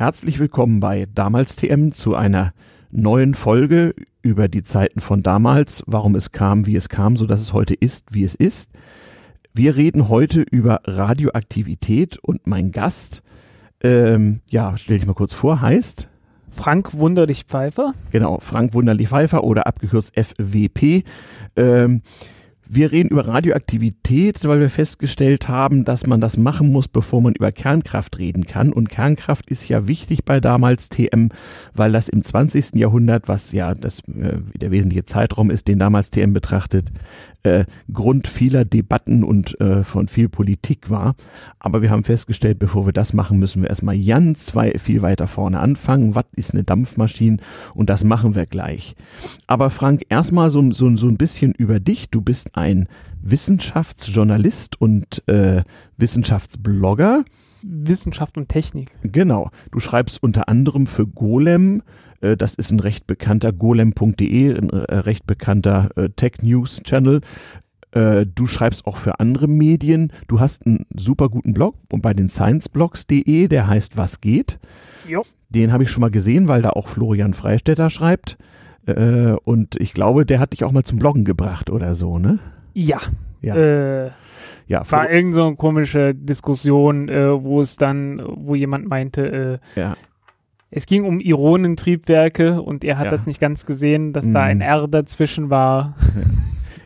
Herzlich willkommen bei Damals TM zu einer neuen Folge über die Zeiten von damals, warum es kam, wie es kam, so dass es heute ist, wie es ist. Wir reden heute über Radioaktivität und mein Gast, ähm, ja, stell dich mal kurz vor, heißt Frank Wunderlich Pfeiffer. Genau, Frank Wunderlich Pfeiffer oder abgekürzt FWP. Ähm, wir reden über Radioaktivität, weil wir festgestellt haben, dass man das machen muss, bevor man über Kernkraft reden kann. Und Kernkraft ist ja wichtig bei damals TM, weil das im 20. Jahrhundert, was ja das, äh, der wesentliche Zeitraum ist, den damals TM betrachtet, äh, Grund vieler Debatten und äh, von viel Politik war. Aber wir haben festgestellt, bevor wir das machen, müssen wir erstmal ganz zwei, viel weiter vorne anfangen. Was ist eine Dampfmaschine? Und das machen wir gleich. Aber Frank, erstmal so, so, so ein bisschen über dich. Du bist ein Wissenschaftsjournalist und äh, Wissenschaftsblogger. Wissenschaft und Technik. Genau. Du schreibst unter anderem für Golem. Äh, das ist ein recht bekannter golem.de, ein äh, recht bekannter äh, Tech-News-Channel. Du schreibst auch für andere Medien. Du hast einen super guten Blog und bei den scienceblogs.de, der heißt Was geht. Jo. Den habe ich schon mal gesehen, weil da auch Florian Freistetter schreibt. Und ich glaube, der hat dich auch mal zum Bloggen gebracht oder so, ne? Ja. Ja. Äh, ja, war irgend so eine komische Diskussion, äh, wo es dann, wo jemand meinte, äh, ja. Es ging um Ionentriebwerke und er hat ja. das nicht ganz gesehen, dass mhm. da ein R dazwischen war.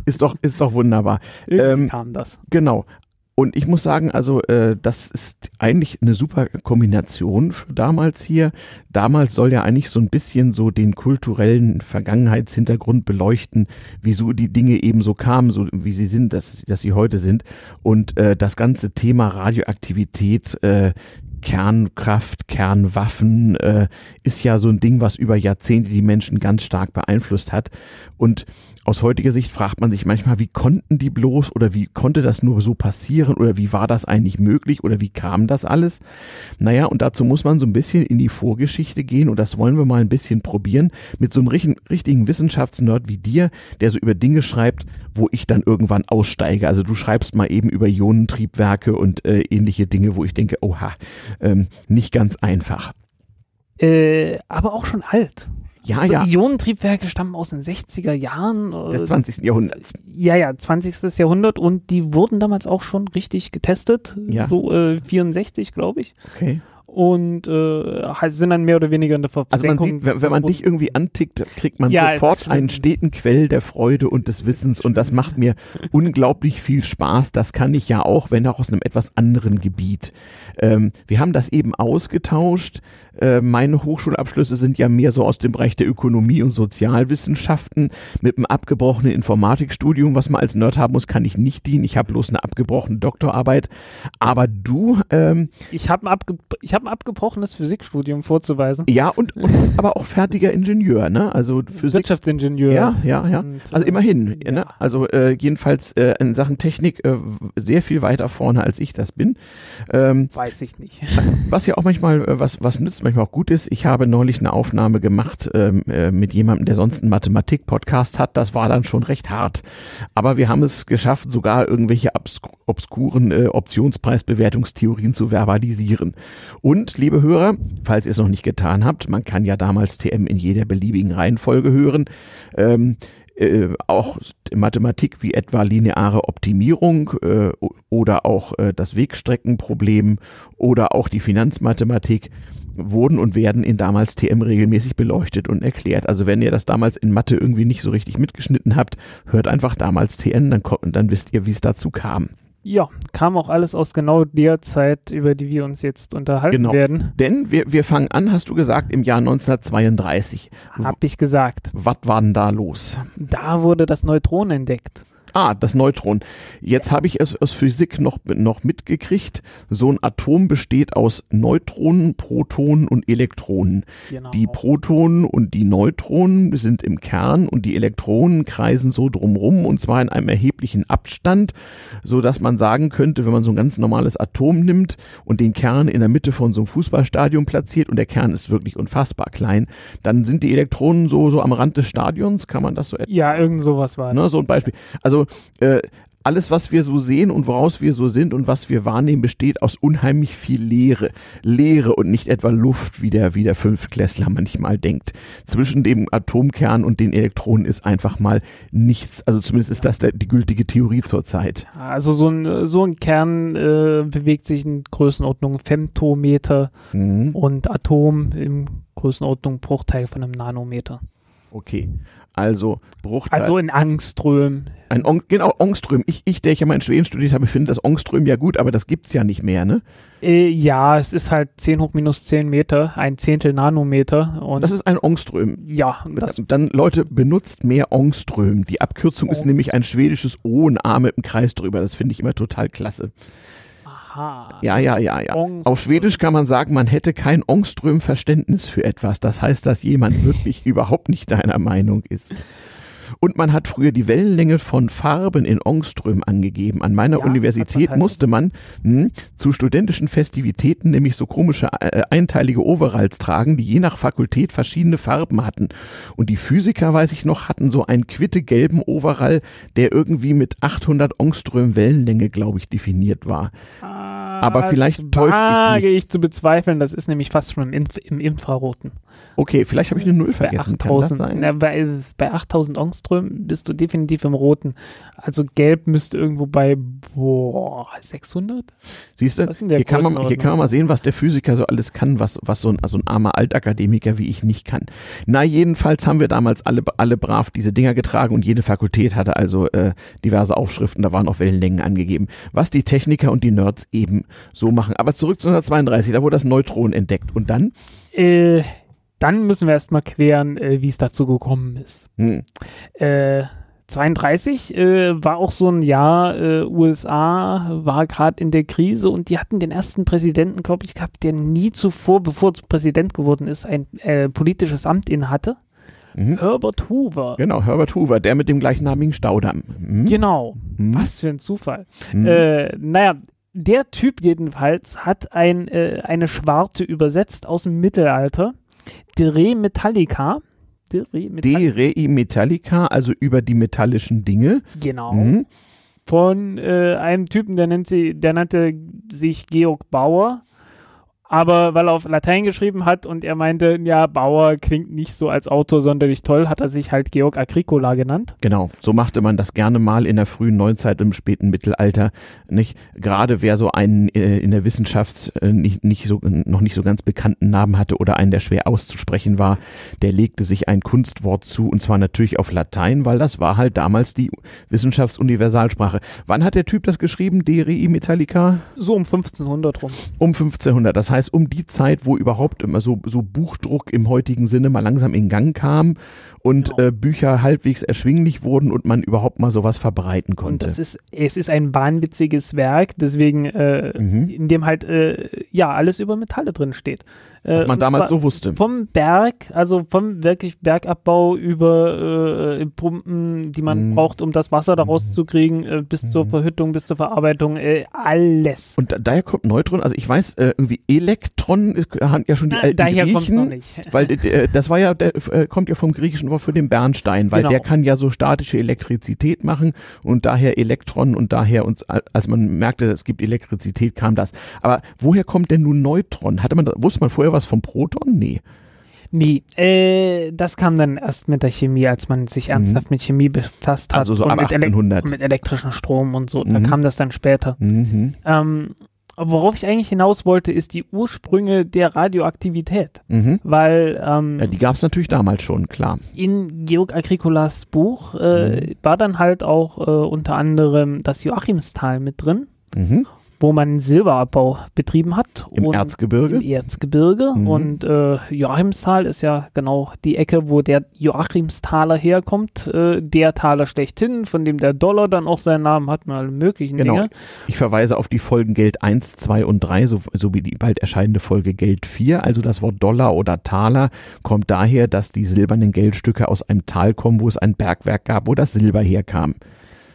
Ist doch, ist doch wunderbar. Irgendwie ähm, kam das. Genau. Und ich muss sagen, also äh, das ist eigentlich eine super Kombination für damals hier. Damals soll ja eigentlich so ein bisschen so den kulturellen Vergangenheitshintergrund beleuchten, wieso die Dinge eben so kamen, so wie sie sind, dass, dass sie heute sind. Und äh, das ganze Thema Radioaktivität, äh, Kernkraft, Kernwaffen äh, ist ja so ein Ding, was über Jahrzehnte die Menschen ganz stark beeinflusst hat. Und aus heutiger Sicht fragt man sich manchmal, wie konnten die bloß oder wie konnte das nur so passieren oder wie war das eigentlich möglich oder wie kam das alles? Naja, und dazu muss man so ein bisschen in die Vorgeschichte gehen und das wollen wir mal ein bisschen probieren mit so einem richtigen, richtigen Wissenschaftsnerd wie dir, der so über Dinge schreibt, wo ich dann irgendwann aussteige. Also du schreibst mal eben über Ionentriebwerke und äh, ähnliche Dinge, wo ich denke, oha, ähm, nicht ganz einfach. Äh, aber auch schon alt. Ja, also ja. Ionentriebwerke stammen aus den 60er Jahren. Des 20. Jahrhunderts. Ja, ja, 20. Jahrhundert und die wurden damals auch schon richtig getestet. Ja. So äh, 64, glaube ich. Okay und äh, halt sind dann mehr oder weniger in der Versenkung. Also man sieht, wenn, wenn man dich irgendwie antickt, kriegt man ja, sofort einen steten Quell der Freude und des Wissens und das macht mir unglaublich viel Spaß. Das kann ich ja auch, wenn auch aus einem etwas anderen Gebiet. Ähm, wir haben das eben ausgetauscht. Äh, meine Hochschulabschlüsse sind ja mehr so aus dem Bereich der Ökonomie und Sozialwissenschaften. Mit einem abgebrochenen Informatikstudium, was man als Nerd haben muss, kann ich nicht dienen. Ich habe bloß eine abgebrochene Doktorarbeit. Aber du... Ähm, ich habe ein, abge hab ein abgebrochenes Physikstudium vorzuweisen. Ja, und, und aber auch fertiger Ingenieur, ne? Also Physik, Wirtschaftsingenieur. Ja, ja, ja. Und, also immerhin. Ja. Ne? Also äh, jedenfalls äh, in Sachen Technik äh, sehr viel weiter vorne, als ich das bin. Ähm, Weiß ich nicht. Was ja auch manchmal äh, was, was nützt, manchmal auch gut ist. Ich habe neulich eine Aufnahme gemacht ähm, äh, mit jemandem, der sonst einen Mathematik-Podcast hat. Das war dann schon recht hart. Aber wir haben es geschafft, sogar irgendwelche obskuren äh, Optionspreisbewertungstheorien zu verbalisieren. Und, liebe Hörer, falls ihr es noch nicht getan habt, man kann ja damals TM in jeder beliebigen Reihenfolge hören. Ähm, äh, auch Mathematik wie etwa lineare Optimierung äh, oder auch äh, das Wegstreckenproblem oder auch die Finanzmathematik wurden und werden in damals TM regelmäßig beleuchtet und erklärt. Also wenn ihr das damals in Mathe irgendwie nicht so richtig mitgeschnitten habt, hört einfach damals TN, dann, dann wisst ihr, wie es dazu kam. Ja, kam auch alles aus genau der Zeit, über die wir uns jetzt unterhalten genau. werden. Denn wir, wir fangen an, hast du gesagt, im Jahr 1932. Hab ich gesagt. Was war denn da los? Da wurde das Neutron entdeckt. Ah, das Neutron. Jetzt habe ich es aus Physik noch, noch mitgekriegt. So ein Atom besteht aus Neutronen, Protonen und Elektronen. Genau. Die Protonen und die Neutronen sind im Kern und die Elektronen kreisen so drumrum und zwar in einem erheblichen Abstand, so dass man sagen könnte, wenn man so ein ganz normales Atom nimmt und den Kern in der Mitte von so einem Fußballstadion platziert und der Kern ist wirklich unfassbar klein, dann sind die Elektronen so, so am Rand des Stadions, kann man das so Ja, irgend sowas war. Ne, so ein Beispiel. Also äh, alles, was wir so sehen und woraus wir so sind und was wir wahrnehmen, besteht aus unheimlich viel Leere. Leere und nicht etwa Luft, wie der, wie der Fünftklässler manchmal denkt. Zwischen dem Atomkern und den Elektronen ist einfach mal nichts. Also zumindest ist das der, die gültige Theorie zurzeit. Also so ein, so ein Kern äh, bewegt sich in Größenordnung Femtometer mhm. und Atom in Größenordnung Bruchteil von einem Nanometer. Okay. Also Bruchteil. Also in Angström. Ein On genau, Ångström. Ich, ich, der ich ja mal in Schweden studiert habe, finde das Ångström ja gut, aber das gibt es ja nicht mehr, ne? Äh, ja, es ist halt 10 hoch minus 10 Meter, ein Zehntel Nanometer. Und das ist ein Ångström. Ja. Das dann, Leute, benutzt mehr Ångström. Die Abkürzung oh. ist nämlich ein schwedisches O und A mit einem Kreis drüber. Das finde ich immer total klasse. Aha. Ja, ja, ja, ja. Ångström. Auf Schwedisch kann man sagen, man hätte kein Ångström-Verständnis für etwas. Das heißt, dass jemand wirklich überhaupt nicht deiner Meinung ist. Und man hat früher die Wellenlänge von Farben in Ångström angegeben. An meiner ja, Universität musste man mh, hm, zu studentischen Festivitäten nämlich so komische äh, einteilige Overalls tragen, die je nach Fakultät verschiedene Farben hatten. Und die Physiker, weiß ich noch, hatten so einen quittegelben Overall, der irgendwie mit 800 Ångström Wellenlänge, glaube ich, definiert war. Ah aber vielleicht täusche ich mich. ich zu bezweifeln, das ist nämlich fast schon im, Inf im Infraroten. Okay, vielleicht habe ich eine Null vergessen. Bei 8000, na, bei, bei 8000 Ångström bist du definitiv im Roten. Also gelb müsste irgendwo bei boah, 600? Siehst du, hier kann, man, hier kann man mal sehen, was der Physiker so alles kann, was, was so, ein, also ein armer Altakademiker wie ich nicht kann. Na, jedenfalls haben wir damals alle, alle brav diese Dinger getragen und jede Fakultät hatte also äh, diverse Aufschriften, da waren auch Wellenlängen angegeben, was die Techniker und die Nerds eben so machen. Aber zurück zu 1932, da wurde das Neutron entdeckt. Und dann? Äh, dann müssen wir erstmal klären, äh, wie es dazu gekommen ist. Hm. Äh, 32 äh, war auch so ein Jahr, äh, USA war gerade in der Krise und die hatten den ersten Präsidenten, glaube ich, gehabt, der nie zuvor, bevor er Präsident geworden ist, ein äh, politisches Amt innehatte. Mhm. Herbert Hoover. Genau, Herbert Hoover, der mit dem gleichnamigen Staudamm. Mhm. Genau. Mhm. Was für ein Zufall. Mhm. Äh, naja, der Typ jedenfalls hat ein, äh, eine Schwarte übersetzt aus dem Mittelalter. De Metallica. De Re Metallica, also über die metallischen Dinge. Genau. Mhm. Von äh, einem Typen, der nennt sie, der nannte sich Georg Bauer aber weil er auf Latein geschrieben hat und er meinte, ja, Bauer klingt nicht so als Autor sonderlich toll, hat er sich halt Georg Agricola genannt. Genau, so machte man das gerne mal in der frühen Neuzeit, im späten Mittelalter, nicht? Gerade wer so einen äh, in der Wissenschaft äh, nicht, nicht so, noch nicht so ganz bekannten Namen hatte oder einen, der schwer auszusprechen war, der legte sich ein Kunstwort zu und zwar natürlich auf Latein, weil das war halt damals die Wissenschaftsuniversalsprache. Wann hat der Typ das geschrieben, DRI Metallica? So um 1500 rum. Um 1500, das heißt, heißt, um die Zeit, wo überhaupt immer so, so Buchdruck im heutigen Sinne mal langsam in Gang kam und genau. äh, Bücher halbwegs erschwinglich wurden und man überhaupt mal sowas verbreiten konnte. Und das ist, es ist ein wahnwitziges Werk, deswegen, äh, mhm. in dem halt, äh, ja, alles über Metalle drin steht. Was man damals so wusste. Vom Berg, also vom wirklich Bergabbau über äh, Pumpen, die man mhm. braucht, um das Wasser daraus mhm. zu kriegen, äh, bis mhm. zur Verhüttung, bis zur Verarbeitung, äh, alles. Und da, daher kommt Neutron, also ich weiß, äh, irgendwie Elektron äh, haben ja schon die Na, alten daher Griechen. Noch nicht. Weil äh, das war ja, der kommt ja vom griechischen Wort für den Bernstein, weil genau. der kann ja so statische Elektrizität machen und daher Elektron und daher uns, als man merkte, es gibt Elektrizität, kam das. Aber woher kommt denn nun Neutron? Hatte man, wusste man vorher was vom Proton? Nee. Nee, äh, das kam dann erst mit der Chemie, als man sich mhm. ernsthaft mhm. mit Chemie befasst hat. Also so ab mit 1800. mit elektrischen Strom und so. Mhm. Da kam das dann später. Mhm. Ähm, worauf ich eigentlich hinaus wollte, ist die Ursprünge der Radioaktivität. Mhm. Weil. Ähm, ja, die gab es natürlich damals schon, klar. In Georg Agricolas Buch äh, mhm. war dann halt auch äh, unter anderem das Joachimsthal mit drin. Mhm wo man Silberabbau betrieben hat. Im Erzgebirge? Im Erzgebirge. Mhm. Und äh, Joachimsthal ist ja genau die Ecke, wo der Joachimsthaler herkommt. Äh, der Taler schlechthin, von dem der Dollar dann auch seinen Namen hat und alle möglichen genau. Dinge. Ich verweise auf die Folgen Geld 1, 2 und 3 so, sowie die bald erscheinende Folge Geld 4. Also das Wort Dollar oder Taler kommt daher, dass die silbernen Geldstücke aus einem Tal kommen, wo es ein Bergwerk gab, wo das Silber herkam.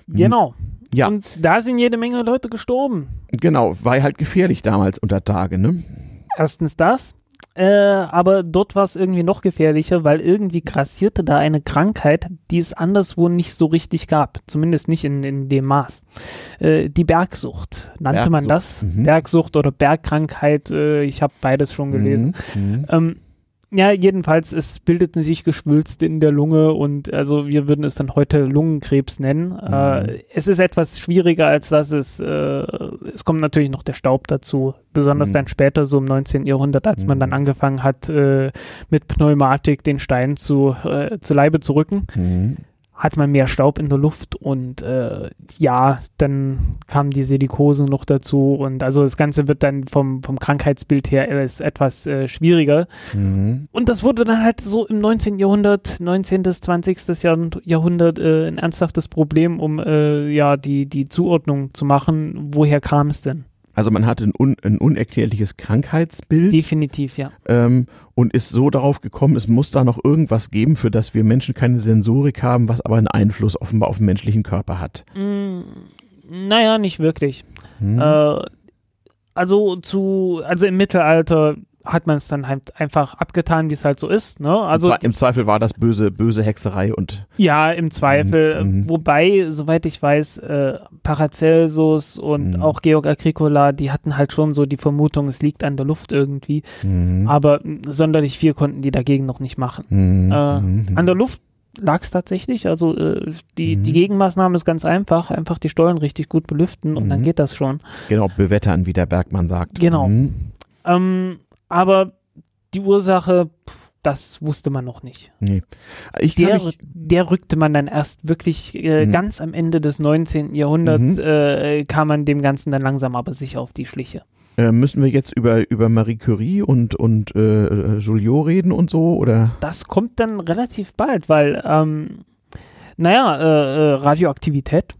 Genau. Ja. Und da sind jede Menge Leute gestorben. Genau, war halt gefährlich damals unter Tage, ne? Erstens das. Äh, aber dort war es irgendwie noch gefährlicher, weil irgendwie grassierte da eine Krankheit, die es anderswo nicht so richtig gab. Zumindest nicht in, in dem Maß. Äh, die Bergsucht nannte Bergsucht. man das. Mhm. Bergsucht oder Bergkrankheit. Äh, ich habe beides schon gelesen. Mhm. Mhm. Ähm, ja, jedenfalls, es bildeten sich Geschwülste in der Lunge und also wir würden es dann heute Lungenkrebs nennen. Mhm. Äh, es ist etwas schwieriger als das. Es, äh, es kommt natürlich noch der Staub dazu, besonders mhm. dann später, so im 19. Jahrhundert, als mhm. man dann mhm. angefangen hat, äh, mit Pneumatik den Stein zu, äh, zu Leibe zu rücken. Hat man mehr Staub in der Luft und äh, ja, dann kam die Silikose noch dazu und also das Ganze wird dann vom, vom Krankheitsbild her etwas äh, schwieriger. Mhm. Und das wurde dann halt so im 19. Jahrhundert, 19. bis 20. Jahrhundert äh, ein ernsthaftes Problem, um äh, ja die, die Zuordnung zu machen. Woher kam es denn? Also man hatte ein, un, ein unerklärliches Krankheitsbild. Definitiv, ja. Ähm, und ist so darauf gekommen, es muss da noch irgendwas geben, für das wir Menschen keine Sensorik haben, was aber einen Einfluss offenbar auf den menschlichen Körper hat. Mm, naja, nicht wirklich. Hm. Äh, also zu, also im Mittelalter hat man es dann halt einfach abgetan, wie es halt so ist. Ne? Also Im Zweifel war das böse, böse Hexerei und. Ja, im Zweifel. Mhm. mhm. Wobei, soweit ich weiß, äh, Paracelsus und mhm. auch Georg Agricola, die hatten halt schon so die Vermutung, es liegt an der Luft irgendwie. Mhm. Aber sonderlich viel konnten die dagegen noch nicht machen. Äh, an der Luft lag es tatsächlich. Also äh, die, mhm. die Gegenmaßnahme ist ganz einfach. Einfach die Stollen richtig gut belüften und mhm. dann geht das schon. Genau, bewettern, wie der Bergmann sagt. Genau. Mhm. Ähm, aber die Ursache, pff, das wusste man noch nicht. Nee. Der, ich, der rückte man dann erst wirklich äh, mhm. ganz am Ende des 19. Jahrhunderts, mhm. äh, kam man dem Ganzen dann langsam aber sicher auf die Schliche. Äh, müssen wir jetzt über, über Marie Curie und, und äh, Joliot reden und so, oder? Das kommt dann relativ bald, weil, ähm, naja, äh, äh, Radioaktivität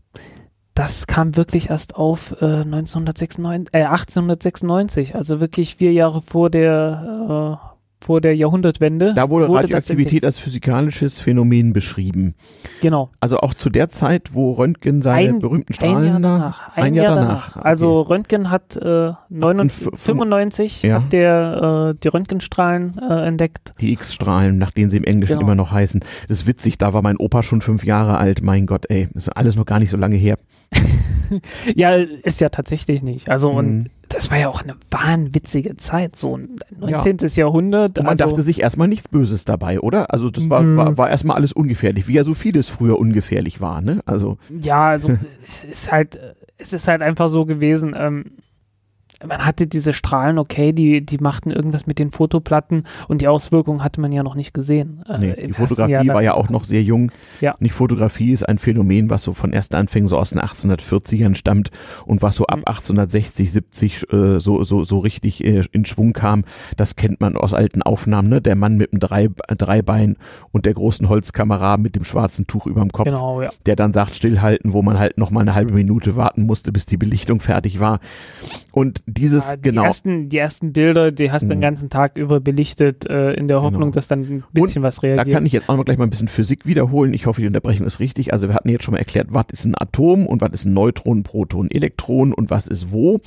das kam wirklich erst auf äh, 1996, äh, 1896, also wirklich vier Jahre vor der, äh, vor der Jahrhundertwende. Da wurde, wurde Radioaktivität als physikalisches Phänomen beschrieben. Genau. Also auch zu der Zeit, wo Röntgen seine ein, berühmten Strahlen ein Jahr danach. Ein, ein Jahr, Jahr danach. danach. Also okay. Röntgen hat äh, 1995 ja. hat der äh, die Röntgenstrahlen äh, entdeckt. Die X-Strahlen, nach denen sie im Englischen genau. immer noch heißen. Das ist witzig, da war mein Opa schon fünf Jahre alt. Mein Gott, ey, das ist alles noch gar nicht so lange her. Ja, ist ja tatsächlich nicht. Also, mhm. und das war ja auch eine wahnwitzige Zeit, so ein 19. Ja. Jahrhundert. Und man also, dachte sich erstmal nichts Böses dabei, oder? Also, das war, mhm. war, war erstmal alles ungefährlich, wie ja so vieles früher ungefährlich war, ne? Also. Ja, also, es ist halt, es ist halt einfach so gewesen, ähm, man hatte diese Strahlen, okay, die, die machten irgendwas mit den Fotoplatten und die Auswirkungen hatte man ja noch nicht gesehen. Äh, nee, die Fotografie war ja auch noch sehr jung. Ja. Nicht Fotografie ist ein Phänomen, was so von ersten Anfängen so aus den 1840ern stammt und was so ab 1860, mhm. 70 äh, so, so, so richtig äh, in Schwung kam. Das kennt man aus alten Aufnahmen, ne? Der Mann mit dem Drei, Dreibein und der großen Holzkamera mit dem schwarzen Tuch überm Kopf, genau, ja. der dann sagt, stillhalten, wo man halt noch mal eine halbe Minute warten musste, bis die Belichtung fertig war. Und dieses, ja, die genau. Ersten, die ersten Bilder, die hast du mhm. den ganzen Tag über belichtet, äh, in der Hoffnung, genau. dass dann ein bisschen Und was reagiert. Da kann ich jetzt auch noch gleich mal ein bisschen Physik wiederholen. Ich hoffe, die Unterbrechung ist richtig. Also wir hatten jetzt schon mal erklärt, was ist ein Atom und was ist ein Neutron, Proton, Elektron und was ist wo.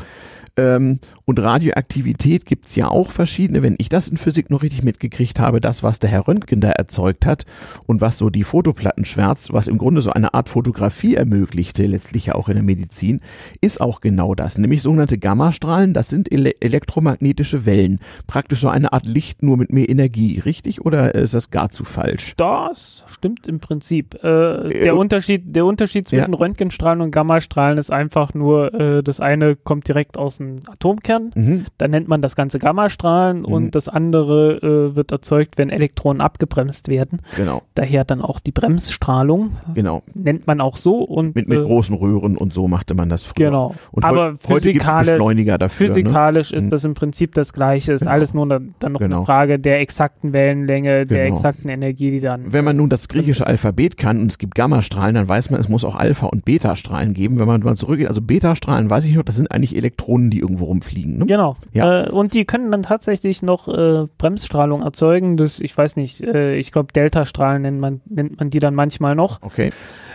Ähm, und Radioaktivität gibt es ja auch verschiedene, wenn ich das in Physik noch richtig mitgekriegt habe, das, was der Herr Röntgen da erzeugt hat und was so die Fotoplatten schwärzt, was im Grunde so eine Art Fotografie ermöglichte, letztlich ja auch in der Medizin, ist auch genau das, nämlich sogenannte Gammastrahlen, das sind ele elektromagnetische Wellen, praktisch so eine Art Licht, nur mit mehr Energie, richtig oder ist das gar zu falsch? Das stimmt im Prinzip. Äh, der, äh, Unterschied, der Unterschied zwischen ja. Röntgenstrahlen und Gammastrahlen ist einfach nur, äh, das eine kommt direkt aus dem Atomkern, mhm. dann nennt man das Ganze Gammastrahlen mhm. und das andere äh, wird erzeugt, wenn Elektronen abgebremst werden. Genau. Daher dann auch die Bremsstrahlung. Genau. Nennt man auch so. Und, mit, mit äh, großen Röhren und so machte man das früher. Genau. Und Aber physikalisch, Beschleuniger dafür. Ne? Physikalisch ne? ist mhm. das im Prinzip das Gleiche. Ist genau. alles nur dann noch genau. eine Frage der exakten Wellenlänge, der genau. exakten Energie, die dann. Wenn man nun das griechische Alphabet kann und es gibt Gammastrahlen, dann weiß man, es muss auch Alpha- und Beta-Strahlen geben. Wenn man mal zurückgeht, also Beta-Strahlen weiß ich noch, das sind eigentlich Elektronen, die irgendwo rumfliegen. Ne? Genau. Ja. Äh, und die können dann tatsächlich noch äh, Bremsstrahlung erzeugen. Das, ich weiß nicht, äh, ich glaube Delta-Strahlen nennt man, nennt man die dann manchmal noch. Okay.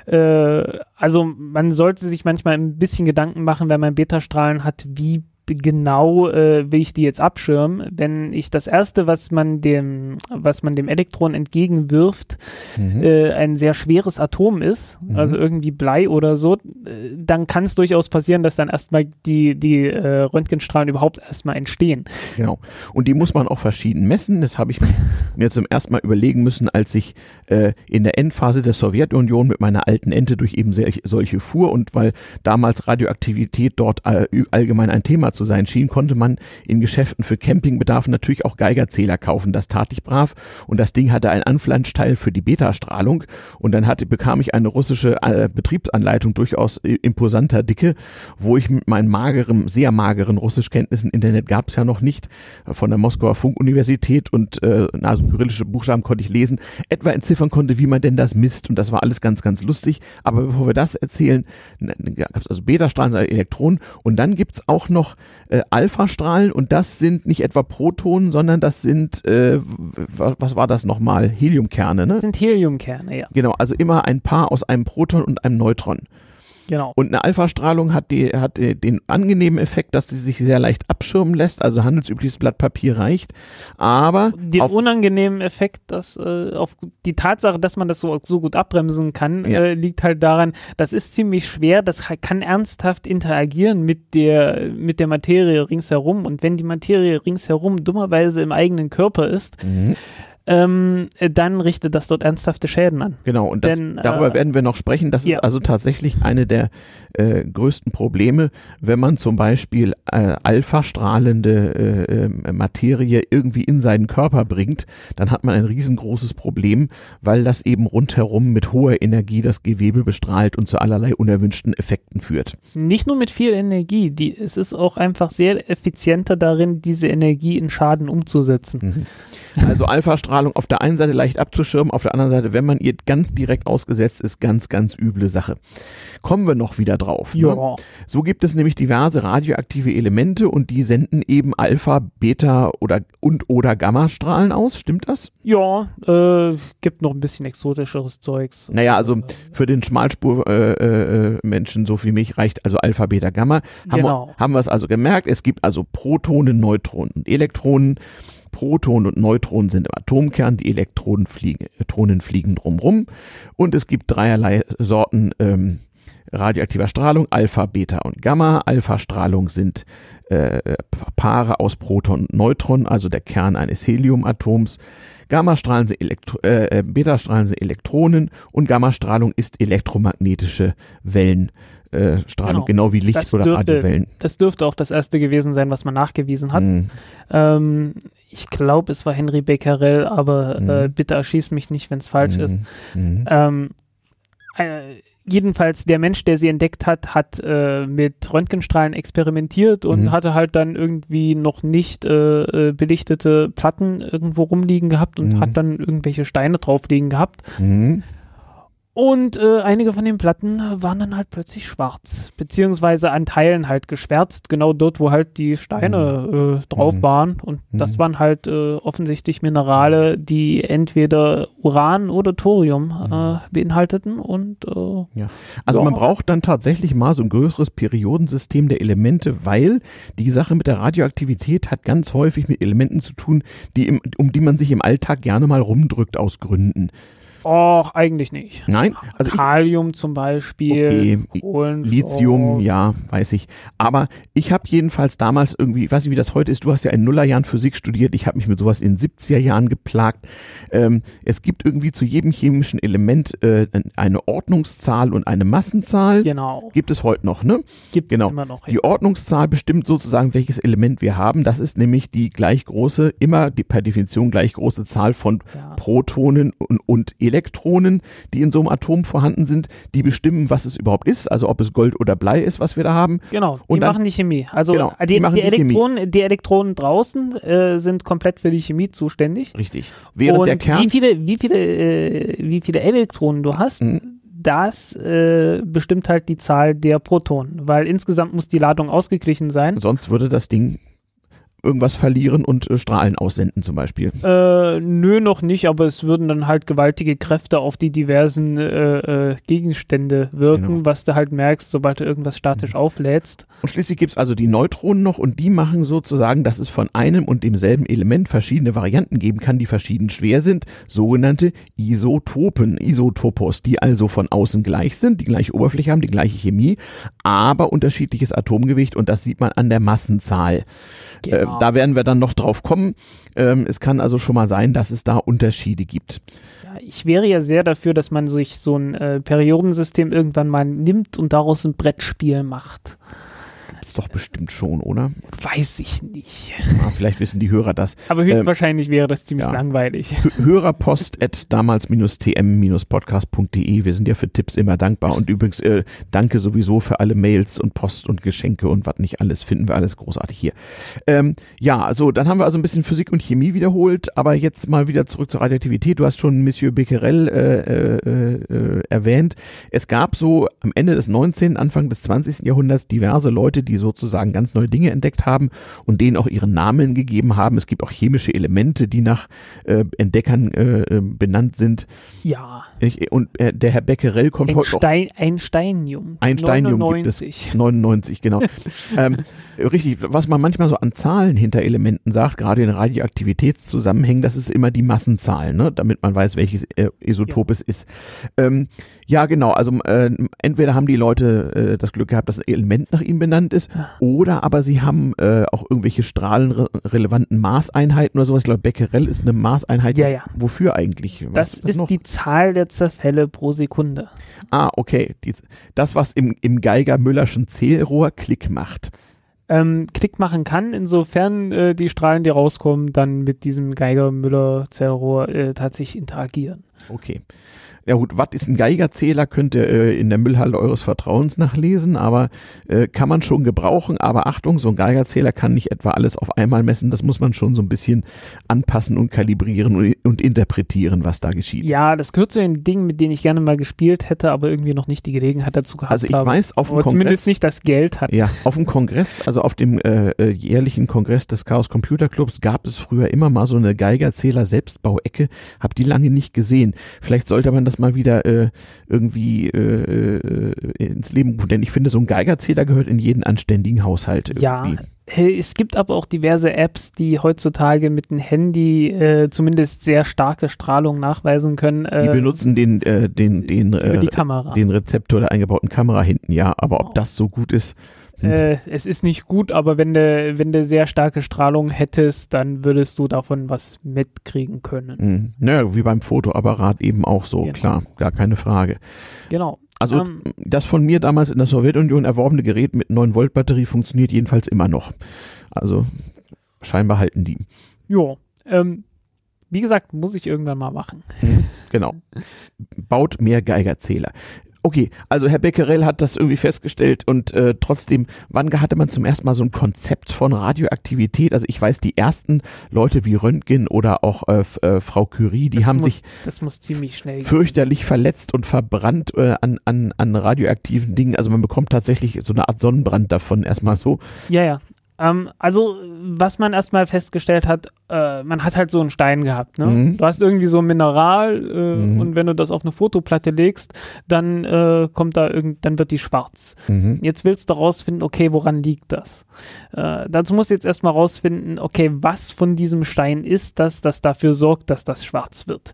Äh, also man sollte sich manchmal ein bisschen Gedanken machen, wenn man Beta-Strahlen hat, wie genau äh, will ich die jetzt abschirmen, wenn ich das erste, was man dem, was man dem Elektron entgegenwirft, mhm. äh, ein sehr schweres Atom ist, mhm. also irgendwie Blei oder so, äh, dann kann es durchaus passieren, dass dann erstmal die, die äh, Röntgenstrahlen überhaupt erstmal entstehen. Genau. Und die muss man auch verschieden messen. Das habe ich mir zum ersten Mal überlegen müssen, als ich äh, in der Endphase der Sowjetunion mit meiner alten Ente durch eben solche fuhr und weil damals Radioaktivität dort äh, allgemein ein Thema zu sein schien, konnte man in Geschäften für Campingbedarf natürlich auch Geigerzähler kaufen. Das tat ich brav und das Ding hatte ein Anflanschteil für die Betastrahlung und dann hatte, bekam ich eine russische äh, Betriebsanleitung durchaus imposanter Dicke, wo ich mit meinen mageren, sehr mageren Russischkenntnissen, Internet gab es ja noch nicht, von der Moskauer Funkuniversität und äh, also kyrillische Buchstaben konnte ich lesen, etwa entziffern konnte, wie man denn das misst und das war alles ganz, ganz lustig. Aber bevor wir das erzählen, gab es also Betastrahlen, also Elektronen und dann gibt es auch noch äh, Alphastrahlen und das sind nicht etwa Protonen, sondern das sind, äh, was war das nochmal? Heliumkerne, ne? Das sind Heliumkerne, ja. Genau, also immer ein Paar aus einem Proton und einem Neutron. Genau. Und eine Alpha-Strahlung hat, die, hat den angenehmen Effekt, dass sie sich sehr leicht abschirmen lässt, also handelsübliches Blatt Papier reicht. Aber den unangenehmen Effekt, dass äh, auf die Tatsache, dass man das so, so gut abbremsen kann, ja. äh, liegt halt daran, das ist ziemlich schwer, das kann ernsthaft interagieren mit der, mit der Materie ringsherum. Und wenn die Materie ringsherum dummerweise im eigenen Körper ist, mhm ähm, dann richtet das dort ernsthafte Schäden an. Genau, und das, Denn, darüber äh, werden wir noch sprechen. Das ja. ist also tatsächlich eine der äh, größten Probleme, wenn man zum Beispiel äh, alpha-strahlende äh, ähm, Materie irgendwie in seinen Körper bringt, dann hat man ein riesengroßes Problem, weil das eben rundherum mit hoher Energie das Gewebe bestrahlt und zu allerlei unerwünschten Effekten führt. Nicht nur mit viel Energie, die, es ist auch einfach sehr effizienter darin, diese Energie in Schaden umzusetzen. Mhm. Also Alpha-Strahlung auf der einen Seite leicht abzuschirmen, auf der anderen Seite, wenn man ihr ganz direkt ausgesetzt ist, ganz, ganz üble Sache. Kommen wir noch wieder drauf. Ne? So gibt es nämlich diverse radioaktive Elemente und die senden eben Alpha, Beta oder und oder Gammastrahlen aus. Stimmt das? Ja, äh, gibt noch ein bisschen exotischeres Zeugs. Naja, also für den Schmalspur-Menschen äh, äh, so wie mich reicht also Alpha, Beta, Gamma. Haben, genau. wir es also gemerkt. Es gibt also Protonen, Neutronen und Elektronen. Protonen und Neutronen sind im Atomkern, die Elektronen fliegen, Elektronen fliegen drumrum und es gibt dreierlei Sorten ähm, radioaktiver Strahlung, Alpha, Beta und Gamma. Alpha-Strahlung sind äh, Paare aus Proton und Neutron, also der Kern eines Heliumatoms. Gammastrahlen sind Elektro äh, äh Beta-Strahlen sind Elektronen und Gammastrahlung ist elektromagnetische Wellen. Äh, genau. genau. wie Licht- oder dürfte, Radiowellen. Das dürfte auch das erste gewesen sein, was man nachgewiesen hat. Mhm. Ähm, ich glaube, es war Henry Becquerel, aber mhm. äh, bitte erschieß mich nicht, wenn es falsch mhm. ist. Mhm. Ähm, äh, jedenfalls der Mensch, der sie entdeckt hat, hat äh, mit Röntgenstrahlen experimentiert und mhm. hatte halt dann irgendwie noch nicht äh, äh belichtete Platten irgendwo rumliegen gehabt und mhm. hat dann irgendwelche Steine draufliegen gehabt. Und äh, einige von den Platten waren dann halt plötzlich schwarz, beziehungsweise an Teilen halt geschwärzt, genau dort, wo halt die Steine mhm. äh, drauf mhm. waren. Und mhm. das waren halt äh, offensichtlich Minerale, die entweder Uran oder Thorium äh, mhm. beinhalteten. Und äh, ja. Also ja. man braucht dann tatsächlich mal so ein größeres Periodensystem der Elemente, weil die Sache mit der Radioaktivität hat ganz häufig mit Elementen zu tun, die im, um die man sich im Alltag gerne mal rumdrückt aus Gründen. Och, eigentlich nicht. Nein. Also Kalium zum Beispiel, okay. Lithium, ja, weiß ich. Aber ich habe jedenfalls damals irgendwie, ich weiß nicht, wie das heute ist, du hast ja in Nullerjahren Physik studiert, ich habe mich mit sowas in 70er Jahren geplagt. Ähm, es gibt irgendwie zu jedem chemischen Element äh, eine Ordnungszahl und eine Massenzahl. Genau. Gibt es heute noch, ne? Gibt genau. es immer noch. Ja. Die Ordnungszahl bestimmt sozusagen, welches Element wir haben. Das ist nämlich die gleich große, immer die per Definition gleich große Zahl von ja. Protonen und, und Elektronen. Elektronen, die in so einem Atom vorhanden sind, die bestimmen, was es überhaupt ist, also ob es Gold oder Blei ist, was wir da haben. Genau, die dann, machen die Chemie. Also genau, die, die, die, Elektronen, Chemie. die Elektronen draußen äh, sind komplett für die Chemie zuständig. Richtig. Während Und der Kern. Wie viele, wie viele, äh, wie viele Elektronen du hast, mhm. das äh, bestimmt halt die Zahl der Protonen, weil insgesamt muss die Ladung ausgeglichen sein. Sonst würde das Ding irgendwas verlieren und äh, Strahlen aussenden zum Beispiel? Äh, nö, noch nicht, aber es würden dann halt gewaltige Kräfte auf die diversen äh, äh, Gegenstände wirken, genau. was du halt merkst, sobald du irgendwas statisch mhm. auflädst. Und schließlich gibt es also die Neutronen noch und die machen sozusagen, dass es von einem und demselben Element verschiedene Varianten geben kann, die verschieden schwer sind, sogenannte Isotopen, Isotopos, die also von außen gleich sind, die gleiche Oberfläche haben, die gleiche Chemie, aber unterschiedliches Atomgewicht und das sieht man an der Massenzahl. Genau. Äh, da werden wir dann noch drauf kommen. Ähm, es kann also schon mal sein, dass es da Unterschiede gibt. Ja, ich wäre ja sehr dafür, dass man sich so ein äh, Periodensystem irgendwann mal nimmt und daraus ein Brettspiel macht. Gibt's doch bestimmt schon, oder? Weiß ich nicht. Ja, vielleicht wissen die Hörer das. Aber höchstwahrscheinlich ähm, wäre das ziemlich ja. langweilig. Hörerpost at damals-tm-podcast.de. Wir sind ja für Tipps immer dankbar. Und übrigens, äh, danke sowieso für alle Mails und Post und Geschenke und was nicht alles. Finden wir alles großartig hier. Ähm, ja, also dann haben wir also ein bisschen Physik und Chemie wiederholt, aber jetzt mal wieder zurück zur Radioaktivität. Du hast schon Monsieur Becquerel äh, äh, äh erwähnt. Es gab so am Ende des 19., Anfang des 20. Jahrhunderts diverse Leute, die die sozusagen ganz neue Dinge entdeckt haben und denen auch ihren Namen gegeben haben. Es gibt auch chemische Elemente, die nach äh, Entdeckern äh, benannt sind. Ja. Ich, und äh, der Herr Becquerel kommt ein heute Stein, auch. Ein Steinium. Ein Steinium 99. gibt es. 99, genau. ähm, richtig, was man manchmal so an Zahlen hinter Elementen sagt, gerade in Radioaktivitätszusammenhängen, das ist immer die Massenzahl, ne? damit man weiß, welches äh, Isotop ja. es ist. Ähm, ja, genau. Also äh, entweder haben die Leute äh, das Glück gehabt, dass ein Element nach ihm benannt ist, oder aber sie haben äh, auch irgendwelche strahlenrelevanten Maßeinheiten oder sowas. Ich glaube, Becquerel ist eine Maßeinheit. Ja, ja. Wofür eigentlich? Was das ist, ist die Zahl der Zerfälle pro Sekunde. Ah, okay. Die, das, was im, im Geiger-Müllerschen Zählrohr Klick macht. Ähm, Klick machen kann, insofern äh, die Strahlen, die rauskommen, dann mit diesem Geiger-Müller-Zählrohr äh, tatsächlich interagieren. Okay. Ja gut, was ist ein Geigerzähler, könnt ihr äh, in der Müllhalle eures Vertrauens nachlesen, aber äh, kann man schon gebrauchen. Aber Achtung, so ein Geigerzähler kann nicht etwa alles auf einmal messen. Das muss man schon so ein bisschen anpassen und kalibrieren und, und interpretieren, was da geschieht. Ja, das gehört zu den Dingen, mit denen ich gerne mal gespielt hätte, aber irgendwie noch nicht die Gelegenheit dazu gehabt Also ich habe. weiß, auf dem Kongress. Zumindest nicht das Geld hat. Ja, auf dem Kongress, also auf dem äh, äh, jährlichen Kongress des Chaos Computer Clubs gab es früher immer mal so eine Geigerzähler-Selbstbauecke. Hab die lange nicht gesehen. Vielleicht sollte man das das mal wieder äh, irgendwie äh, äh, ins Leben rufen. Denn ich finde, so ein Geigerzähler gehört in jeden anständigen Haushalt. Irgendwie. Ja. Es gibt aber auch diverse Apps, die heutzutage mit dem Handy äh, zumindest sehr starke Strahlung nachweisen können. die äh, benutzen den, äh, den, den, den Rezeptor der eingebauten Kamera hinten, ja. Aber ob das so gut ist, äh, es ist nicht gut, aber wenn du, wenn du sehr starke Strahlung hättest, dann würdest du davon was mitkriegen können. Mhm. Naja, wie beim Fotoapparat eben auch so, genau. klar, gar keine Frage. Genau. Also ähm, das von mir damals in der Sowjetunion erworbene Gerät mit 9 Volt Batterie funktioniert jedenfalls immer noch. Also scheinbar halten die. Ja, ähm, wie gesagt, muss ich irgendwann mal machen. Mhm, genau. Baut mehr Geigerzähler. Okay, also Herr Becquerel hat das irgendwie festgestellt und äh, trotzdem, wann hatte man zum ersten Mal so ein Konzept von Radioaktivität? Also ich weiß, die ersten Leute wie Röntgen oder auch äh, äh, Frau Curie, die das haben muss, sich das muss ziemlich schnell fürchterlich gehen. verletzt und verbrannt äh, an, an, an radioaktiven Dingen. Also man bekommt tatsächlich so eine Art Sonnenbrand davon erstmal so. Ja, ja. Ähm, also, was man erstmal festgestellt hat, äh, man hat halt so einen Stein gehabt. Ne? Mhm. Du hast irgendwie so ein Mineral äh, mhm. und wenn du das auf eine Fotoplatte legst, dann äh, kommt da irgend, dann wird die schwarz. Mhm. Jetzt willst du rausfinden, okay, woran liegt das? Äh, dazu musst du jetzt erstmal rausfinden, okay, was von diesem Stein ist das, das dafür sorgt, dass das schwarz wird.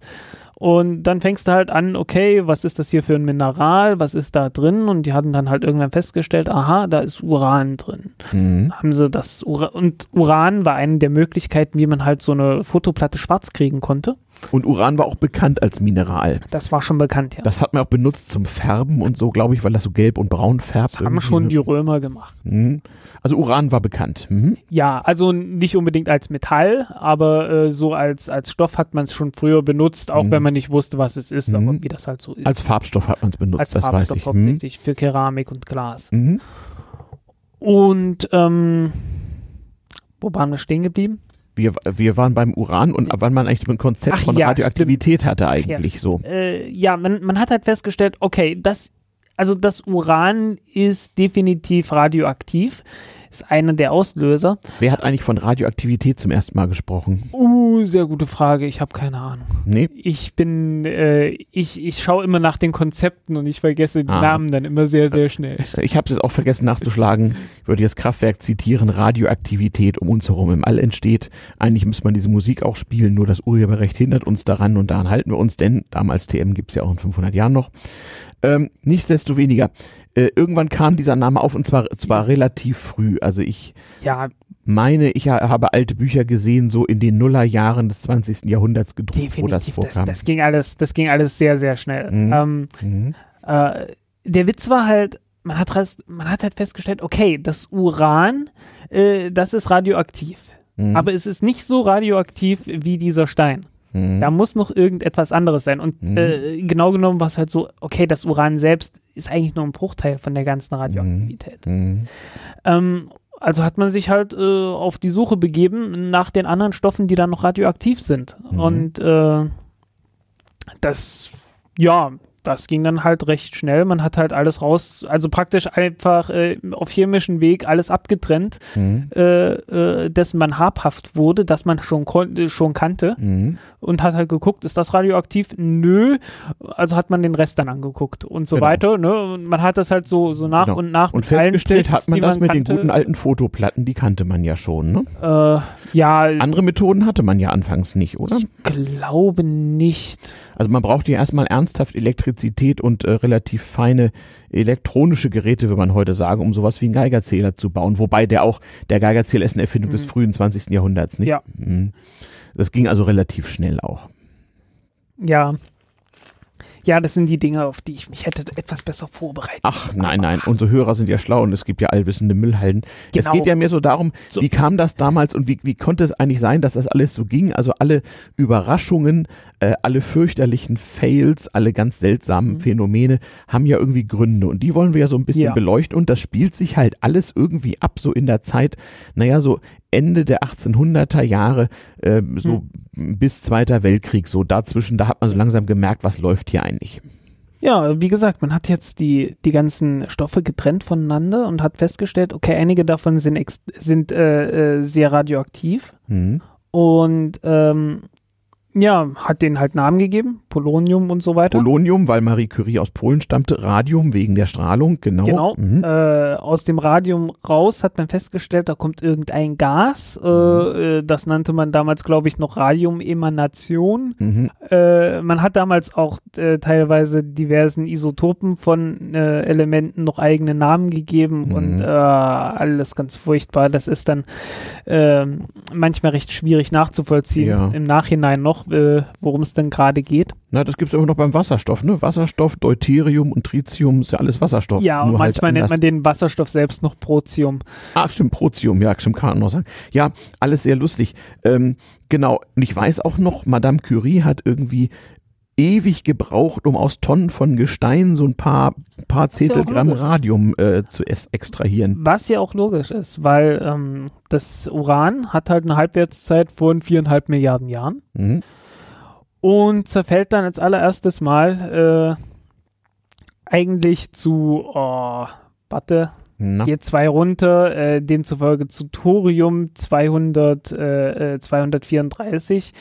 Und dann fängst du halt an, okay, was ist das hier für ein Mineral, was ist da drin? Und die hatten dann halt irgendwann festgestellt, aha, da ist Uran drin. Mhm. Haben sie das Uran, und Uran war eine der Möglichkeiten, wie man halt so eine Fotoplatte schwarz kriegen konnte. Und Uran war auch bekannt als Mineral. Das war schon bekannt, ja. Das hat man auch benutzt zum Färben und so, glaube ich, weil das so gelb und braun färbt. Das haben schon die Römer gemacht. Mhm. Also Uran war bekannt. Mhm. Ja, also nicht unbedingt als Metall, aber äh, so als, als Stoff hat man es schon früher benutzt, auch mhm. wenn man nicht wusste, was es ist, aber mhm. wie das halt so ist. Als Farbstoff hat man es benutzt, als das Farbstoff weiß ich. Mhm. hauptsächlich für Keramik und Glas. Mhm. Und ähm, wo waren wir stehen geblieben? Wir, wir waren beim Uran und wann man eigentlich ein Konzept Ach, von ja, Radioaktivität stimmt. hatte eigentlich ja. so. Äh, ja, man, man hat halt festgestellt, okay, das, also das Uran ist definitiv radioaktiv. Ist einer der Auslöser. Wer hat eigentlich von Radioaktivität zum ersten Mal gesprochen? Uh, sehr gute Frage. Ich habe keine Ahnung. Nee. Ich bin, äh, ich, ich schaue immer nach den Konzepten und ich vergesse die ah. Namen dann immer sehr, sehr schnell. Ich habe es jetzt auch vergessen nachzuschlagen. Ich würde jetzt Kraftwerk zitieren. Radioaktivität um uns herum im All entsteht. Eigentlich müsste man diese Musik auch spielen, nur das Urheberrecht hindert uns daran und daran halten wir uns, denn damals TM gibt es ja auch in 500 Jahren noch. Ähm, nichtsdestoweniger, äh, irgendwann kam dieser Name auf und zwar, zwar relativ früh. Also ich ja. meine, ich habe alte Bücher gesehen, so in den Nullerjahren des 20. Jahrhunderts gedruckt, Definitiv, wo das vorkam. Das, das, ging alles, das ging alles sehr, sehr schnell. Mhm. Ähm, mhm. Äh, der Witz war halt, man hat, man hat halt festgestellt, okay, das Uran, äh, das ist radioaktiv. Mhm. Aber es ist nicht so radioaktiv wie dieser Stein. Mhm. Da muss noch irgendetwas anderes sein. Und mhm. äh, genau genommen war es halt so, okay, das Uran selbst ist eigentlich nur ein Bruchteil von der ganzen Radioaktivität. Mhm. mhm. Ähm, also hat man sich halt äh, auf die Suche begeben nach den anderen Stoffen, die dann noch radioaktiv sind. Mhm. Und äh, das, ja, das ging dann halt recht schnell. Man hat halt alles raus, also praktisch einfach äh, auf chemischen Weg alles abgetrennt, mhm. äh, äh, dessen man habhaft wurde, das man schon, schon kannte mhm. und hat halt geguckt, ist das radioaktiv? Nö. Also hat man den Rest dann angeguckt und so genau. weiter. Ne? Und man hat das halt so, so nach genau. und nach. Und festgestellt Tricks, hat man das man mit kannte. den guten alten Fotoplatten, die kannte man ja schon. Ne? Äh, ja. Andere Methoden hatte man ja anfangs nicht, oder? Ich glaube nicht. Also man braucht ja erstmal ernsthaft Elektrizität und äh, relativ feine elektronische Geräte, würde man heute sagen, um sowas wie einen Geigerzähler zu bauen. Wobei der auch, der Geigerzähler ist eine Erfindung mhm. des frühen 20. Jahrhunderts, nicht? Ja. Mhm. Das ging also relativ schnell auch. Ja, ja, das sind die Dinge, auf die ich mich hätte etwas besser vorbereitet. Ach, nein, nein, unsere Hörer sind ja schlau und es gibt ja allwissende Müllhalden. Genau. Es geht ja mehr so darum, so. wie kam das damals und wie, wie konnte es eigentlich sein, dass das alles so ging? Also alle Überraschungen, äh, alle fürchterlichen Fails, alle ganz seltsamen mhm. Phänomene haben ja irgendwie Gründe und die wollen wir ja so ein bisschen ja. beleuchten und das spielt sich halt alles irgendwie ab, so in der Zeit, naja, so Ende der 1800er Jahre, äh, so hm. bis Zweiter Weltkrieg, so dazwischen, da hat man so langsam gemerkt, was läuft hier eigentlich. Ja, wie gesagt, man hat jetzt die, die ganzen Stoffe getrennt voneinander und hat festgestellt, okay, einige davon sind, sind äh, äh, sehr radioaktiv. Mhm. Und ähm, ja, hat denen halt Namen gegeben, Polonium und so weiter. Polonium, weil Marie Curie aus Polen stammte, Radium wegen der Strahlung, genau. Genau. Mhm. Äh, aus dem Radium raus hat man festgestellt, da kommt irgendein Gas. Äh, mhm. Äh, das nannte man damals, glaube ich, noch Radiumemanation. Mhm. Äh, man hat damals auch äh, teilweise diversen Isotopen von äh, Elementen noch eigene Namen gegeben mhm. und alles ganz furchtbar. Das ist dann ähm, manchmal recht schwierig nachzuvollziehen ja. im Nachhinein noch worum es denn gerade geht? Na, das gibt es immer noch beim Wasserstoff, ne? Wasserstoff, Deuterium und Tritium ist ja alles Wasserstoff. Ja, und halt manchmal halt nennt man den Wasserstoff selbst noch Protium. Ach, stimmt, Protium, ja, stimmt, kann man noch sagen. Ja, alles sehr lustig. Ähm, genau, und ich weiß auch noch, Madame Curie hat irgendwie ewig gebraucht, um aus Tonnen von Gestein so ein paar, paar Zehntelgramm ja Radium äh, zu extrahieren. Was ja auch logisch ist, weil ähm, das Uran hat halt eine Halbwertszeit von viereinhalb Milliarden Jahren mhm. Und zerfällt dann als allererstes Mal äh, eigentlich zu, oh, warte, na. Geht zwei runter, äh, demzufolge zu Thorium 200, äh, 234.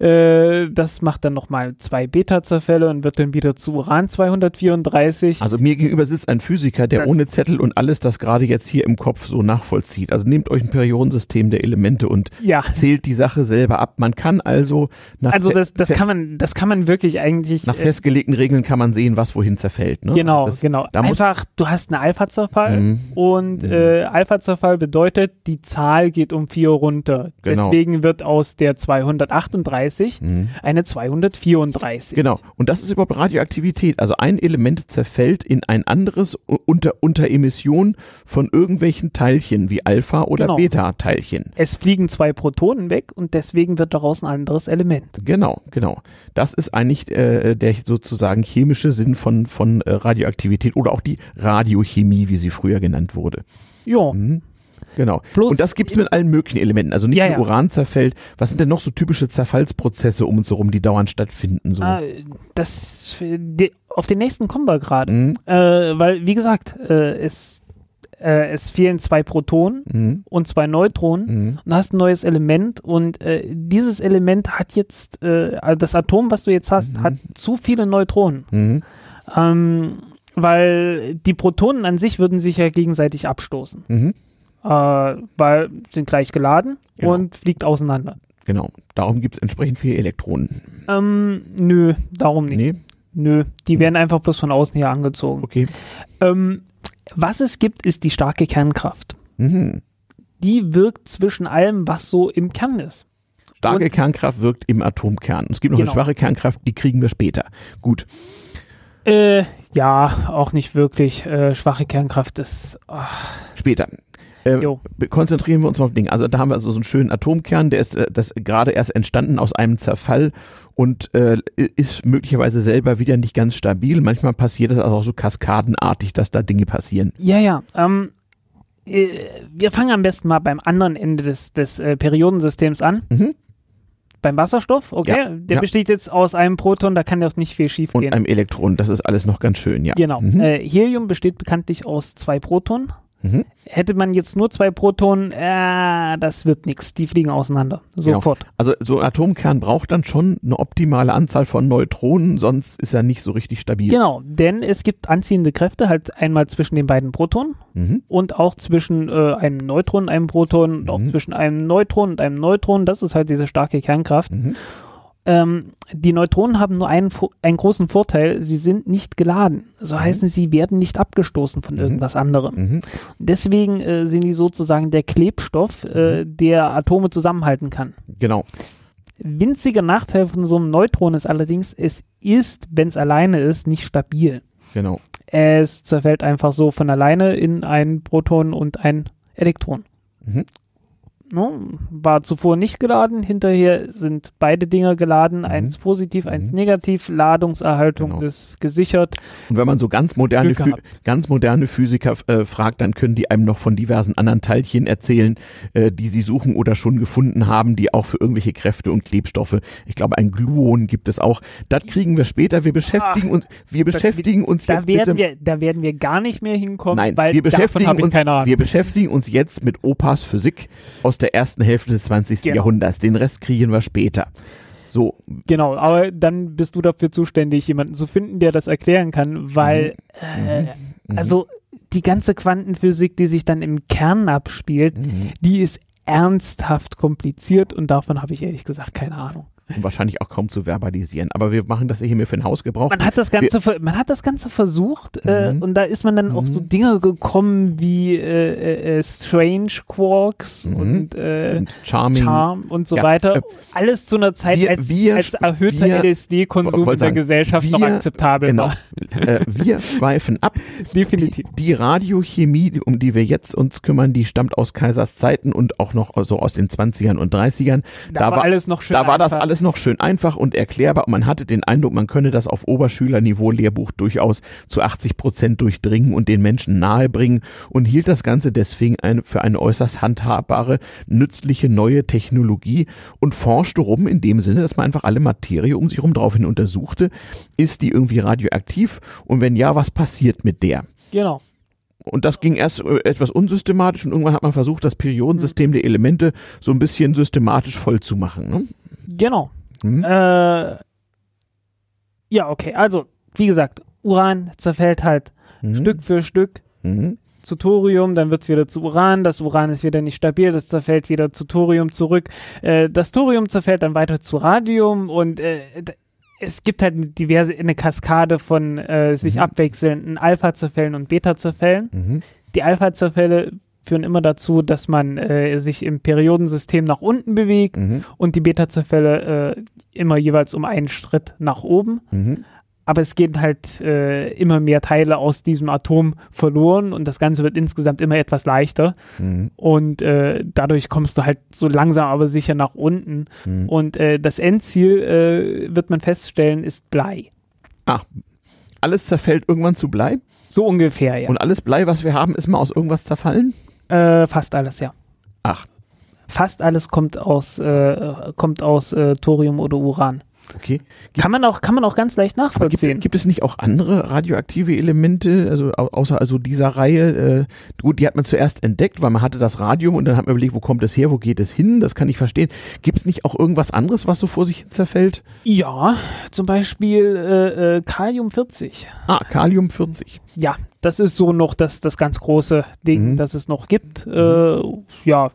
Äh, das macht dann nochmal zwei Beta-Zerfälle und wird dann wieder zu Uran 234. Also mir gegenüber sitzt ein Physiker, der das ohne Zettel und alles das gerade jetzt hier im Kopf so nachvollzieht. Also nehmt euch ein Periodensystem der Elemente und ja. zählt die Sache selber ab. Man kann also nach Also das, das kann man, das kann man wirklich eigentlich. Nach äh, festgelegten Regeln kann man sehen, was wohin zerfällt. Ne? Genau, das, genau. Einfach, du hast einen Alpha-Zerfall. Mhm und mhm. äh, Alpha-Zerfall bedeutet, die Zahl geht um 4 runter. Genau. Deswegen wird aus der 238 mhm. eine 234. Genau. Und das ist überhaupt Radioaktivität. Also ein Element zerfällt in ein anderes unter, unter Emission von irgendwelchen Teilchen wie Alpha- oder genau. Beta-Teilchen. Es fliegen zwei Protonen weg und deswegen wird daraus ein anderes Element. Genau, genau. Das ist eigentlich äh, der sozusagen chemische Sinn von, von äh, Radioaktivität oder auch die Radiochemie, wie sie früher genannt wurde. Ja. Mhm. Genau. Bloß und das gibt es mit allen möglichen Elementen. Also nicht ja, nur Uran zerfällt. Was sind denn noch so typische Zerfallsprozesse um uns herum, die dauernd stattfinden? So? Äh, das, auf den nächsten kommen wir gerade. Mhm. Äh, weil, wie gesagt, äh, es äh, es fehlen zwei Protonen mhm. und zwei Neutronen mhm. und hast ein neues Element und äh, dieses Element hat jetzt, äh, also das Atom, was du jetzt hast, mhm. hat zu viele Neutronen. Mhm. Ähm, weil die Protonen an sich würden sich ja gegenseitig abstoßen. Mhm. Äh, weil sind gleich geladen genau. und fliegt auseinander. Genau, darum gibt es entsprechend viele Elektronen. Ähm, nö, darum nicht. Nee. Nö, die hm. werden einfach bloß von außen hier angezogen. Okay. Ähm, was es gibt, ist die starke Kernkraft. Mhm. Die wirkt zwischen allem, was so im Kern ist. Starke Und, Kernkraft wirkt im Atomkern. Es gibt noch genau. eine schwache Kernkraft, die kriegen wir später. Gut. Äh, ja, auch nicht wirklich. Äh, schwache Kernkraft ist. Oh. Später. Äh, konzentrieren wir uns mal auf Dinge. Also da haben wir also so einen schönen Atomkern, der ist äh, das gerade erst entstanden aus einem Zerfall und äh, ist möglicherweise selber wieder nicht ganz stabil. Manchmal passiert es also auch so kaskadenartig, dass da Dinge passieren. Ja, ja. Ähm, äh, wir fangen am besten mal beim anderen Ende des, des äh, Periodensystems an. Mhm. Beim Wasserstoff, okay, ja, der ja. besteht jetzt aus einem Proton, da kann ja auch nicht viel schief gehen. Und einem Elektron, das ist alles noch ganz schön, ja. Genau. Mhm. Äh, Helium besteht bekanntlich aus zwei Protonen. Mhm. Hätte man jetzt nur zwei Protonen, äh, das wird nichts. Die fliegen auseinander. Genau. Sofort. Genau. Also so ein Atomkern braucht dann schon eine optimale Anzahl von Neutronen, sonst ist er nicht so richtig stabil. Genau, denn es gibt anziehende Kräfte halt einmal zwischen den beiden Protonen mhm. und auch zwischen äh, einem Neutron und einem Proton und auch mhm. zwischen einem Neutron und einem Neutron. Das ist halt diese starke Kernkraft. Mhm. Ähm, die Neutronen haben nur einen, einen großen Vorteil, sie sind nicht geladen. So mhm. heißen, sie werden nicht abgestoßen von mhm. irgendwas anderem. Mhm. Deswegen äh, sind die sozusagen der Klebstoff, äh, mhm. der Atome zusammenhalten kann. Genau. Winziger Nachteil von so einem Neutron ist allerdings, es ist, wenn es alleine ist, nicht stabil. Genau. Es zerfällt einfach so von alleine in ein Proton und ein Elektron. Mhm. Ne? War zuvor nicht geladen, hinterher sind beide Dinger geladen, mhm. eins positiv, eins mhm. negativ, Ladungserhaltung genau. ist gesichert. Und wenn man so ganz moderne, ganz moderne Physiker äh, fragt, dann können die einem noch von diversen anderen Teilchen erzählen, äh, die sie suchen oder schon gefunden haben, die auch für irgendwelche Kräfte und Klebstoffe, ich glaube ein Gluon gibt es auch. Das kriegen wir später, wir beschäftigen Ach, uns, wir beschäftigen uns da jetzt werden bitte, wir, Da werden wir gar nicht mehr hinkommen, Nein, weil wir beschäftigen uns, wir beschäftigen uns jetzt mit Opas Physik aus der der ersten Hälfte des 20. Genau. Jahrhunderts. Den Rest kriegen wir später. So. Genau, aber dann bist du dafür zuständig, jemanden zu finden, der das erklären kann, weil, mhm. Äh, mhm. also die ganze Quantenphysik, die sich dann im Kern abspielt, mhm. die ist ernsthaft kompliziert und davon habe ich ehrlich gesagt keine Ahnung und wahrscheinlich auch kaum zu verbalisieren. Aber wir machen das hier für den Hausgebrauch. Man hat das Ganze, wir, man hat das Ganze versucht äh, mhm. und da ist man dann mhm. auf so Dinge gekommen wie äh, äh, Strange Quarks mhm. und äh, Charming. Charm und so ja, weiter. Äh, Alles zu einer Zeit, wir, als, wir, als erhöhter LSD-Konsum in der Gesellschaft noch akzeptabel genau, war. Äh, wir schweifen ab. Definitiv. Die, die, Radiochemie, um die wir jetzt uns kümmern, die stammt aus Kaisers Zeiten und auch noch so aus den 20ern und 30ern. Da, da war alles noch schön. Da war das alles alles noch schön einfach und erklärbar man hatte den Eindruck, man könne das auf Oberschülerniveau Lehrbuch durchaus zu 80 Prozent durchdringen und den Menschen nahebringen und hielt das Ganze deswegen für eine äußerst handhabbare, nützliche neue Technologie und forschte rum in dem Sinne, dass man einfach alle Materie um sich herum draufhin untersuchte. Ist die irgendwie radioaktiv und wenn ja, was passiert mit der? Genau. Und das ging erst äh, etwas unsystematisch und irgendwann hat man versucht, das Periodensystem der Elemente so ein bisschen systematisch voll zu machen. Ne? Genau. Mhm. Äh, ja, okay. Also, wie gesagt, Uran zerfällt halt mhm. Stück für Stück mhm. zu Thorium, dann wird es wieder zu Uran. Das Uran ist wieder nicht stabil, das zerfällt wieder zu Thorium zurück. Äh, das Thorium zerfällt dann weiter zu Radium und äh, es gibt halt diverse, eine Kaskade von äh, sich mhm. abwechselnden Alpha-Zerfällen und Beta-Zerfällen. Mhm. Die Alpha-Zerfälle führen immer dazu, dass man äh, sich im Periodensystem nach unten bewegt mhm. und die Beta-Zerfälle äh, immer jeweils um einen Schritt nach oben. Aber es gehen halt äh, immer mehr Teile aus diesem Atom verloren und das Ganze wird insgesamt immer etwas leichter. Mhm. Und äh, dadurch kommst du halt so langsam aber sicher nach unten. Mhm. Und äh, das Endziel, äh, wird man feststellen, ist Blei. Ach, alles zerfällt irgendwann zu Blei? So ungefähr, ja. Und alles Blei, was wir haben, ist mal aus irgendwas zerfallen? Äh, fast alles, ja. Ach. Fast alles kommt aus, äh, kommt aus Thorium oder Uran. Okay. Gibt, kann, man auch, kann man auch ganz leicht nachvollziehen. Gibt, gibt, es nicht auch andere radioaktive Elemente, also außer also dieser Reihe? Äh, gut, die hat man zuerst entdeckt, weil man hatte das Radium und dann hat man überlegt, wo kommt es her, wo geht es hin? Das kann ich verstehen. Gibt es nicht auch irgendwas anderes, was so vor sich hin zerfällt? Ja, zum Beispiel äh, äh, Kalium 40. Ah, Kalium 40. Ja, das ist so noch das, das ganz große Ding, mhm. das es noch gibt. Mhm. Äh, ja,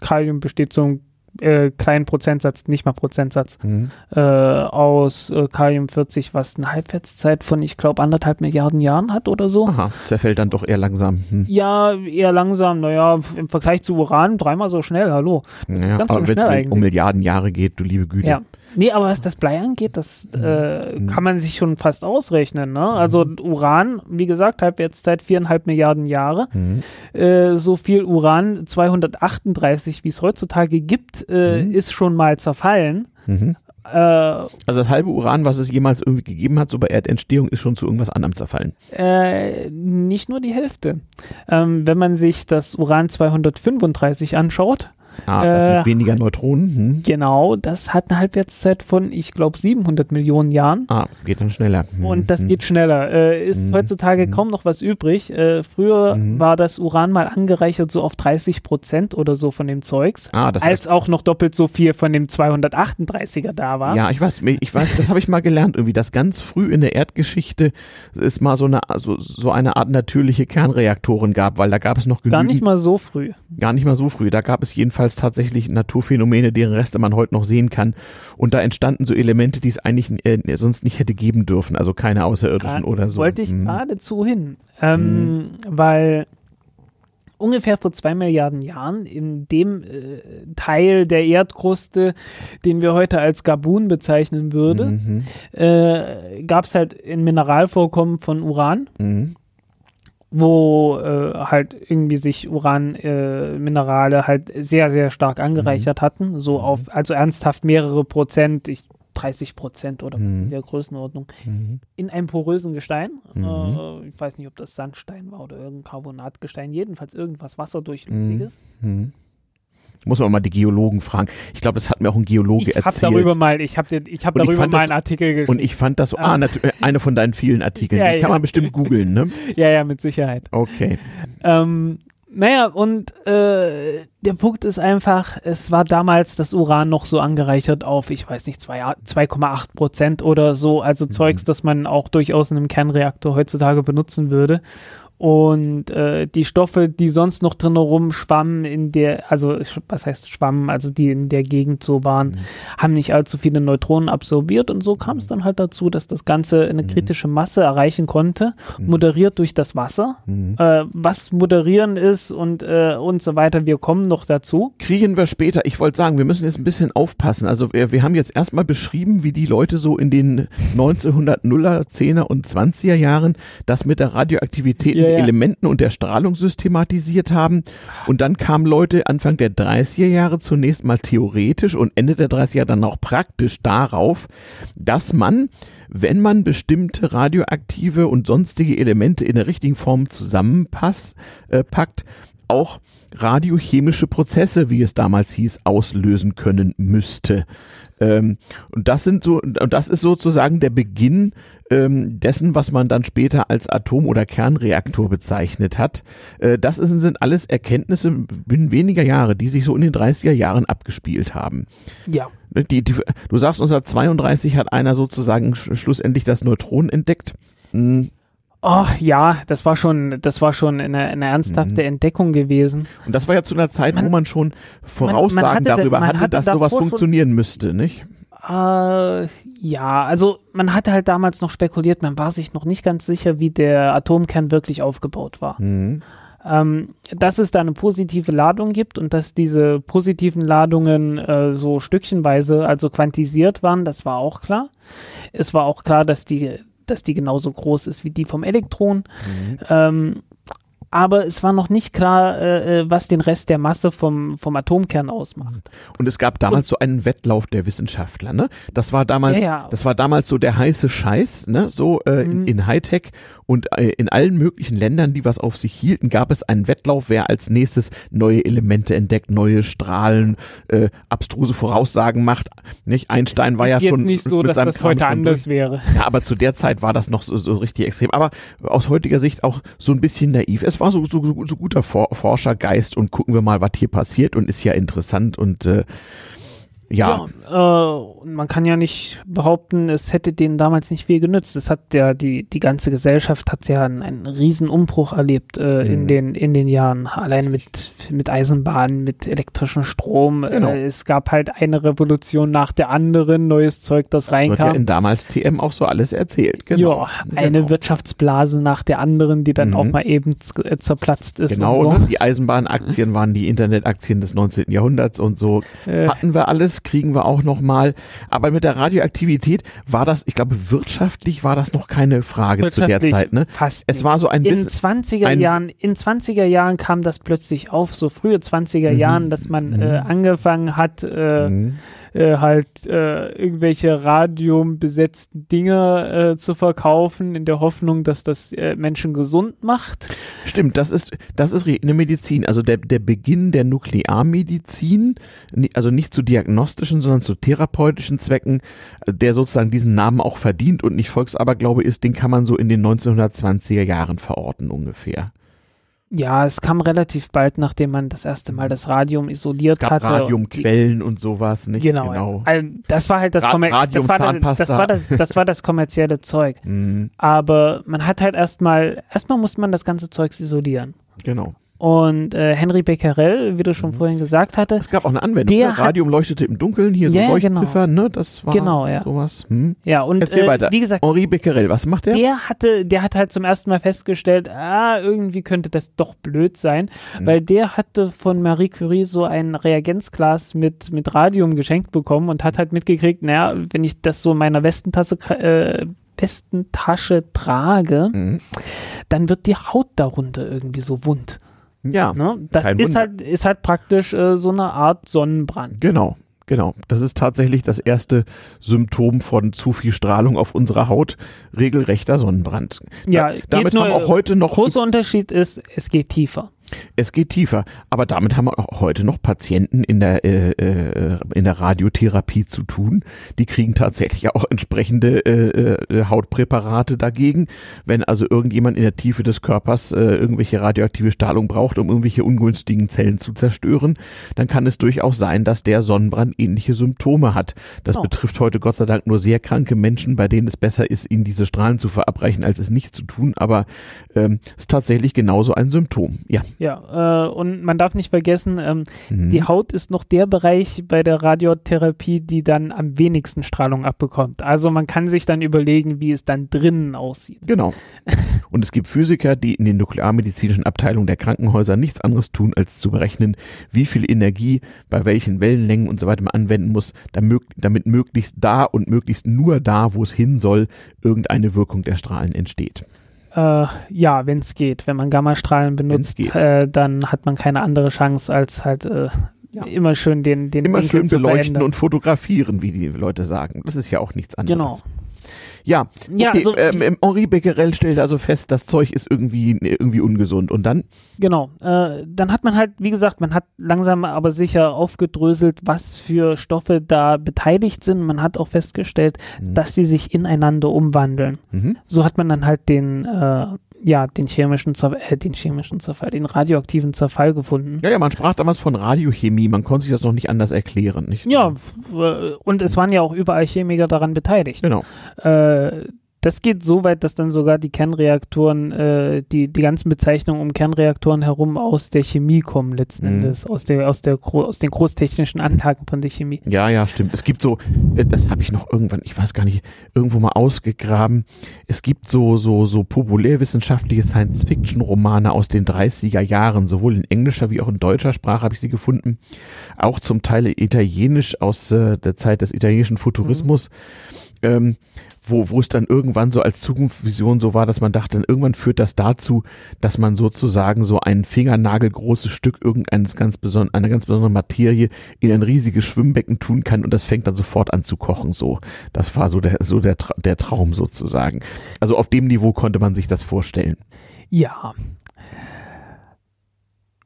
Kalium besteht so äh, kleinen Prozentsatz, nicht mal Prozentsatz, mhm. äh, aus äh, Kalium 40, was eine Halbwertszeit von, ich glaube, anderthalb Milliarden Jahren hat oder so. Aha, zerfällt dann doch eher langsam. Hm. Ja, eher langsam, naja, im Vergleich zu Uran dreimal so schnell, hallo. Das ja, aber wenn es um Milliarden Jahre geht, du liebe Güte. Ja. Nee, aber was das Blei angeht, das mhm. äh, mhm. kann man sich schon fast ausrechnen. Ne? Also mhm. Uran, wie gesagt, Halbwertszeit viereinhalb Milliarden Jahre. Mhm. Äh, so viel Uran, 238, wie es heutzutage gibt, äh, mhm. ist schon mal zerfallen. Mhm. Äh, also das halbe Uran, was es jemals irgendwie gegeben hat, so bei Erdentstehung, ist schon zu irgendwas anderem zerfallen. Äh, nicht nur die Hälfte. Ähm, wenn man sich das Uran 235 anschaut, Ah, das äh, mit weniger Neutronen. Hm. Genau, das hat eine Halbwertszeit von, ich glaube, 700 Millionen Jahren. Ah, das geht dann schneller. Hm. Und das hm. geht schneller. Äh, ist hm. heutzutage hm. kaum noch was übrig. Äh, früher hm. war das Uran mal angereichert so auf 30 Prozent oder so von dem Zeugs, ah, das als heißt, auch noch doppelt so viel von dem 238er da war. Ja, ich weiß, ich weiß, das habe ich mal gelernt irgendwie, dass ganz früh in der Erdgeschichte es mal so eine, so, so eine Art natürliche Kernreaktoren gab, weil da gab es noch genügend. Gar nicht mal so früh. Gar nicht mal so früh. Da gab es jedenfalls jedenfalls tatsächlich Naturphänomene, deren Reste man heute noch sehen kann. Und da entstanden so Elemente, die es eigentlich äh, sonst nicht hätte geben dürfen, also keine außerirdischen Grad, oder so. Wollte ich hm. geradezu hin, ähm, hm. weil ungefähr vor zwei Milliarden Jahren in dem äh, Teil der Erdkruste, den wir heute als Gabun bezeichnen würden, mhm. äh, gab es halt ein Mineralvorkommen von Uran. Mhm wo äh, halt irgendwie sich Uranminerale äh, halt sehr, sehr stark angereichert mhm. hatten. So mhm. auf, also ernsthaft mehrere Prozent, ich 30 Prozent oder was mhm. in der Größenordnung, mhm. in einem porösen Gestein. Mhm. Äh, ich weiß nicht, ob das Sandstein war oder irgendein Carbonatgestein, jedenfalls irgendwas Wasserdurchlässiges. Mhm. Muss man mal die Geologen fragen. Ich glaube, das hat mir auch ein Geologe ich hab erzählt. Darüber mal, ich habe ich hab darüber mal einen Artikel geschrieben. Und ich fand das ah, ah eine von deinen vielen Artikeln. ja, die kann man bestimmt googeln, ne? Ja, ja, mit Sicherheit. Okay. Ähm, naja, und äh, der Punkt ist einfach, es war damals das Uran noch so angereichert auf, ich weiß nicht, 2,8 Prozent oder so, also mhm. Zeugs, das man auch durchaus in einem Kernreaktor heutzutage benutzen würde. Und äh, die Stoffe, die sonst noch drin rumschwammen in der, also was heißt schwammen, also die in der Gegend so waren, mhm. haben nicht allzu viele Neutronen absorbiert und so kam es dann halt dazu, dass das Ganze eine mhm. kritische Masse erreichen konnte, mhm. moderiert durch das Wasser. Mhm. Äh, was moderieren ist und, äh, und so weiter, wir kommen noch dazu. Kriegen wir später. Ich wollte sagen, wir müssen jetzt ein bisschen aufpassen. Also wir, wir haben jetzt erstmal beschrieben, wie die Leute so in den 1900er, 10er und 20er Jahren das mit der Radioaktivität ja ja. Elementen und der Strahlung systematisiert haben. Und dann kamen Leute Anfang der 30er Jahre zunächst mal theoretisch und Ende der 30er Jahre dann auch praktisch darauf, dass man wenn man bestimmte radioaktive und sonstige Elemente in der richtigen Form zusammenpackt, äh, auch radiochemische Prozesse, wie es damals hieß, auslösen können müsste. Ähm, und das sind so, und das ist sozusagen der Beginn ähm, dessen, was man dann später als Atom- oder Kernreaktor bezeichnet hat. Äh, das ist, sind alles Erkenntnisse binnen weniger Jahre, die sich so in den 30er Jahren abgespielt haben. Ja. Ne, die, die, du sagst, 1932 hat einer sozusagen sch schlussendlich das Neutron entdeckt. Hm. Oh ja, das war schon, das war schon eine, eine ernsthafte mhm. Entdeckung gewesen. Und das war ja zu einer Zeit, man, wo man schon Voraussagen man, man hatte, darüber hatte, hatte dass sowas funktionieren müsste, nicht? Äh, ja, also man hatte halt damals noch spekuliert, man war sich noch nicht ganz sicher, wie der Atomkern wirklich aufgebaut war. Mhm. Ähm, dass es da eine positive Ladung gibt und dass diese positiven Ladungen äh, so stückchenweise, also quantisiert waren, das war auch klar. Es war auch klar, dass die, dass die genauso groß ist wie die vom Elektron. Mhm. Ähm, aber es war noch nicht klar, äh, äh, was den Rest der Masse vom, vom Atomkern ausmacht. Und es gab damals und, so einen Wettlauf der Wissenschaftler, ne? Das war damals, ja, ja. das war damals so der heiße Scheiß, ne? So äh, mhm. in, in Hightech und äh, in allen möglichen Ländern, die was auf sich hielten, gab es einen Wettlauf, wer als nächstes neue Elemente entdeckt, neue Strahlen, äh, abstruse Voraussagen macht. Nicht? Einstein war ja jetzt schon. nicht so, dass das heute anders durch. wäre. Ja, aber zu der Zeit war das noch so, so richtig extrem. Aber aus heutiger Sicht auch so ein bisschen naiv. Es war so, so, so guter For Forschergeist und gucken wir mal, was hier passiert und ist ja interessant und äh, ja. ja äh, man kann ja nicht behaupten, es hätte denen damals nicht viel genützt. Es hat ja die, die ganze Gesellschaft hat ja einen, einen riesen Umbruch erlebt äh, mhm. in, den, in den Jahren. Alleine mit, mit Eisenbahnen, mit elektrischem Strom. Genau. Äh, es gab halt eine Revolution nach der anderen, neues Zeug, das, das reinkam. Wird ja in damals TM auch so alles erzählt. Genau. Ja, eine genau. Wirtschaftsblase nach der anderen, die dann mhm. auch mal eben äh, zerplatzt ist. Genau, so. ne? die Eisenbahnaktien waren die Internetaktien des 19. Jahrhunderts und so. Äh. Hatten wir alles kriegen wir auch noch mal. Aber mit der Radioaktivität war das, ich glaube, wirtschaftlich war das noch keine Frage zu der Zeit. Ne? Fast es war so ein in 20er Jahren, in 20er Jahren kam das plötzlich auf, so frühe 20er mhm. Jahren, dass man mhm. äh, angefangen hat, äh, mhm äh, halt äh, irgendwelche radiumbesetzten Dinge äh, zu verkaufen, in der Hoffnung, dass das äh, Menschen gesund macht. Stimmt, das ist, das ist eine Medizin. Also der, der Beginn der Nuklearmedizin, also nicht zu diagnostischen, sondern zu therapeutischen Zwecken, der sozusagen diesen Namen auch verdient und nicht Volksaberglaube ist, den kann man so in den 1920er Jahren verorten ungefähr. Ja, es kam relativ bald, nachdem man das erste Mal das Radium isoliert es gab hatte. Radiumquellen und, und sowas, nicht? Genau. genau. Also das war halt das, Ra das, war das, das, war das, das war das kommerzielle Zeug. Mhm. Aber man hat halt erstmal, erstmal muss man das ganze Zeug isolieren. Genau. Und äh, Henry Becquerel, wie du schon mhm. vorhin gesagt hatte. Es gab auch eine Anwendung. Der ne? Radium leuchtete im Dunkeln, hier so yeah, genau. Leuchtziffern, genau. ne? Das war genau, ja. sowas. Hm. Ja, und Erzähl äh, weiter. wie gesagt, Henri Becquerel, was macht der? Der hatte, der hat halt zum ersten Mal festgestellt, ah, irgendwie könnte das doch blöd sein, mhm. weil der hatte von Marie Curie so ein Reagenzglas mit, mit Radium geschenkt bekommen und hat halt mitgekriegt, naja, wenn ich das so in meiner Westentasse äh, Westentasche trage, mhm. dann wird die Haut darunter irgendwie so wund. Ja. Ne? Das ist halt, ist halt praktisch äh, so eine Art Sonnenbrand. Genau. Genau, das ist tatsächlich das erste Symptom von zu viel Strahlung auf unserer Haut, regelrechter Sonnenbrand. Ja, da, damit nur, haben auch heute noch. Großer Unterschied ist, es geht tiefer. Es geht tiefer, aber damit haben wir auch heute noch Patienten in der, äh, äh, in der Radiotherapie zu tun. Die kriegen tatsächlich auch entsprechende äh, äh, Hautpräparate dagegen. Wenn also irgendjemand in der Tiefe des Körpers äh, irgendwelche radioaktive Strahlung braucht, um irgendwelche ungünstigen Zellen zu zerstören, dann kann es durchaus sein, dass der Sonnenbrand ähnliche Symptome hat. Das oh. betrifft heute Gott sei Dank nur sehr kranke Menschen, bei denen es besser ist, ihnen diese Strahlen zu verabreichen, als es nicht zu tun. Aber ähm, es ist tatsächlich genauso ein Symptom. Ja. Ja, äh, und man darf nicht vergessen, ähm, mhm. die Haut ist noch der Bereich bei der Radiotherapie, die dann am wenigsten Strahlung abbekommt. Also man kann sich dann überlegen, wie es dann drinnen aussieht. Genau. Und es gibt Physiker, die in den nuklearmedizinischen Abteilungen der Krankenhäuser nichts anderes tun, als zu berechnen, wie viel Energie bei welchen Wellenlängen und so weiter man anwenden muss, damit möglichst da und möglichst nur da, wo es hin soll, irgendeine Wirkung der Strahlen entsteht. Äh, ja, wenn es geht. Wenn man Gammastrahlen benutzt, äh, dann hat man keine andere Chance als halt äh, ja. immer schön den, den Immer Winkel schön beleuchten und fotografieren, wie die Leute sagen. Das ist ja auch nichts anderes. Genau. Ja, okay. ja also, ähm, Henri Becquerel stellt also fest, das Zeug ist irgendwie, irgendwie ungesund. Und dann? Genau. Äh, dann hat man halt, wie gesagt, man hat langsam aber sicher aufgedröselt, was für Stoffe da beteiligt sind. Man hat auch festgestellt, mhm. dass sie sich ineinander umwandeln. Mhm. So hat man dann halt den äh, ja, den chemischen, Zerfall, äh, den chemischen Zerfall, den radioaktiven Zerfall gefunden. Ja, ja, man sprach damals von Radiochemie, man konnte sich das noch nicht anders erklären, nicht? Ja, äh, und es waren ja auch überall Chemiker daran beteiligt. Genau. Äh, das geht so weit, dass dann sogar die Kernreaktoren, äh, die, die ganzen Bezeichnungen um Kernreaktoren herum aus der Chemie kommen, letzten mhm. Endes, aus, der, aus, der, aus den großtechnischen Anlagen von der Chemie. Ja, ja, stimmt. Es gibt so, äh, das habe ich noch irgendwann, ich weiß gar nicht, irgendwo mal ausgegraben. Es gibt so, so, so populärwissenschaftliche Science-Fiction-Romane aus den 30er Jahren, sowohl in englischer wie auch in deutscher Sprache habe ich sie gefunden. Auch zum Teil italienisch aus äh, der Zeit des italienischen Futurismus. Mhm ähm, wo, wo es dann irgendwann so als Zukunftsvision so war, dass man dachte, dann irgendwann führt das dazu, dass man sozusagen so ein fingernagelgroßes Stück irgendeines ganz besonderen, einer ganz besonderen Materie in ein riesiges Schwimmbecken tun kann und das fängt dann sofort an zu kochen. So, das war so der, so der, der Traum sozusagen. Also auf dem Niveau konnte man sich das vorstellen. Ja.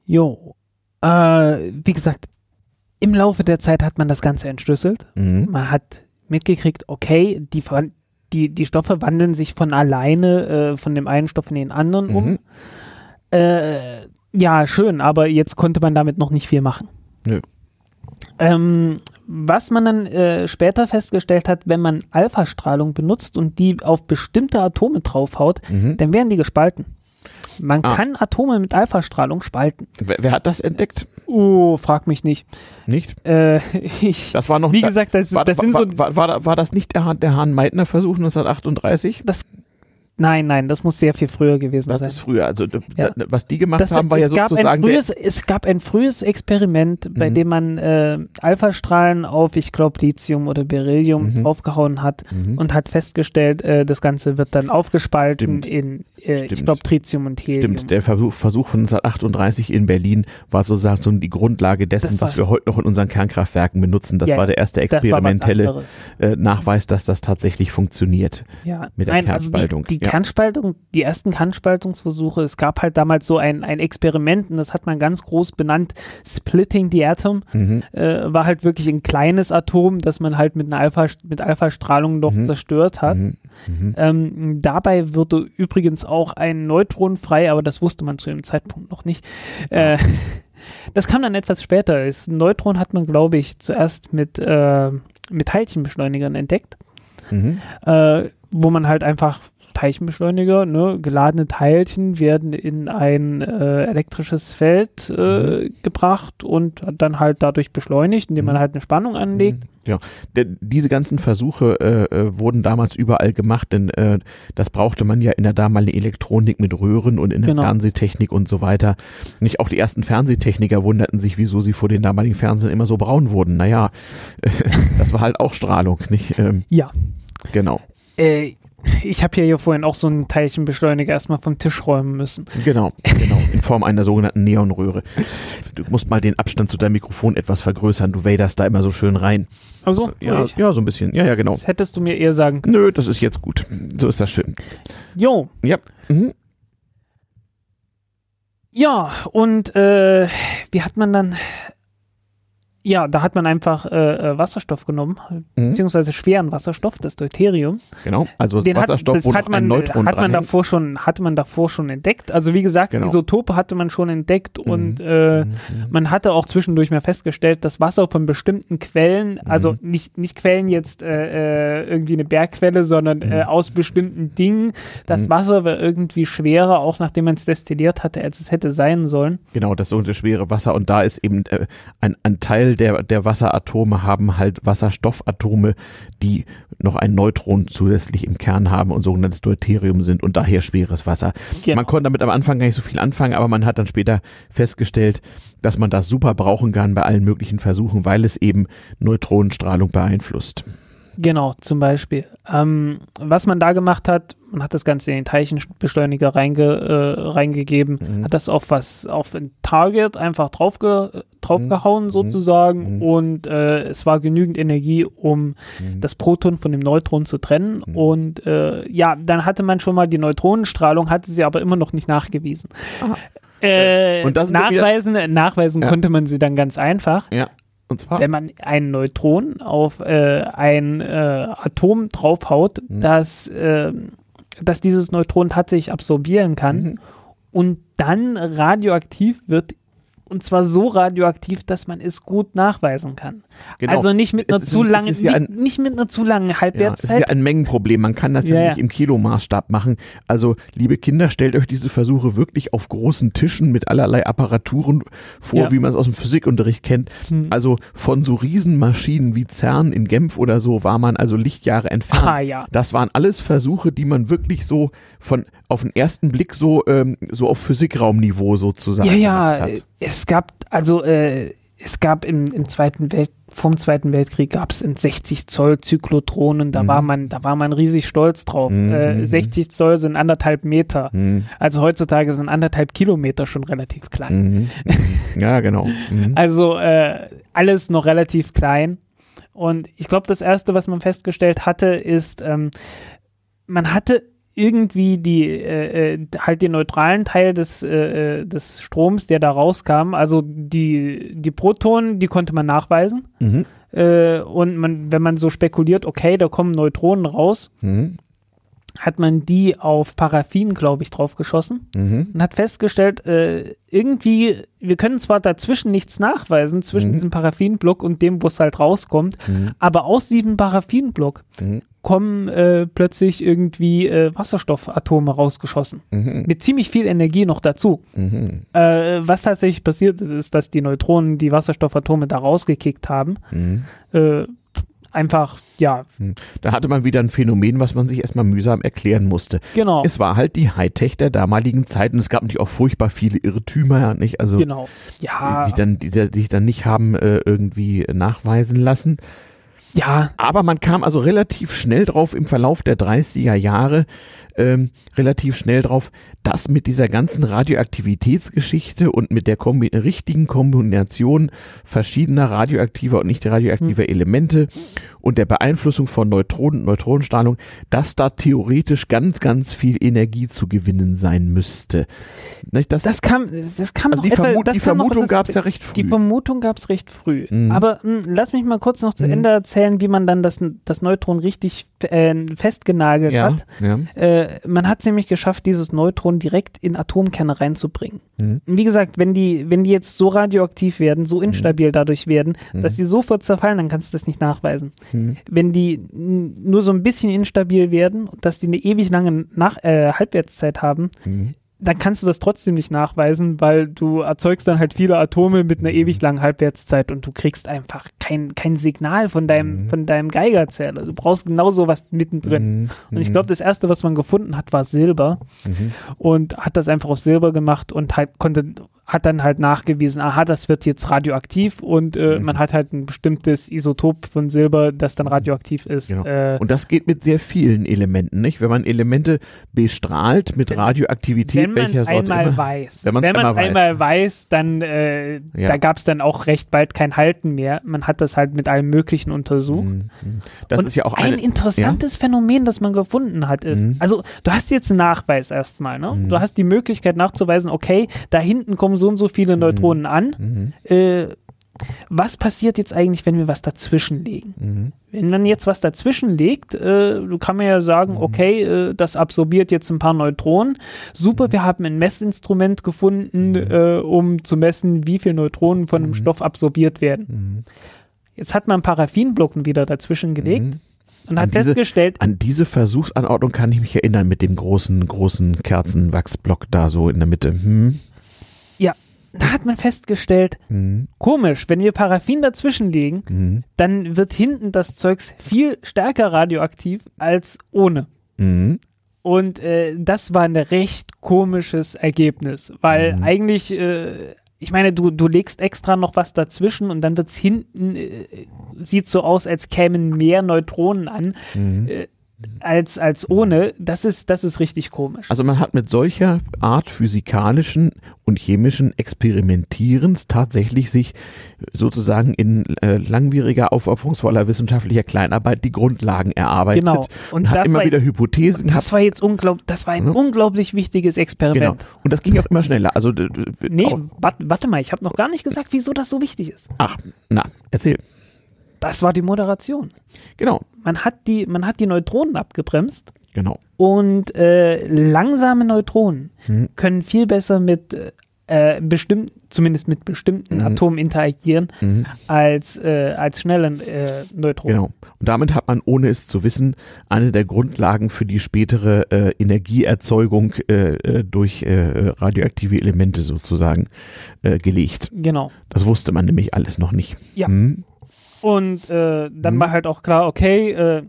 Jo. Äh, wie gesagt, im Laufe der Zeit hat man das Ganze entschlüsselt. Mhm. Man hat mitgekriegt, okay, die, die, die Stoffe wandeln sich von alleine äh, von dem einen Stoff in den anderen mhm. um. Äh, ja, schön, aber jetzt konnte man damit noch nicht viel machen. Nö. Ähm, was man dann äh, später festgestellt hat, wenn man Alpha-Strahlung benutzt und die auf bestimmte Atome draufhaut, mhm. dann werden die gespalten. Man ah. kann Atome mit Alpha-Strahlung spalten. Wer, wer, hat das entdeckt? Oh, frag mich nicht. Nicht? Äh, ich, das war noch. Wie gesagt, das, war, das war, sind so. War, war, war das nicht der, der Hahn-Meitner-Versuch 1938? Das Nein, nein, das muss sehr viel früher gewesen das sein. Das ist früher. Also ja. was die gemacht das, haben, war ja sozusagen. Frühes, es gab ein frühes Experiment, bei mhm. dem man äh, Alphastrahlen auf, ich glaube, Lithium oder Beryllium mhm. aufgehauen hat mhm. und hat festgestellt, äh, das Ganze wird dann aufgespalten Stimmt. in, äh, ich glaube, Tritium und Helium. Stimmt, der Versuch, Versuch von 1938 in Berlin war sozusagen so die Grundlage dessen, was wir heute noch in unseren Kernkraftwerken benutzen. Das ja, war der erste experimentelle äh, Nachweis, dass das tatsächlich funktioniert ja. mit der Nein, Kernspaltung. Also die, die Kernspaltung, die ersten Kernspaltungsversuche, es gab halt damals so ein, ein Experiment, und das hat man ganz groß benannt, Splitting the Atom, mhm. äh, war halt wirklich ein kleines Atom, das man halt mit einer Alpha, mit Alpha-Strahlung noch mhm. zerstört hat. Mhm. mhm. Ähm, dabei wurde übrigens auch ein Neutron frei, aber das wusste man zu dem Zeitpunkt noch nicht. Äh, das kam dann etwas später. Das Neutron hat man, glaube ich, zuerst mit, äh, mit Teilchenbeschleunigern entdeckt. Mhm. Äh, wo man halt einfach Teilchenbeschleuniger, ne, geladene Teilchen werden in ein äh, elektrisches Feld äh, mhm. gebracht und dann halt dadurch beschleunigt, indem man mhm. halt eine Spannung anlegt. Mhm. Ja, diese ganzen Versuche äh, äh, wurden damals überall gemacht, denn äh, das brauchte man ja in der damaligen Elektronik mit Röhren und in der genau. Fernsehtechnik und so weiter. Nicht auch die ersten Fernsehtechniker wunderten sich, wieso sie vor den damaligen Fernsehen immer so braun wurden. Naja, das war halt auch Strahlung, nicht? Ähm, ja. Genau. Äh, ich habe ja vorhin auch so einen Teilchenbeschleuniger erstmal vom Tisch räumen müssen. Genau, genau, in Form einer sogenannten Neonröhre. Du musst mal den Abstand zu deinem Mikrofon etwas vergrößern, du waderst da immer so schön rein. Also, ja, ja, so ein bisschen. Ja, ja, genau. Das hättest du mir eher sagen können. Nö, das ist jetzt gut. So ist das schön. Jo. Ja. Mhm. Ja, und äh, wie hat man dann ja, da hat man einfach äh, äh, Wasserstoff genommen, mhm. beziehungsweise schweren Wasserstoff, das Deuterium. Genau, also Den Wasserstoff, hat, das hat man, ein Neutron hat man davor schon, hatte man davor schon entdeckt. Also wie gesagt, genau. Isotope hatte man schon entdeckt mhm. und äh, mhm. man hatte auch zwischendurch mal festgestellt, dass Wasser von bestimmten Quellen, also mhm. nicht, nicht Quellen jetzt äh, äh, irgendwie eine Bergquelle, sondern äh, mhm. aus bestimmten Dingen, das mhm. Wasser war irgendwie schwerer, auch nachdem man es destilliert hatte, als es hätte sein sollen. Genau, das sogenannte schwere Wasser und da ist eben ein, ein Teil der, der Wasseratome haben halt Wasserstoffatome, die noch ein Neutron zusätzlich im Kern haben und sogenanntes Deuterium sind und daher schweres Wasser. Genau. Man konnte damit am Anfang gar nicht so viel anfangen, aber man hat dann später festgestellt, dass man das super brauchen kann bei allen möglichen Versuchen, weil es eben Neutronenstrahlung beeinflusst. Genau, zum Beispiel. Ähm, was man da gemacht hat, man hat das Ganze in den Teilchenbeschleuniger reinge, äh, reingegeben, mhm. hat das auf was, auf ein Target einfach draufge, draufgehauen mhm. sozusagen mhm. und äh, es war genügend Energie, um mhm. das Proton von dem Neutron zu trennen mhm. und äh, ja, dann hatte man schon mal die Neutronenstrahlung, hatte sie aber immer noch nicht nachgewiesen. Äh, nachweisen, nachweisen ja. konnte man sie dann ganz einfach. Ja. Und zwar? Wenn man ein Neutron auf äh, ein äh, Atom draufhaut, mhm. das, äh, dass dieses Neutron tatsächlich absorbieren kann mhm. und dann radioaktiv wird und zwar so radioaktiv, dass man es gut nachweisen kann. Genau. Also nicht mit einer zu langen, ja nicht, nicht, mit einer zu langen Halbwertszeit. Ja, es ist ja ein Mengenproblem. Man kann das ja, ja nicht im Kilomaßstab machen. Also, liebe Kinder, stellt euch diese Versuche wirklich auf großen Tischen mit allerlei Apparaturen vor, wie man es aus dem Physikunterricht kennt. Hm. Also von so Riesenmaschinen wie CERN in Genf oder so war man also Lichtjahre entfernt. Ah. Das waren alles Versuche, die man wirklich so von auf den ersten Blick so, ähm, so auf Physikraumniveau sozusagen ja, ja, hat. Es gab, also äh, es gab im, im Zweiten Welt, vom Zweiten Weltkrieg gab es in 60 Zoll Zyklotronen, da mhm. war man, da war man riesig stolz drauf. Mhm. Äh, 60 mhm. Zoll sind anderthalb Meter. Mhm. Also heutzutage sind anderthalb Kilometer schon relativ klein. Mhm. Mhm. Ja, genau. Also äh, alles noch relativ klein. Und ich glaube, das erste, was man festgestellt hatte, ist, ähm, man hatte irgendwie die äh, äh, halt den neutralen Teil des, äh, äh, des Stroms, der da rauskam, also die, die Protonen, die konnte man nachweisen. Mhm. Äh, und man, wenn man so spekuliert, okay, da kommen Neutronen raus, mhm. Hat man die auf Paraffin, glaube ich, draufgeschossen mhm. und hat festgestellt, äh, irgendwie, wir können zwar dazwischen nichts nachweisen, zwischen mhm. diesem Paraffinblock und dem, wo es halt rauskommt, mhm. aber aus diesem Paraffinblock mhm kommen äh, plötzlich irgendwie äh, Wasserstoffatome rausgeschossen. Mhm. Mit ziemlich viel Energie noch dazu. Mhm. Äh, was tatsächlich passiert ist, ist, dass die Neutronen die Wasserstoffatome da rausgekickt haben. Mhm. Einfach, ja. Mhm. Da hatte man wieder ein Phänomen, was man sich erstmal mühsam erklären musste. Genau. Es war halt die Hightech der damaligen Zeit und es gab natürlich auch furchtbar viele Irrtümer, nicht? Also, genau. Ja. Die, die dann, die, die sich dann nicht haben äh, irgendwie nachweisen lassen. Ja. Aber man kam also relativ schnell drauf im Verlauf der 30er Jahre, ähm, relativ schnell drauf, dass mit dieser ganzen Radioaktivitätsgeschichte und mit der Kombi richtigen Kombination verschiedener radioaktiver und nicht radioaktiver hm. Elemente und der Beeinflussung von Neutronen, Neutronenstrahlung, dass da theoretisch ganz, ganz viel Energie zu gewinnen sein müsste. Das, das kam, das kam also die, etwa, Vermut, die Vermutung gab es ja recht früh. Die Vermutung gab es recht früh. Mhm. Aber mh, hm, lass mich mal kurz noch zu mhm. Ende erzählen, wie man dann das, das Neutron richtig äh, festgenagelt ja, hat. Ja. Äh, man hat es nämlich geschafft, dieses Neutron direkt in Atomkerne reinzubringen. Mhm. Wie gesagt, wenn die, wenn die jetzt so radioaktiv werden, so instabil mhm. dadurch werden, dass sie mhm. sofort zerfallen, dann kannst du das nicht nachweisen. Mhm. Wenn die nur so ein bisschen instabil werden, dass die eine ewig lange Nach äh, Halbwertszeit haben, mhm dann kannst du das trotzdem nicht nachweisen, weil du erzeugst dann halt viele Atome mit einer mhm. ewig langen Halbwertszeit und du kriegst einfach kein, kein Signal von deinem, mhm. von deinem Geigerzähler. Du brauchst genau sowas mittendrin. Mhm. Und ich glaube, das erste, was man gefunden hat, war Silber mhm. und hat das einfach aus Silber gemacht und halt konnte hat dann halt nachgewiesen, aha, das wird jetzt radioaktiv und äh, mhm. man hat halt ein bestimmtes Isotop von Silber, das dann radioaktiv ist. Genau. Äh, und das geht mit sehr vielen Elementen, nicht? Wenn man Elemente bestrahlt mit Radioaktivität, wenn welcher Sorte einmal immer, weiß. Wenn man es einmal, einmal, weiß, dann äh, ja. da gab es dann auch recht bald kein Halten mehr. Man hat das halt mit allem Möglichen untersucht. Mhm. Das und ist ja auch eine, ein interessantes ja? Phänomen, das man gefunden hat, ist, mhm. also du hast jetzt einen Nachweis erstmal, ne? Mhm. Du hast die Möglichkeit nachzuweisen, okay, da hinten kommen so und so viele mhm. Neutronen an. Mhm. Äh, was passiert jetzt eigentlich, wenn wir was dazwischen legen? Mhm. Wenn man jetzt was dazwischen legt, äh, kann man ja sagen, mhm. okay, äh, das absorbiert jetzt ein paar Neutronen. Super, mhm. wir haben ein Messinstrument gefunden, mhm. äh, um zu messen, wie viele Neutronen von einem Stoff absorbiert werden. Jetzt hat man Paraffinblocken wieder dazwischen gelegt und hat diese, festgestellt. An diese Versuchsanordnung kann ich mich erinnern mit dem großen, großen Kerzenwachsblock da so in der Mitte. Hm da hat man festgestellt, mhm. komisch, wenn wir Paraffin dazwischen legen, mhm. dann wird hinten das Zeugs viel stärker radioaktiv als ohne. Mhm. Und äh, das war ein recht komisches Ergebnis, weil mhm. eigentlich, äh, ich meine, du, du legst extra noch was dazwischen und dann wird es hinten, äh, sieht so aus, als kämen mehr Neutronen an. Mhm. Äh, als, als ohne, das ist, das ist richtig komisch. Also man hat mit solcher Art physikalischen und chemischen Experimentierens tatsächlich sich sozusagen in äh, langwieriger, aufopferungsvoller wissenschaftlicher Kleinarbeit die Grundlagen erarbeitet. Genau. Und, und hat immer wieder Hypothesen. Das war jetzt unglaublich, das war ein ja. unglaublich wichtiges Experiment. Genau. Und das ging auch immer schneller. Also, nee, warte mal, ich habe noch gar nicht gesagt, wieso das so wichtig ist. Ach, na, erzähl. Das war die Moderation. Genau. Man hat die, man hat die Neutronen abgebremst. Genau. Und äh, langsame Neutronen hm. können viel besser mit äh, bestimmt, zumindest mit bestimmten mhm. Atomen interagieren, mhm. als, äh, als schnelle äh, Neutronen. Genau. Und damit hat man, ohne es zu wissen, eine der Grundlagen für die spätere äh, Energieerzeugung äh, äh, durch radioaktive Elemente sozusagen gelegt. Genau. Das wusste man nämlich alles noch nicht. Ja. Mhm. Und äh, dann mhm. war halt auch klar, okay, äh,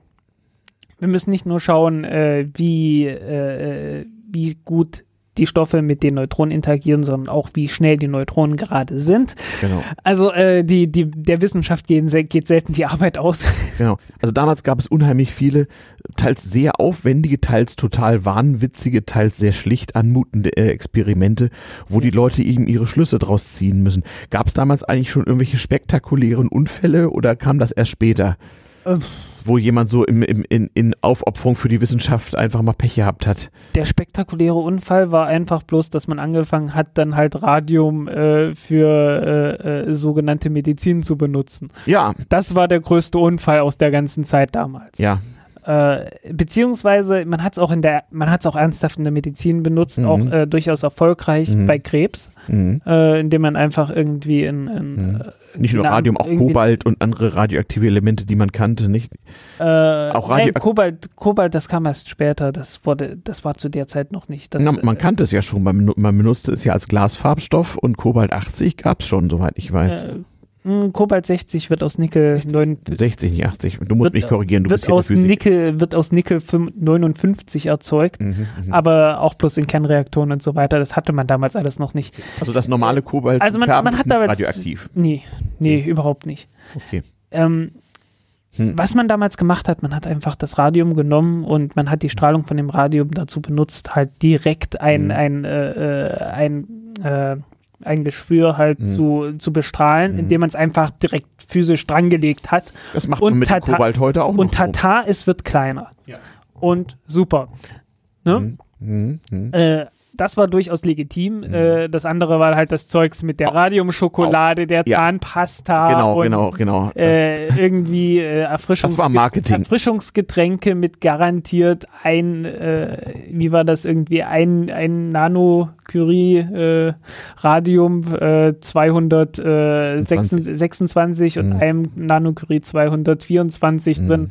wir müssen nicht nur schauen, äh, wie, äh, wie gut die Stoffe mit den Neutronen interagieren, sondern auch, wie schnell die Neutronen gerade sind. Genau. Also äh, die, die, der Wissenschaft geht, geht selten die Arbeit aus. Genau. Also damals gab es unheimlich viele, teils sehr aufwendige, teils total wahnwitzige, teils sehr schlicht anmutende äh, Experimente, wo die Leute eben ihre Schlüsse draus ziehen müssen. Gab es damals eigentlich schon irgendwelche spektakulären Unfälle oder kam das erst später? Äh, wo jemand so im, im, in, in Aufopferung für die Wissenschaft einfach mal Pech gehabt hat. Der spektakuläre Unfall war einfach bloß, dass man angefangen hat, dann halt Radium äh, für äh, äh, sogenannte Medizin zu benutzen. Ja. Das war der größte Unfall aus der ganzen Zeit damals. Ja. Äh, beziehungsweise man hat es auch in der, man hat es auch ernsthaft in der Medizin benutzt, mhm. auch äh, durchaus erfolgreich mhm. bei Krebs, mhm. äh, indem man einfach irgendwie in, in mhm. äh, nicht nur Radium, auch Kobalt und andere radioaktive Elemente, die man kannte, nicht? Äh, auch Radio nein, Kobalt, Kobalt, das kam erst später, das wurde, das war zu der Zeit noch nicht. Das, Na, man kannte es ja schon, man, man benutzte es ja als Glasfarbstoff und Kobalt 80 gab es schon, soweit ich weiß. Hm, Kobalt 60 wird aus Nickel 60, 60 nicht 80. Du musst wird, mich korrigieren. Du wird, aus Nickel, wird aus Nickel 59 erzeugt, mhm, mhm, aber auch bloß in Kernreaktoren und so weiter. Das hatte man damals alles noch nicht. Also das normale Kobalt also man, man hat damals, radioaktiv? Nee, nee, okay. überhaupt nicht. Okay. Ähm, hm. Was man damals gemacht hat, man hat einfach das Radium genommen und man hat die Strahlung von dem Radium dazu benutzt, halt direkt ein, hm. ein, äh, äh ein äh, ein Geschwür halt mhm. zu, zu bestrahlen, mhm. indem man es einfach direkt physisch drangelegt hat. Das macht man und mit Tata Kobalt heute auch Und Tata, es wird kleiner. Ja. Und super. Ne? Mhm. mhm. Äh, das war durchaus legitim. Mhm. Äh, das andere war halt das Zeugs mit der Radiumschokolade, der ja. Zahnpasta. Genau, und, genau, genau. Äh, irgendwie äh, Erfrischungs Erfrischungsgetränke mit garantiert ein, äh, wie war das irgendwie, ein, ein Nano-Curie äh, Radium 226 äh, und mhm. einem Nano-Curie 224 mhm. drin.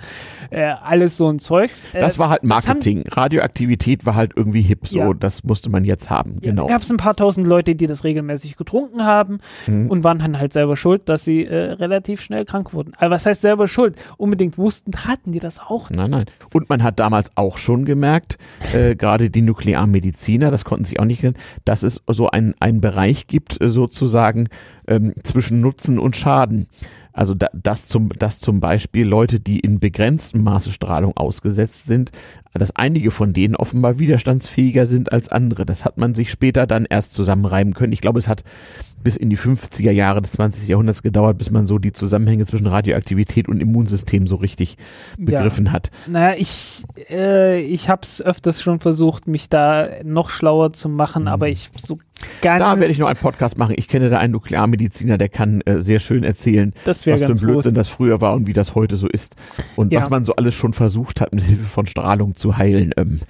alles so ein Zeugs. das war halt Marketing. Radioaktivität war halt irgendwie hip, so ja. das musste man jetzt haben. Ja, genau. gab es ein paar tausend Leute, die das regelmäßig getrunken haben mhm. und waren dann halt selber schuld, dass sie äh, relativ schnell krank wurden. Aber was heißt selber schuld? Unbedingt wussten, hatten die das auch nicht. Nein, nein. Und man hat damals auch schon gemerkt, äh, gerade die Nuklearmediziner, das konnten sich auch nicht kennen, dass es so einen Bereich gibt, äh, sozusagen ähm, zwischen Nutzen und Schaden. Also da, das, zum, dass zum Beispiel Leute, die in begrenztem Maße Strahlung ausgesetzt sind, dass einige von denen offenbar widerstandsfähiger sind als andere. Das hat man sich später dann erst zusammenreiben können. Ich glaube, es hat bis in die 50er Jahre des 20. Jahrhunderts gedauert, bis man so die Zusammenhänge zwischen Radioaktivität und Immunsystem so richtig begriffen ja. hat. Naja, ich, äh, ich habe es öfters schon versucht, mich da noch schlauer zu machen, mhm. aber ich so ganz. Da werde ich noch einen Podcast machen. Ich kenne da einen Nuklearmediziner, der kann äh, sehr schön erzählen, was für ein Blödsinn gut. das früher war und wie das heute so ist. Und ja. was man so alles schon versucht hat, mit Hilfe von Strahlung zu heilen. Ähm.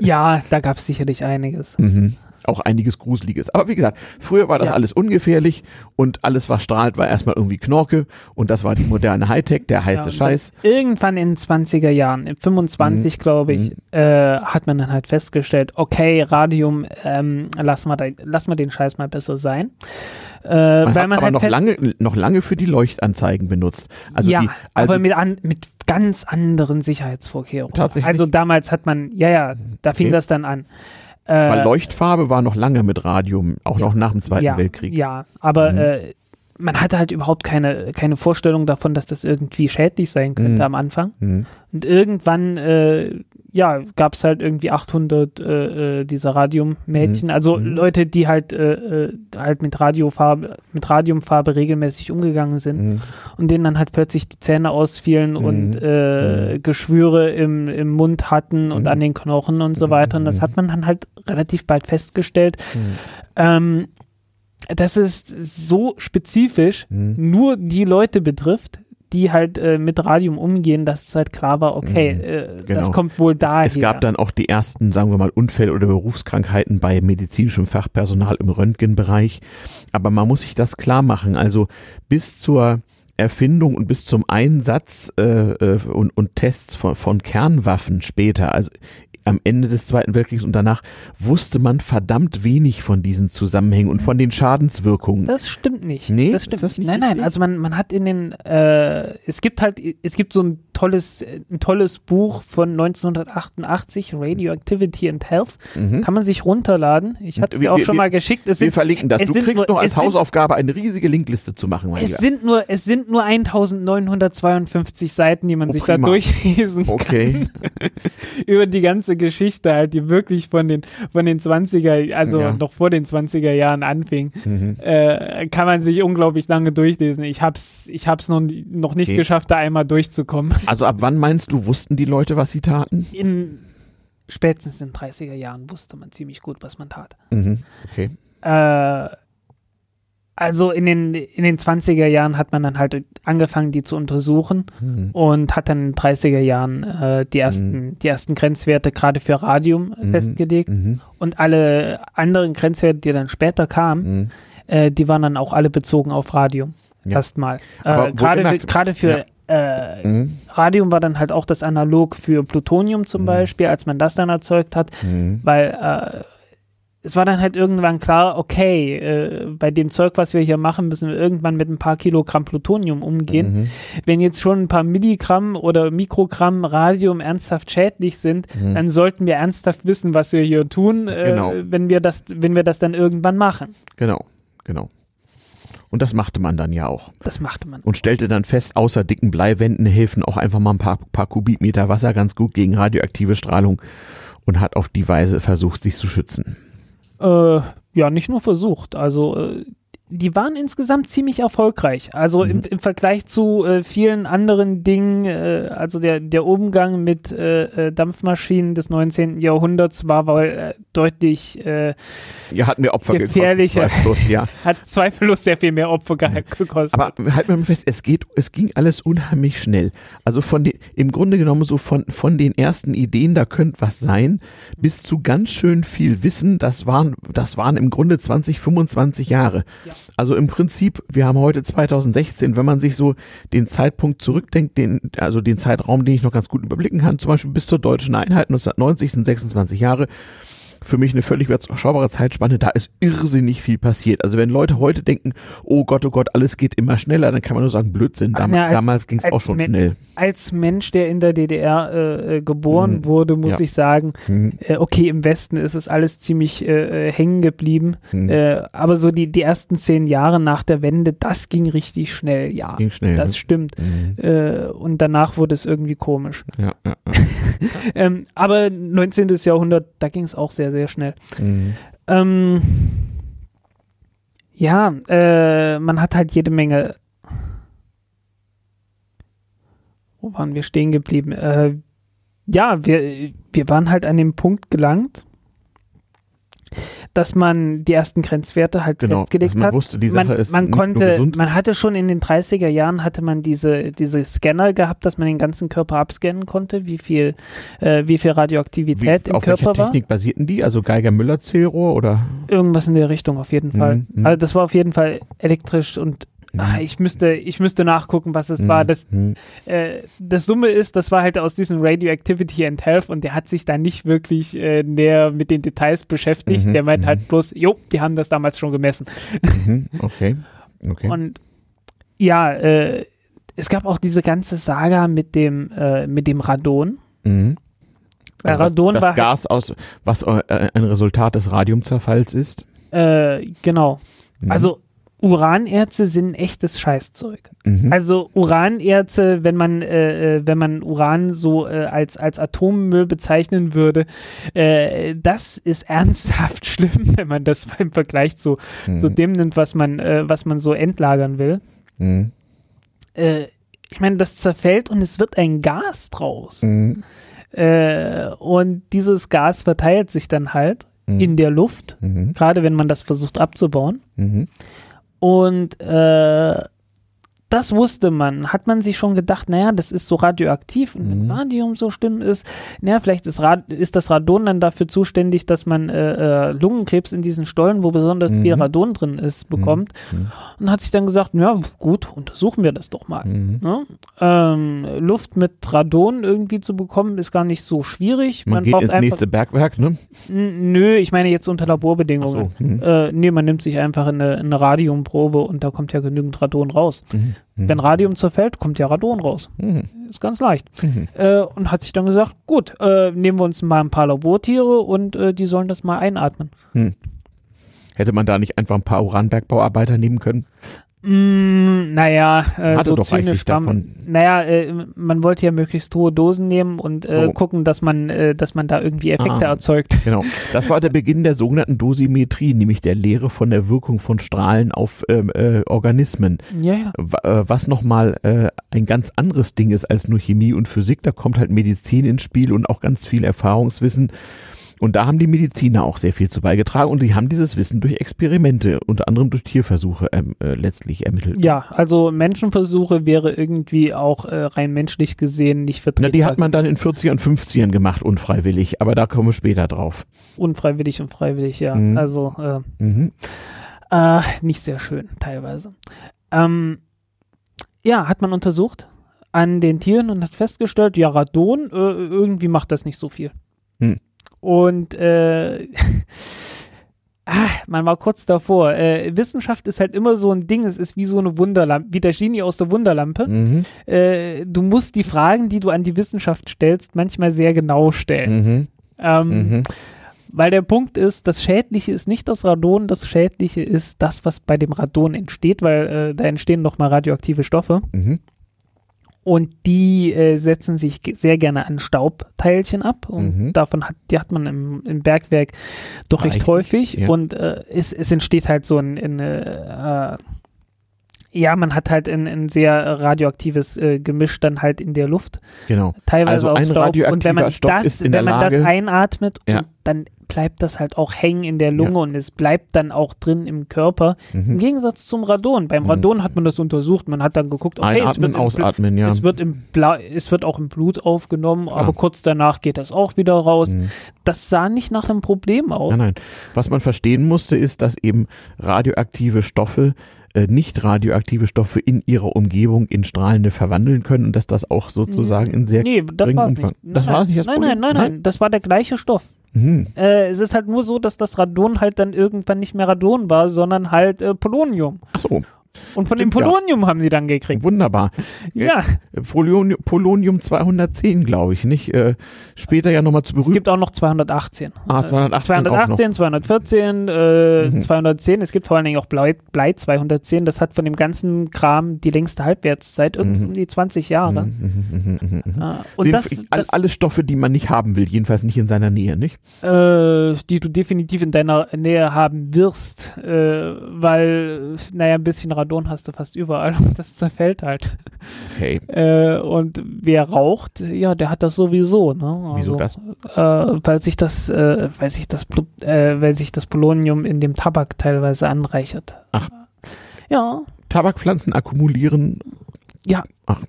Ja, da gab es sicherlich einiges. Mhm auch einiges Gruseliges. Aber wie gesagt, früher war das ja. alles ungefährlich und alles, was strahlt, war erstmal irgendwie Knorke und das war die moderne Hightech, der heiße ja, Scheiß. Irgendwann in den 20er Jahren, in 25 mhm. glaube ich, mhm. äh, hat man dann halt festgestellt, okay, Radium, ähm, lass, mal lass mal den Scheiß mal besser sein. Äh, man weil man aber halt noch, lange, noch lange für die Leuchtanzeigen benutzt. Also ja, die, also aber mit, an, mit ganz anderen Sicherheitsvorkehrungen. Tatsächlich. Also damals hat man, ja, ja, da fing okay. das dann an. Äh, Weil Leuchtfarbe war noch lange mit Radium, auch ja, noch nach dem Zweiten ja, Weltkrieg. Ja, aber mhm. äh, man hatte halt überhaupt keine, keine Vorstellung davon, dass das irgendwie schädlich sein könnte mhm. am Anfang. Mhm. Und irgendwann, äh, ja, gab es halt irgendwie 800 äh, äh, dieser Radiummädchen, mhm. also mhm. Leute, die halt, äh, äh, halt mit Radiofarbe, mit Radiumfarbe regelmäßig umgegangen sind mhm. und denen dann halt plötzlich die Zähne ausfielen und äh, Geschwüre im, im Mund hatten und an den Knochen und so weiter. Und das hat man dann halt relativ bald festgestellt. Ähm, dass es so spezifisch mhm. nur die Leute betrifft, die halt äh, mit Radium umgehen, dass es halt klar war, okay, mhm, äh, genau. das kommt wohl daher. Es, es, gab dann auch die ersten, sagen wir mal, Unfälle oder Berufskrankheiten bei medizinischem Fachpersonal im Röntgenbereich. Aber man muss sich das klar machen. Also bis zur Erfindung und bis zum Einsatz äh, äh und, und Tests von, von Kernwaffen später, also am Ende des Zweiten Weltkriegs und danach wusste man verdammt wenig von diesen Zusammenhängen und von den Schadenswirkungen. Das stimmt nicht. Nee, das stimmt das nicht. Nein, nein, also man, man hat in den, äh, es gibt halt, es gibt so ein tolles, ein tolles Buch von 1988, Radioactivity and Health. Mhm. Kann man sich runterladen. Ich hatte es dir auch wir, schon mal geschickt. Es wir sind, verlinken das. Du kriegst nur, noch als Hausaufgabe eine riesige Linkliste zu machen. es sind nur, es sind nur 1952 Seiten, die man oh, sich prima. da durchlesen okay. kann. Über die ganze Geschichte halt, die wirklich von den, von den 20er, also ja. noch vor den 20er Jahren anfing, mhm. äh, kann man sich unglaublich lange durchlesen. Ich hab's, ich hab's noch, noch nicht okay. geschafft, da einmal durchzukommen. Also ab wann meinst du, wussten die Leute, was sie taten? In spätestens in den 30er Jahren wusste man ziemlich gut, was man tat. Mhm. Okay. Äh, also in den, in den 20er Jahren hat man dann halt angefangen, die zu untersuchen mhm. und hat dann in den 30er Jahren äh, die, ersten, mhm. die ersten Grenzwerte gerade für Radium mhm. festgelegt. Mhm. Und alle anderen Grenzwerte, die dann später kamen, mhm. äh, die waren dann auch alle bezogen auf Radium. Ja. Erstmal. Äh, gerade für ja. Äh, mhm. Radium war dann halt auch das Analog für Plutonium zum Beispiel, als man das dann erzeugt hat, weil äh, es war dann halt irgendwann klar, okay, äh, bei dem Zeug, was wir hier machen, müssen wir irgendwann mit ein paar Kilogramm Plutonium umgehen. Mhm. Wenn jetzt schon ein paar Milligramm oder Mikrogramm Radium ernsthaft schädlich sind, mhm. dann sollten wir ernsthaft wissen, was wir hier tun, äh, genau. wenn wir das, wenn wir das dann irgendwann machen. Genau, genau. Und das machte man dann ja auch. Das machte man. Und stellte dann fest, außer dicken Bleiwänden helfen auch einfach mal ein paar, paar Kubikmeter Wasser ganz gut gegen radioaktive Strahlung und hat auf die Weise versucht, sich zu schützen. Äh, ja, nicht nur versucht. Also äh, die waren insgesamt ziemlich erfolgreich. Also mhm. im, im, Vergleich zu äh, vielen anderen Dingen, äh, also der, der Umgang mit äh, äh Dampfmaschinen des 19. Jahrhunderts war wohl äh, deutlich äh, ja, hat mir Opfer gefährlicher. Zweifellos, ja. hat zweifellos sehr viel mehr Opfer gekostet. Aber halt mal fest, es geht, es ging alles unheimlich schnell. Also von den, im Grunde genommen so von, von den ersten Ideen, da könnte was sein, bis zu ganz schön viel Wissen, das waren, das waren im Grunde 20, 25 Jahre. Ja. Also im Prinzip, wir haben heute 2016, wenn man sich so den Zeitpunkt zurückdenkt, den, also den Zeitraum, den ich noch ganz gut überblicken kann, zum Beispiel bis zur deutschen Einheit 1990 sind 26 Jahre, für mich eine völlig überschaubare Zeitspanne. Da ist irrsinnig viel passiert. Also wenn Leute heute denken, oh Gott, oh Gott, alles geht immer schneller, dann kann man nur sagen, Blödsinn. Dam ja, als, damals ging es auch schon schnell. Als Mensch, der in der DDR äh, äh, geboren mhm. wurde, muss ja. ich sagen, mhm. äh, okay, im Westen ist es alles ziemlich äh, äh hängen geblieben. Mhm. Äh, aber so die, die ersten zehn Jahre nach der Wende, das ging richtig schnell. Ja, ging schnell, das ne? stimmt. Mhm. und danach wurde es irgendwie komisch. Ja. ähm, aber 19. Jahrhundert, da ging es auch sehr, sehr schnell. Mhm. Ähm, ja, äh, man hat halt jede Menge. Wo waren wir stehen geblieben? Äh, ja, wir, wir waren halt an dem Punkt gelangt, dass man die ersten Grenzwerte halt genau, festgelegt man hat. Wusste, die Sache man, ist man konnte, man hatte schon in den 30er Jahren hatte man diese, diese Scanner gehabt, dass man den ganzen Körper abscannen konnte, wie viel, äh, wie viel Radioaktivität wie, im Körper war. Auf welcher Technik basierten die? Also Geiger-Müller-Zählrohr oder? Irgendwas in der Richtung auf jeden Fall. Mhm, also das war auf jeden Fall elektrisch und Ach, ich müsste, ich müsste nachgucken, was es mhm. war. Das, mhm. äh, das Dumme ist, das war halt aus diesem Radioactivity and Health und der hat sich da nicht wirklich äh, näher mit den Details beschäftigt. Mhm. Der meint halt mhm. bloß, jo, die haben das damals schon gemessen. Mhm. Okay. okay. Und ja, äh, es gab auch diese ganze Saga mit dem, äh, mit dem Radon. Mhm. Also Radon das, das war halt Gas aus, was äh, ein Resultat des Radiumzerfalls ist. Äh, genau. Also Uranerze sind echtes Scheißzeug. Mhm. Also Uranerze, wenn man, äh, äh, wenn man Uran so äh, als, als Atommüll bezeichnen würde, äh, das ist ernsthaft schlimm, wenn man das im Vergleich zu, mhm. zu dem nimmt, was man, äh, was man so entlagern will. Mhm. Äh, ich meine, das zerfällt und es wird ein Gas draus. Mhm. und dieses Gas verteilt sich dann halt mhm. in der Luft, mhm. gerade wenn man das versucht abzubauen. Und äh, das wusste man. Hat man sich schon gedacht, naja, das ist so radioaktiv und mhm. wenn Radium so schlimm ist, naja, vielleicht ist, Rad ist das Radon dann dafür zuständig, dass man äh, äh, Lungenkrebs in diesen Stollen, wo besonders mhm. viel Radon drin ist, bekommt. Mhm. Und hat sich dann gesagt, ja, gut, untersuchen wir das doch mal. Mhm. Ne? Ähm, Luft mit Radon irgendwie zu bekommen, ist gar nicht so schwierig. Man, man geht ins nächste Bergwerk, ne? Nö, ich meine jetzt unter Laborbedingungen. So. Mhm. Äh, nee, man nimmt sich einfach eine, eine Radiumprobe und da kommt ja genügend Radon raus. Mhm. Mhm. Wenn Radium zerfällt, kommt ja Radon raus. Mhm. Ist ganz leicht. Mhm. Äh, und hat sich dann gesagt, gut, äh, nehmen wir uns mal ein paar Labortiere und äh, die sollen das mal einatmen. Mhm. Hätte man da nicht einfach ein paar Uranbergbauarbeiter nehmen können? Mm, naja, äh, so doch zynisch davon. Naja, äh, man wollte ja möglichst hohe Dosen nehmen und äh, so. gucken, dass man, äh, dass man da irgendwie Effekte ah, erzeugt. Genau. Das war der Beginn der sogenannten Dosimetrie, nämlich der Lehre von der Wirkung von Strahlen auf ähm, äh, Organismen. Ja, ja. Äh, was nochmal äh, ein ganz anderes Ding ist als nur Chemie und Physik. Da kommt halt Medizin ins Spiel und auch ganz viel Erfahrungswissen. Und da haben die Mediziner auch sehr viel zu beigetragen und sie haben dieses Wissen durch Experimente, unter anderem durch Tierversuche ähm, äh, letztlich ermittelt. Ja, also Menschenversuche wäre irgendwie auch äh, rein menschlich gesehen nicht vertretbar. Na, die hat man dann in 40 und 50ern gemacht, unfreiwillig, aber da kommen wir später drauf. Unfreiwillig und freiwillig, ja. Mhm. Also äh, mhm. Äh, nicht sehr schön teilweise. Ähm, ja, hat man untersucht an den Tieren und hat festgestellt, ja, Radon, äh, irgendwie macht das nicht so viel. Hm. Und äh, ah, man war kurz davor. Äh, Wissenschaft ist halt immer so ein Ding, es ist wie so eine Wunderlampe, wie der Genie aus der Wunderlampe. Mhm. Äh, du musst die Fragen, die du an die Wissenschaft stellst, manchmal sehr genau stellen. Mhm. Ähm, mhm. Weil der Punkt ist, das Schädliche ist nicht das Radon, das Schädliche ist das, was bei dem Radon entsteht, weil äh, da entstehen nochmal radioaktive Stoffe. Und die äh, setzen sich sehr gerne an Staubteilchen ab und mhm. davon hat, die hat man im, im Bergwerk doch recht Eigentlich, häufig ja. und äh, es, es entsteht halt so ein, ein äh, ja, man hat halt ein, ein sehr radioaktives äh, Gemisch dann halt in der Luft. Genau. Teilweise also ein Staub. radioaktiver und wenn man Stoff das, wenn man Lage, das einatmet, ja. dann bleibt das halt auch hängen in der Lunge ja. und es bleibt dann auch drin im Körper. Mhm. Im Gegensatz zum Radon. Beim mhm. Radon hat man das untersucht, man hat dann geguckt, okay, Einatmen, es, wird ausatmen, ja. es, wird im Bla es wird auch im Blut aufgenommen, aber kurz danach geht das auch wieder raus. Mhm. Das sah nicht nach einem Problem aus. Nein, nein. Was man verstehen musste, ist, dass eben radioaktive Stoffe äh, nicht radioaktive Stoffe in ihrer Umgebung in strahlende verwandeln können und dass das auch sozusagen in sehr nee, das war's Umfang. Nicht. Das war nicht das nein, nein, nein, nein, nein, das war der gleiche Stoff. Mhm. Äh, es ist halt nur so, dass das Radon halt dann irgendwann nicht mehr Radon war, sondern halt äh, Polonium. Ach so. Und von Stimmt, dem Polonium ja. haben sie dann gekriegt. Wunderbar. Ja. Äh, Polonium, Polonium 210, glaube ich, nicht? Äh, später ja nochmal zu berühren. Es gibt auch noch 218. Ah, 218. 218, 214, äh, mhm. 210. Es gibt vor allen Dingen auch Blei, Blei 210. Das hat von dem ganzen Kram die längste Halbwertszeit, irgendwie mhm. um die 20 Jahre. Mhm, mhm, mhm, mhm ah, und das, das, alle Stoffe, die man nicht haben will, jedenfalls nicht in seiner Nähe, nicht? Äh, die du definitiv in deiner Nähe haben wirst, äh, weil, naja, ein bisschen Radon Radon hast du fast überall und das zerfällt halt. Okay. Äh, und wer raucht, ja, der hat das sowieso. Ne? Also, Wieso das? Äh, weil sich das, äh, weil sich das Blut, äh, weil sich das Polonium in dem Tabak teilweise anreichert. Ach. Ja. Tabakpflanzen akkumulieren. Ja. Ach,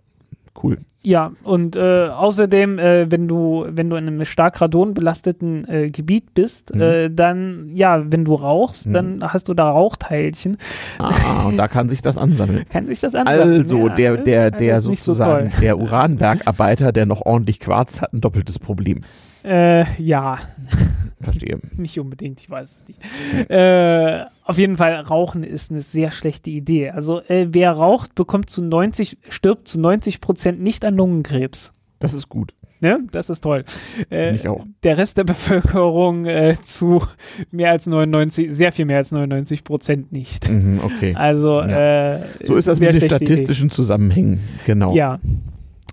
cool. Ja, und äh, außerdem, äh, wenn du, wenn du in einem stark radonbelasteten äh, Gebiet bist, mhm. Äh, dann, ja, wenn du rauchst, mhm. dann hast du da Rauchteilchen. Ah, und da kann sich das ansammeln. kann sich das ansammeln. Also, ja, der, der, der sozusagen, so der Uranbergarbeiter, der noch ordentlich Quarz hat, ein doppeltes Problem. Äh, ja. Verstehe. nicht unbedingt, ich weiß es nicht. Äh, auf jeden Fall, Rauchen ist eine sehr schlechte Idee. Also, äh, wer raucht, bekommt zu 90, stirbt zu 90 Prozent nicht an Lungenkrebs. Das ist gut. Ja, das ist toll. Äh, ich auch. Der Rest der Bevölkerung äh, zu mehr als 99, sehr viel mehr als 99 Prozent nicht. Mhm, okay. Also, ja. äh, so ist das mit den statistischen Idee. Zusammenhängen, genau. Ja.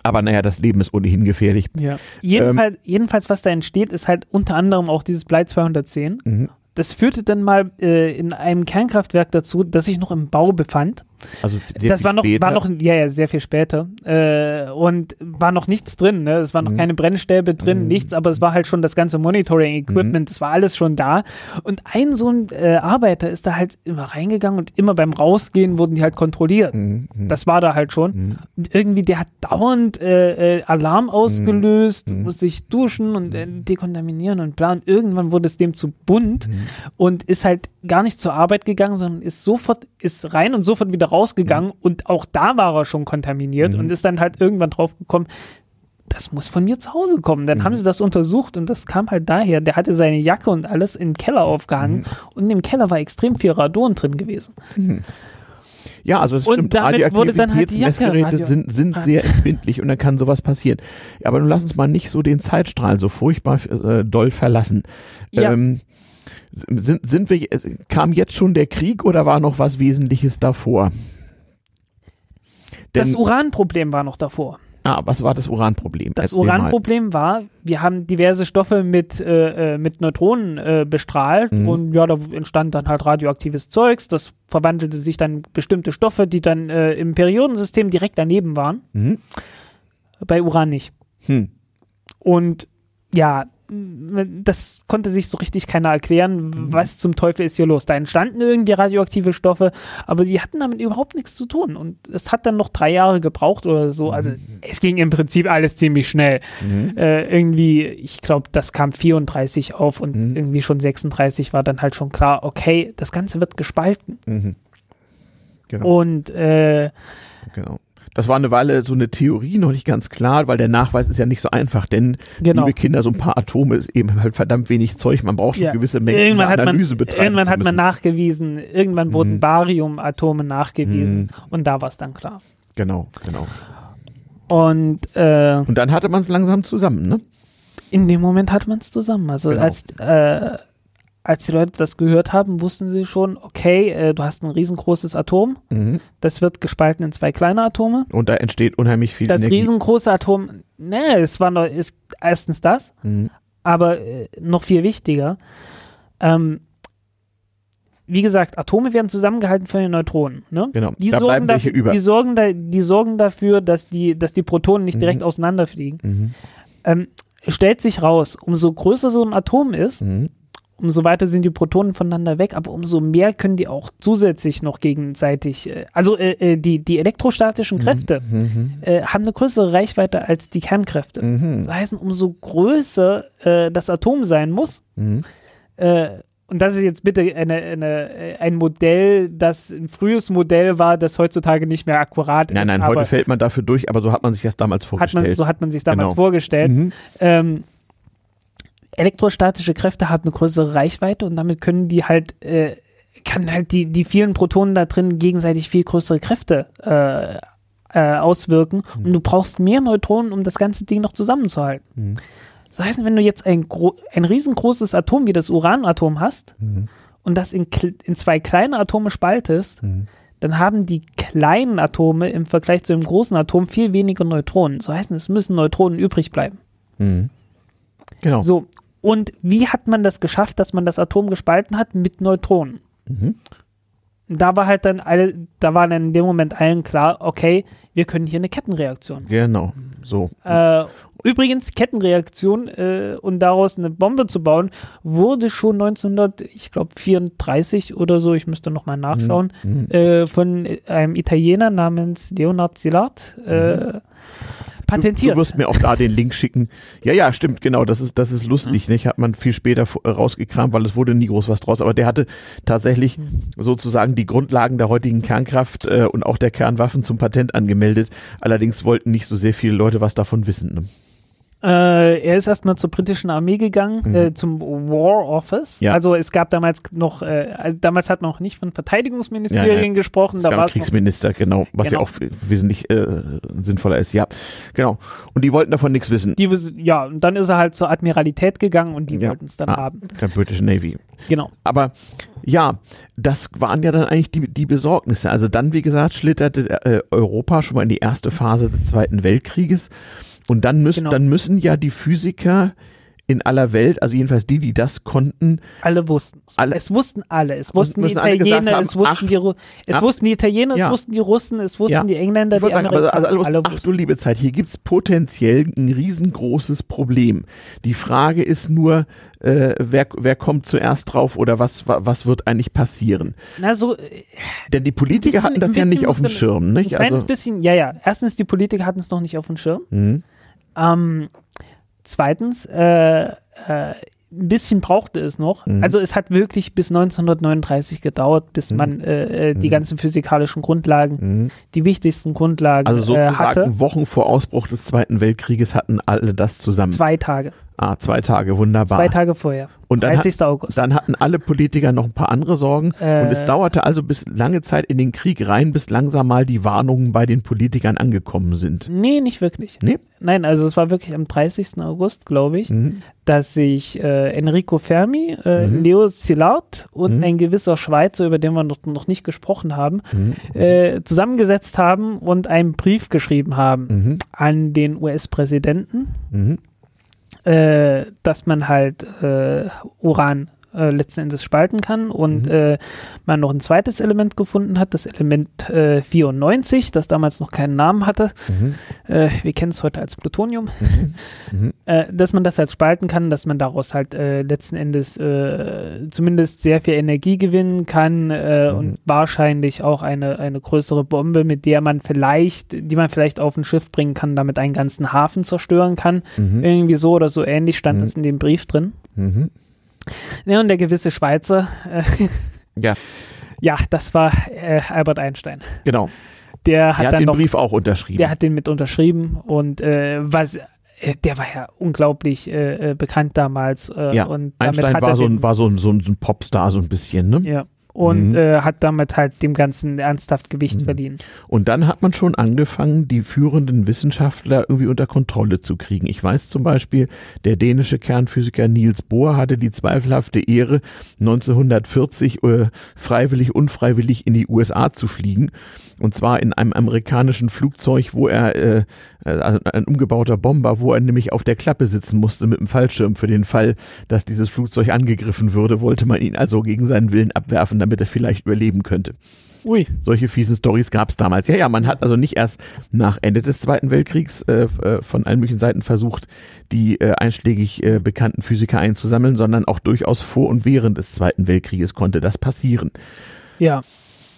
Aber naja, das Leben ist ohnehin gefährlich. Ja. Jedenfalls, ähm, jedenfalls, was da entsteht, ist halt unter anderem auch dieses Blei 210. Mhm. Das führte dann mal äh, in einem Kernkraftwerk dazu, das sich noch im Bau befand. Also sehr das war noch, später. war noch, ja, ja, sehr viel später. Äh, und war noch nichts drin, ne? Es waren noch mhm. keine Brennstäbe drin, mhm. nichts, aber es war halt schon das ganze Monitoring-Equipment, mhm. das war alles schon da. Und ein so ein äh, Arbeiter ist da halt immer reingegangen und immer beim Rausgehen wurden die halt kontrolliert. Mhm. Mhm. Das war da halt schon. Mhm. Und irgendwie, der hat dauernd äh, äh Alarm ausgelöst, muss sich duschen und äh, dekontaminieren und bla. Und irgendwann wurde es dem zu bunt und ist halt gar nicht zur Arbeit gegangen, sondern ist sofort, ist rein und sofort wieder rausgegangen mhm. und auch da war er schon kontaminiert mhm. und ist dann halt irgendwann drauf gekommen, das muss von mir zu Hause kommen. Dann mhm. haben sie das untersucht und das kam halt daher. Der hatte seine Jacke und alles im Keller aufgehangen mhm. und im Keller war extrem viel Radon drin gewesen. Mhm. Ja, also es stimmt, Radioaktivitätsmessgeräte halt sind, sind sehr empfindlich und dann kann sowas passieren. Aber nun lass uns mal nicht so den Zeitstrahl so furchtbar äh, doll verlassen. Ja. Ähm, sind, sind wir, kam jetzt schon der Krieg oder war noch was Wesentliches davor? Denn, das Uranproblem war noch davor. Ah, was war das Uranproblem? Das Erzähl Uranproblem war, wir haben diverse Stoffe mit, äh, äh, mit Neutronen äh, bestrahlt mhm. und ja, da entstand dann halt radioaktives Zeugs. Das verwandelte sich dann bestimmte Stoffe, die dann äh, im Periodensystem direkt daneben waren. Mhm. Bei Uran nicht. Hm. Und ja, das konnte sich so richtig keiner erklären, mhm. was zum Teufel ist hier los. Da entstanden irgendwie radioaktive Stoffe, aber die hatten damit überhaupt nichts zu tun. Und es hat dann noch drei Jahre gebraucht oder so. Also mhm. es ging im Prinzip alles ziemlich schnell. Mhm. Äh, irgendwie, ich glaube, das kam 34 auf und mhm. irgendwie schon 36 war dann halt schon klar, okay, das Ganze wird gespalten. Mhm. Genau. Und äh, genau. Das war eine Weile so eine Theorie noch nicht ganz klar, weil der Nachweis ist ja nicht so einfach, denn genau. liebe Kinder, so ein paar Atome ist eben halt verdammt wenig Zeug. Man braucht schon ja. gewisse Mengen irgendwann Analyse betreiben. Irgendwann hat man nachgewiesen, irgendwann wurden mhm. Bariumatome nachgewiesen mhm. und da war es dann klar. Genau, genau. Und, äh, und dann hatte man es langsam zusammen, ne? In dem Moment hat man es zusammen. Also genau. als äh, als die Leute das gehört haben, wussten sie schon, okay, äh, du hast ein riesengroßes Atom, mhm. das wird gespalten in zwei kleine Atome. Und da entsteht unheimlich viel Das Energie. riesengroße Atom, ne, es war noch, ist erstens das, mhm. aber äh, noch viel wichtiger. Ähm, wie gesagt, Atome werden zusammengehalten von den Neutronen. Ne? Genau, die da sorgen dafür, über. Die sorgen, da, die sorgen dafür, dass die, dass die Protonen nicht mhm. direkt auseinanderfliegen. Mhm. Ähm, stellt sich raus, umso größer so ein Atom ist, mhm umso weiter sind die Protonen voneinander weg, aber umso mehr können die auch zusätzlich noch gegenseitig, äh, also äh, äh die, die elektrostatischen Kräfte mhm. mhm. äh, haben eine größere Reichweite als die Kernkräfte. Mhm. Das heißt, umso größer äh, das Atom sein muss, mhm. Äh, und das ist jetzt bitte eine, eine, ein Modell, das ein frühes Modell war, das heutzutage nicht mehr akkurat nein, ist. Nein, nein, heute fällt man dafür durch, aber so hat man sich das damals vorgestellt. Man, so hat man sich damals genau. vorgestellt. Mhm. Ähm, elektrostatische Kräfte haben eine größere Reichweite und damit können die halt, äh, kann halt die, die vielen Protonen da drin gegenseitig viel größere Kräfte äh, äh, auswirken mhm. und du brauchst mehr Neutronen, um das ganze Ding noch zusammenzuhalten. Mhm. Das heißt, wenn du jetzt ein, ein riesengroßes Atom wie das Uranatom hast mhm. und das in, in zwei kleine Atome spaltest, mhm. dann haben die kleinen Atome im Vergleich zu dem großen Atom viel weniger Neutronen. So heißt es müssen Neutronen übrig bleiben. Mhm. Genau. So, und wie hat man das geschafft, dass man das Atom gespalten hat? Mit Neutronen. Mhm. Da war halt dann alle, da war dann in dem Moment allen klar, okay, wir können hier eine Kettenreaktion. Genau, so. Äh, übrigens, Kettenreaktion äh, und daraus eine Bombe zu bauen, wurde schon 1934 oder so, ich müsste nochmal nachschauen, mhm. mhm. äh, von einem Italiener namens Leonard Szilard äh, mhm patentiert. Du, du, wirst mir auch da den Link schicken. Ja, ja, stimmt, genau. Das ist, das ist lustig. Mhm. Nicht? Hat man viel später äh, rausgekramt, weil es wurde nie groß was draus. Aber der hatte tatsächlich mhm. sozusagen die Grundlagen der heutigen Kernkraft äh, und auch der Kernwaffen zum Patent angemeldet. Allerdings wollten nicht so sehr viele Leute was davon wissen. Ne? Äh, er ist erstmal zur britischen Armee gegangen, mhm. äh, zum War Office. Ja. Also es gab damals noch, äh, also damals hat man noch nicht von Verteidigungsministerien ja, ja. gesprochen. Es da war Kriegsminister, noch, genau, was genau. ja auch wesentlich äh, sinnvoller ist, ja. Genau. Und die wollten davon nichts wissen. Die, ja, und dann ist er halt zur Admiralität gegangen und die wollten es dann ah, haben. Der British Navy. Genau. Aber ja, das waren ja dann eigentlich die, die Besorgnisse. Also dann, wie gesagt, schlitterte äh, Europa schon mal in die erste Phase des Zweiten Weltkrieges. Und dann müssen, genau. dann müssen ja die Physiker in aller Welt, also jedenfalls die, die das konnten. Alle wussten es. Es wussten alle. Es wussten die Italiener, haben, es, wussten ach, die, es ach, wussten die Italiener, ja. es wussten die Russen, es wussten ja. die Engländer, die sagen, aber, also, also, alle Ach du liebe Zeit, hier gibt es potenziell ein riesengroßes Problem. Die Frage ist nur, äh, wer, wer kommt zuerst drauf oder was, was wird eigentlich passieren? Na, so, äh, Denn die Politiker bisschen, hatten das ja nicht auf dem Schirm, nicht? Ein also, bisschen, ja, ja. Erstens, die Politiker hatten es noch nicht auf dem Schirm. Mhm. Ähm, zweitens, äh, äh, ein bisschen brauchte es noch. Mhm. Also es hat wirklich bis 1939 gedauert, bis mhm. man äh, äh, die mhm. ganzen physikalischen Grundlagen, mhm. die wichtigsten Grundlagen also sozusagen äh, hatte. Wochen vor Ausbruch des Zweiten Weltkrieges hatten alle das zusammen. Zwei Tage. Ah, zwei Tage, wunderbar. Zwei Tage vorher. Und dann, 30. August. dann hatten alle Politiker noch ein paar andere Sorgen. Äh, und es dauerte also bis lange Zeit in den Krieg rein, bis langsam mal die Warnungen bei den Politikern angekommen sind. Nee, nicht wirklich. Nee? Nein, also es war wirklich am 30. August, glaube ich, mhm. dass sich äh, Enrico Fermi, äh, mhm. Leo Szilard und mhm. ein gewisser Schweizer, über den wir noch, noch nicht gesprochen haben, mhm. äh, zusammengesetzt haben und einen Brief geschrieben haben mhm. an den US-Präsidenten mhm äh, dass man halt äh, Uran äh, letzten Endes spalten kann und mhm. äh, man noch ein zweites Element gefunden hat, das Element äh, 94, das damals noch keinen Namen hatte. Mhm. Äh, wir kennen es heute als Plutonium. Mhm. mhm. Äh, dass man das halt spalten kann, dass man daraus halt letzten Endes zumindest sehr viel Energie gewinnen kann mhm. und wahrscheinlich auch eine, eine größere Bombe, mit der man vielleicht, die man vielleicht auf ein Schiff bringen kann, damit einen ganzen Hafen zerstören kann. Mhm. Irgendwie so oder so ähnlich stand das in dem Brief drin. Mhm. Ja, und der gewisse Schweizer. Äh, ja. Ja, das war äh, Albert Einstein. Genau. Der hat, der hat dann den noch, Brief auch unterschrieben. Der hat den mit unterschrieben und äh, was äh, der war ja unglaublich äh, äh bekannt damals. Äh, ja, und Einstein war, so ein, war so ein, so ein Popstar, so ein bisschen, ne? Ja und mhm. äh, hat damit halt dem Ganzen ernsthaft Gewicht mhm. verliehen. Und dann hat man schon angefangen, die führenden Wissenschaftler irgendwie unter Kontrolle zu kriegen. Ich weiß zum Beispiel, der dänische Kernphysiker Niels Bohr hatte die zweifelhafte Ehre, 1940 äh, freiwillig, unfreiwillig in die USA zu fliegen und zwar in einem amerikanischen Flugzeug, wo er, äh, also ein umgebauter Bomber, wo er nämlich auf der Klappe sitzen musste mit dem Fallschirm für den Fall, dass dieses Flugzeug angegriffen würde, wollte man ihn also gegen seinen Willen abwerfen, damit er vielleicht überleben könnte. Ui. Solche fiesen Stories gab es damals. Ja, ja, man hat also nicht erst nach Ende des Zweiten Weltkriegs äh, äh, von allen möglichen Seiten versucht, die äh, einschlägig äh, bekannten Physiker einzusammeln, sondern auch durchaus vor und während des Zweiten Weltkrieges konnte das passieren. Ja.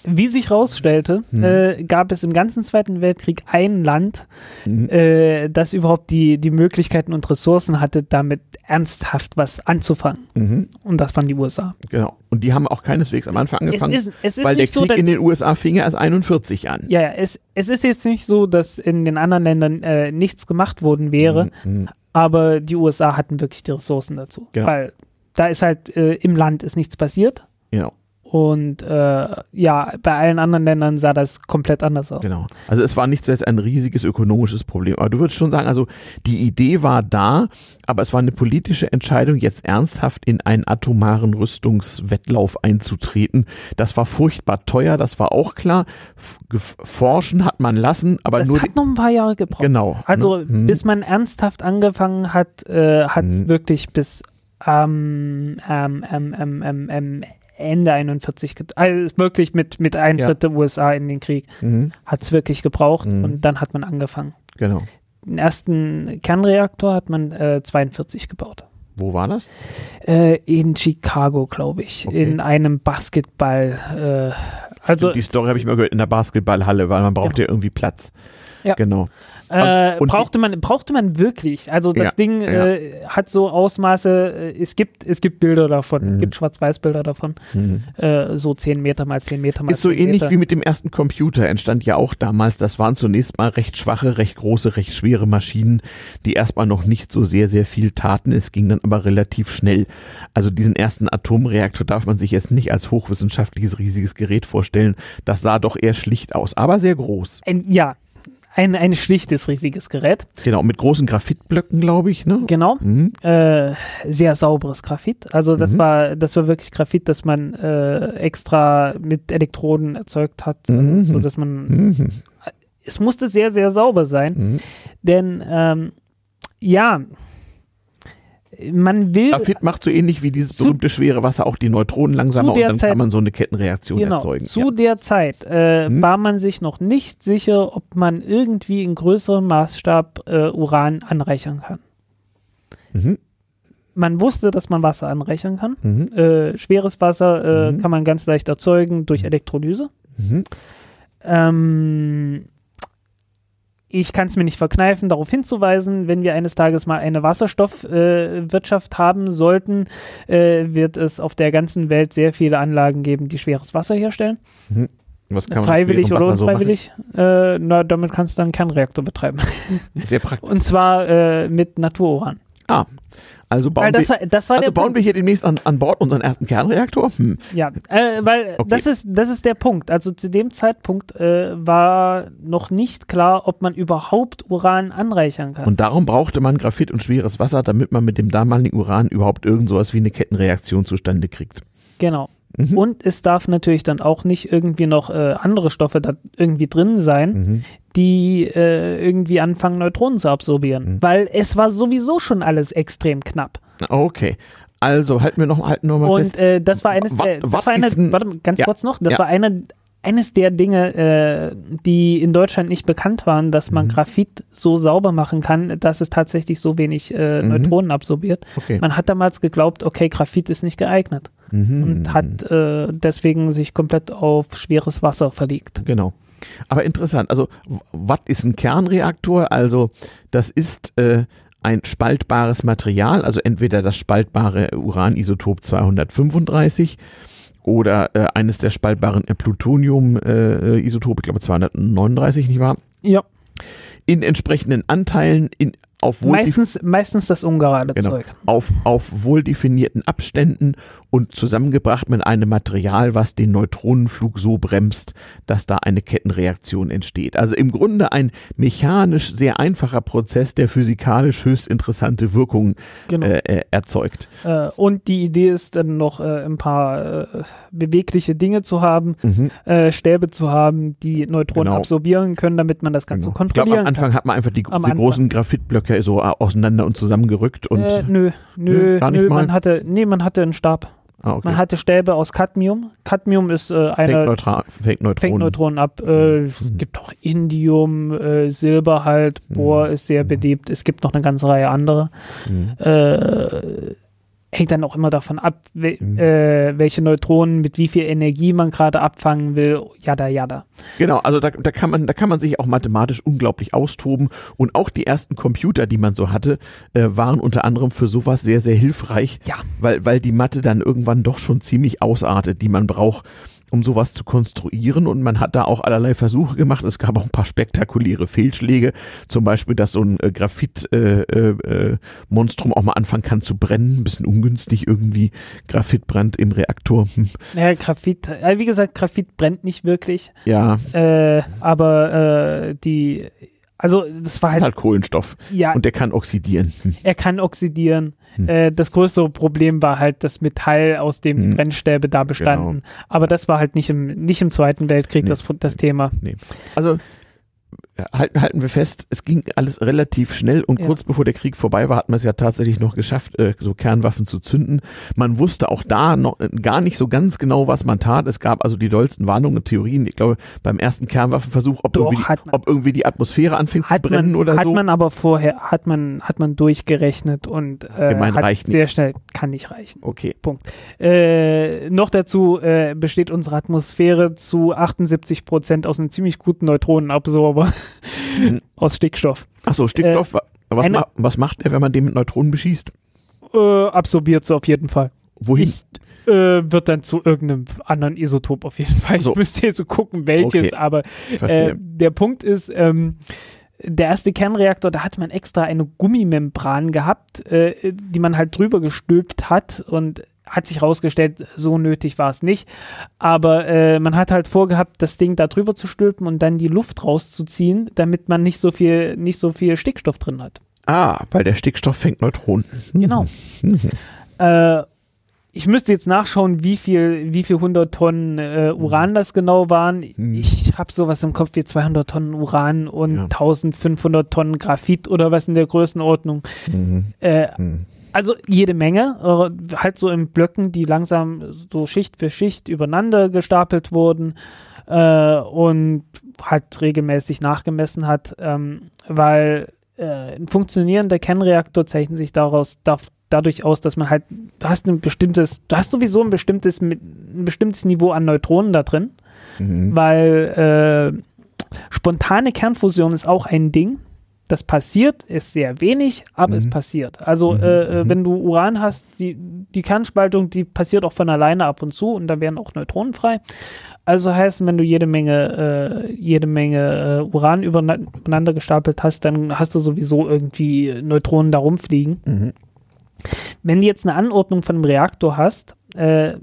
Wie sich herausstellte, mhm. äh, gab es im ganzen Zweiten Weltkrieg ein Land, mhm. äh, das überhaupt die, die Möglichkeiten und Ressourcen hatte, damit ernsthaft was anzufangen. Mhm. Und das waren die USA. Genau. Und die haben auch keineswegs am Anfang angefangen, es ist, es ist weil der Krieg so, in den USA fing ja erst 41 an. Ja, ja es, es ist jetzt nicht so, dass in den anderen Ländern äh, nichts gemacht worden wäre, mhm. Mhm. aber die USA hatten wirklich die Ressourcen dazu. Genau. Weil da ist halt äh, im Land ist nichts passiert. Genau. Und äh, ja, bei allen anderen Ländern sah das komplett anders aus. Genau. Also es war nicht selbst ein riesiges ökonomisches Problem. Aber du würdest schon sagen, also die Idee war da, aber es war eine politische Entscheidung, jetzt ernsthaft in einen atomaren Rüstungswettlauf einzutreten. Das war furchtbar teuer, das war auch klar. Forschen hat man lassen, aber das nur. Das hat noch ein paar Jahre gebraucht. Genau. Also ne? hm. bis man ernsthaft angefangen hat, äh, hat es hm. wirklich bis ähm, ähm, ähm, ähm, ähm, Ende 41, also wirklich mit, mit Eintritt ja. der USA in den Krieg, mhm. hat es wirklich gebraucht mhm. und dann hat man angefangen. Genau. Den ersten Kernreaktor hat man äh, 42 gebaut. Wo war das? Äh, in Chicago, glaube ich. Okay. In einem Basketball. Äh, also die Story habe ich mal gehört in der Basketballhalle, weil man braucht genau. ja irgendwie Platz. Ja. Genau. Äh, brauchte, man, brauchte man wirklich. Also das ja, Ding ja. Äh, hat so Ausmaße, äh, es gibt, es gibt Bilder davon, mhm. es gibt Schwarz-Weiß-Bilder davon. Mhm. Äh, so 10 Meter mal 10 Meter mal Ist so ähnlich Meter. wie mit dem ersten Computer, entstand ja auch damals. Das waren zunächst mal recht schwache, recht große, recht schwere Maschinen, die erstmal noch nicht so sehr, sehr viel taten. Es ging dann aber relativ schnell. Also diesen ersten Atomreaktor darf man sich jetzt nicht als hochwissenschaftliches, riesiges Gerät vorstellen. Das sah doch eher schlicht aus, aber sehr groß. Ja, ein, ein schlichtes, riesiges Gerät. Genau, mit großen Graphitblöcken, glaube ich. Ne? Genau. Mhm. Äh, sehr sauberes Graphit. Also das mhm. war, das war wirklich Graphit, das man äh, extra mit Elektroden erzeugt hat, mhm. so dass man. Mhm. Es musste sehr, sehr sauber sein, mhm. denn ähm, ja, man will. Graphit macht so ähnlich wie dieses berühmte schwere Wasser auch die Neutronen langsamer und dann Zeit, kann man so eine Kettenreaktion genau, erzeugen. Zu ja. der Zeit äh, hm. war man sich noch nicht sicher, ob man irgendwie in größerem Maßstab äh, Uran anreichern kann. Mhm. Man wusste, dass man Wasser anreichern kann. Mhm. Äh, schweres Wasser äh, mhm. kann man ganz leicht erzeugen durch mhm. Elektrolyse. Mhm. Ähm, ich kann es mir nicht verkneifen, darauf hinzuweisen, wenn wir eines Tages mal eine Wasserstoffwirtschaft äh, haben sollten, äh, wird es auf der ganzen Welt sehr viele Anlagen geben, die schweres Wasser herstellen. Mhm. Was kann man Freiwillig oder unfreiwillig. So äh, na, damit kannst du dann einen Kernreaktor betreiben. Sehr praktisch. Und zwar äh, mit Natururan. Ah, also bauen, das war, das war wir, also bauen wir hier demnächst an, an Bord unseren ersten Kernreaktor? Hm. Ja, äh, weil okay. das, ist, das ist der Punkt. Also zu dem Zeitpunkt äh, war noch nicht klar, ob man überhaupt Uran anreichern kann. Und darum brauchte man Graphit und schweres Wasser, damit man mit dem damaligen Uran überhaupt irgend sowas wie eine Kettenreaktion zustande kriegt. Genau. Mhm. Und es darf natürlich dann auch nicht irgendwie noch äh, andere Stoffe da irgendwie drin sein, mhm. Die äh, irgendwie anfangen, Neutronen zu absorbieren. Mhm. Weil es war sowieso schon alles extrem knapp. Okay. Also halten wir noch, halten wir mal Und, fest. Und äh, das war eines der, das war eine, warte, ganz ja. kurz noch, das ja. war eine, eines der Dinge, äh, die in Deutschland nicht bekannt waren, dass man mhm. Graphit so sauber machen kann, dass es tatsächlich so wenig äh, mhm. Neutronen absorbiert. Okay. Man hat damals geglaubt, okay, Graphit ist nicht geeignet mhm. und hat äh, deswegen sich komplett auf schweres Wasser verlegt. Genau. Aber interessant, also was ist ein Kernreaktor? Also das ist äh, ein spaltbares Material, also entweder das spaltbare Uranisotop 235 oder äh, eines der spaltbaren Plutonium-Isotope, äh, ich glaube 239, nicht wahr? Ja. In entsprechenden Anteilen in auf meistens, meistens das ungerade genau, Zeug. Auf, auf wohl definierten Abständen und zusammengebracht mit einem Material, was den Neutronenflug so bremst, dass da eine Kettenreaktion entsteht. Also im Grunde ein mechanisch sehr einfacher Prozess, der physikalisch höchst interessante Wirkungen genau. äh, äh erzeugt. Äh, und die Idee ist dann noch äh, ein paar äh, bewegliche Dinge zu haben, mhm. Äh, Stäbe zu haben, die Neutronen genau. absorbieren können, damit man das Ganze genau. kontrollieren ich glaub, am Anfang kann. hat man einfach die, die großen Graphitblöcke so auseinander und zusammengerückt und nö, nö, nö, nö man hatte, nee, man hatte einen Stab. Ah, okay. Man hatte Stäbe aus Cadmium. Cadmium ist äh, eine Fake-Neutronen ab. Äh, mhm. gibt auch Indium, äh, Silber halt, Bohr mhm. ist sehr beliebt. Es gibt noch eine ganze Reihe andere. Mhm. Hängt dann auch immer davon ab, we mhm. äh, welche Neutronen mit wie viel Energie man gerade abfangen will, jada jada. Genau, also da, da, kann man, da kann man sich auch mathematisch unglaublich austoben und auch die ersten Computer, die man so hatte, äh, waren unter anderem für sowas sehr, sehr hilfreich, ja. weil, weil die Mathe dann irgendwann doch schon ziemlich ausartet, die man braucht um sowas zu konstruieren. Und man hat da auch allerlei Versuche gemacht. Es gab auch ein paar spektakuläre Fehlschläge. Zum Beispiel, dass so ein äh, Graphit-Monstrum äh, äh, auch mal anfangen kann zu brennen. Ein bisschen ungünstig irgendwie. Graphitbrand im Reaktor. Hm. Ja, Graphit, wie gesagt, Graphit brennt nicht wirklich. Ja. Äh, aber äh, die also das war halt, das ist halt Kohlenstoff. Ja. Und der kann oxidieren. Er kann oxidieren. Hm. Äh, das größere Problem war halt das Metall, aus dem hm. Brennstäbe da bestanden. Genau. Aber das war halt nicht im, nicht im Zweiten Weltkrieg nee. das, das Thema. Nee. Also halten, halten wir fest, es ging alles relativ schnell und ja. kurz bevor der Krieg vorbei war, hat man es ja tatsächlich noch geschafft, äh, so Kernwaffen zu zünden. Man wusste auch da noch äh, gar nicht so ganz genau, was man tat. Es gab also die dollsten Warnungen und Theorien. Ich glaube, beim ersten Kernwaffenversuch, ob, Doch, irgendwie, die, ob irgendwie die Atmosphäre anfängt zu brennen man, oder hat so. Hat man aber vorher, hat man, hat man durchgerechnet und äh, Gemein, hat sehr schnell, kann nicht reichen. Okay. Punkt. Äh, noch dazu äh, besteht unsere Atmosphäre zu 78 Prozent aus einem ziemlich guten Neutronenabsorber. Aus Stickstoff. Achso, Stickstoff, äh, was, ma was macht er, wenn man den mit Neutronen beschießt? Äh, absorbiert sie auf jeden Fall. Wohin? Ich, äh, wird dann zu irgendeinem anderen Isotop auf jeden Fall. So. Ich müsste jetzt so gucken, welches, okay. aber äh, der Punkt ist, ähm, der erste Kernreaktor, da hat man extra eine Gummimembran gehabt, äh, die man halt drüber gestülpt hat und hat sich herausgestellt, so nötig war es nicht. Aber äh, man hat halt vorgehabt, das Ding da drüber zu stülpen und dann die Luft rauszuziehen, damit man nicht so viel, nicht so viel Stickstoff drin hat. Ah, weil der Stickstoff fängt Neutronen. Genau. Mhm. äh, ich müsste jetzt nachschauen, wie viel, wie viel 100 Tonnen äh, Uran das genau waren. Mhm. Ich habe sowas im Kopf wie 200 Tonnen Uran und ja. 1500 Tonnen Graphit oder was in der Größenordnung. Mhm. Äh, mhm also jede Menge, äh, halt so in Blöcken, die langsam so Schicht für Schicht übereinander gestapelt wurden äh, und halt regelmäßig nachgemessen hat, ähm, weil äh, ein funktionierender Kernreaktor zeichnet sich daraus, darf, dadurch aus, dass man halt, du hast ein bestimmtes, du hast sowieso ein bestimmtes, ein bestimmtes Niveau an Neutronen da drin, mhm. weil äh, spontane Kernfusion ist auch ein Ding. Das passiert, ist sehr wenig, aber mhm. es passiert. Also mhm. Äh, äh, mhm. wenn du Uran hast, die, die Kernspaltung, die passiert auch von alleine ab und zu und da werden auch Neutronen frei. Also heißt, wenn du jede Menge, äh, jede Menge äh, Uran übereinander gestapelt hast, dann hast du sowieso irgendwie Neutronen da rumfliegen. Mhm. Wenn du jetzt eine Anordnung von einem Reaktor hast, äh,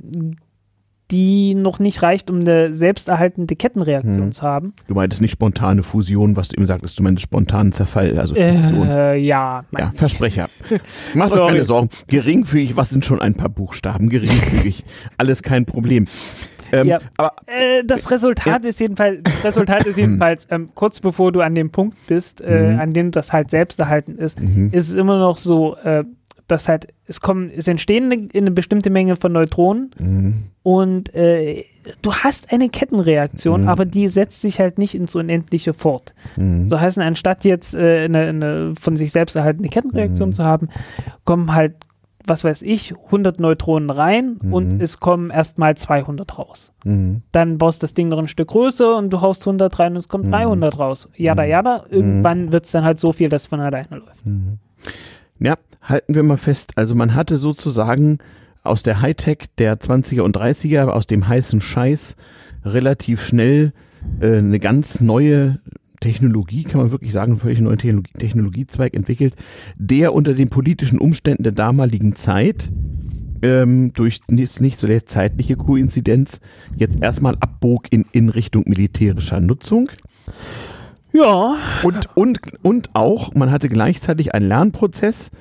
die noch nicht reicht, um eine selbsterhaltende Kettenreaktion hm. zu haben. Du meintest nicht spontane Fusion, was du eben sagtest, du meinst spontanen Zerfall, also Fusion. Äh, ja. Ja, Versprecher. Mach dir keine Sorgen. Geringfügig, was sind schon ein paar Buchstaben? Geringfügig. Alles kein Problem. Ähm, ja. aber, äh, das Resultat ja. ist jedenfalls, Resultat ist jedenfalls ähm, kurz bevor du an dem Punkt bist, äh, mhm. an dem das halt selbst erhalten ist, mhm. ist es immer noch so, äh, dass halt, es kommen, es entstehen eine, eine bestimmte Menge von Neutronen mhm. und äh, du hast eine Kettenreaktion, mhm. aber die setzt sich halt nicht ins Unendliche fort. Mhm. So heißen, anstatt jetzt äh, eine, eine, von sich selbst erhaltene Kettenreaktion mhm. zu haben, kommen halt, was weiß ich, 100 Neutronen rein mhm. und es kommen erstmal 200 raus. Mhm. Dann baust das Ding noch ein Stück größer und du haust 100 rein und es kommt 300 raus. Jada, jada. Irgendwann wird es dann halt so viel, dass es von alleine läuft. Ja, halten wir mal fest. Also man hatte sozusagen aus der Hightech der 20er und 30er, aus dem heißen Scheiß, relativ schnell äh, eine ganz neue Technologie, kann man wirklich sagen, völlig neuen Technologie, Technologiezweig entwickelt, der unter den politischen Umständen der damaligen Zeit ähm, durch nicht, nicht so der zeitliche Koinzidenz jetzt erstmal abbog in, in Richtung militärischer Nutzung. Ja. Und, und, und auch, man hatte gleichzeitig einen Lernprozess,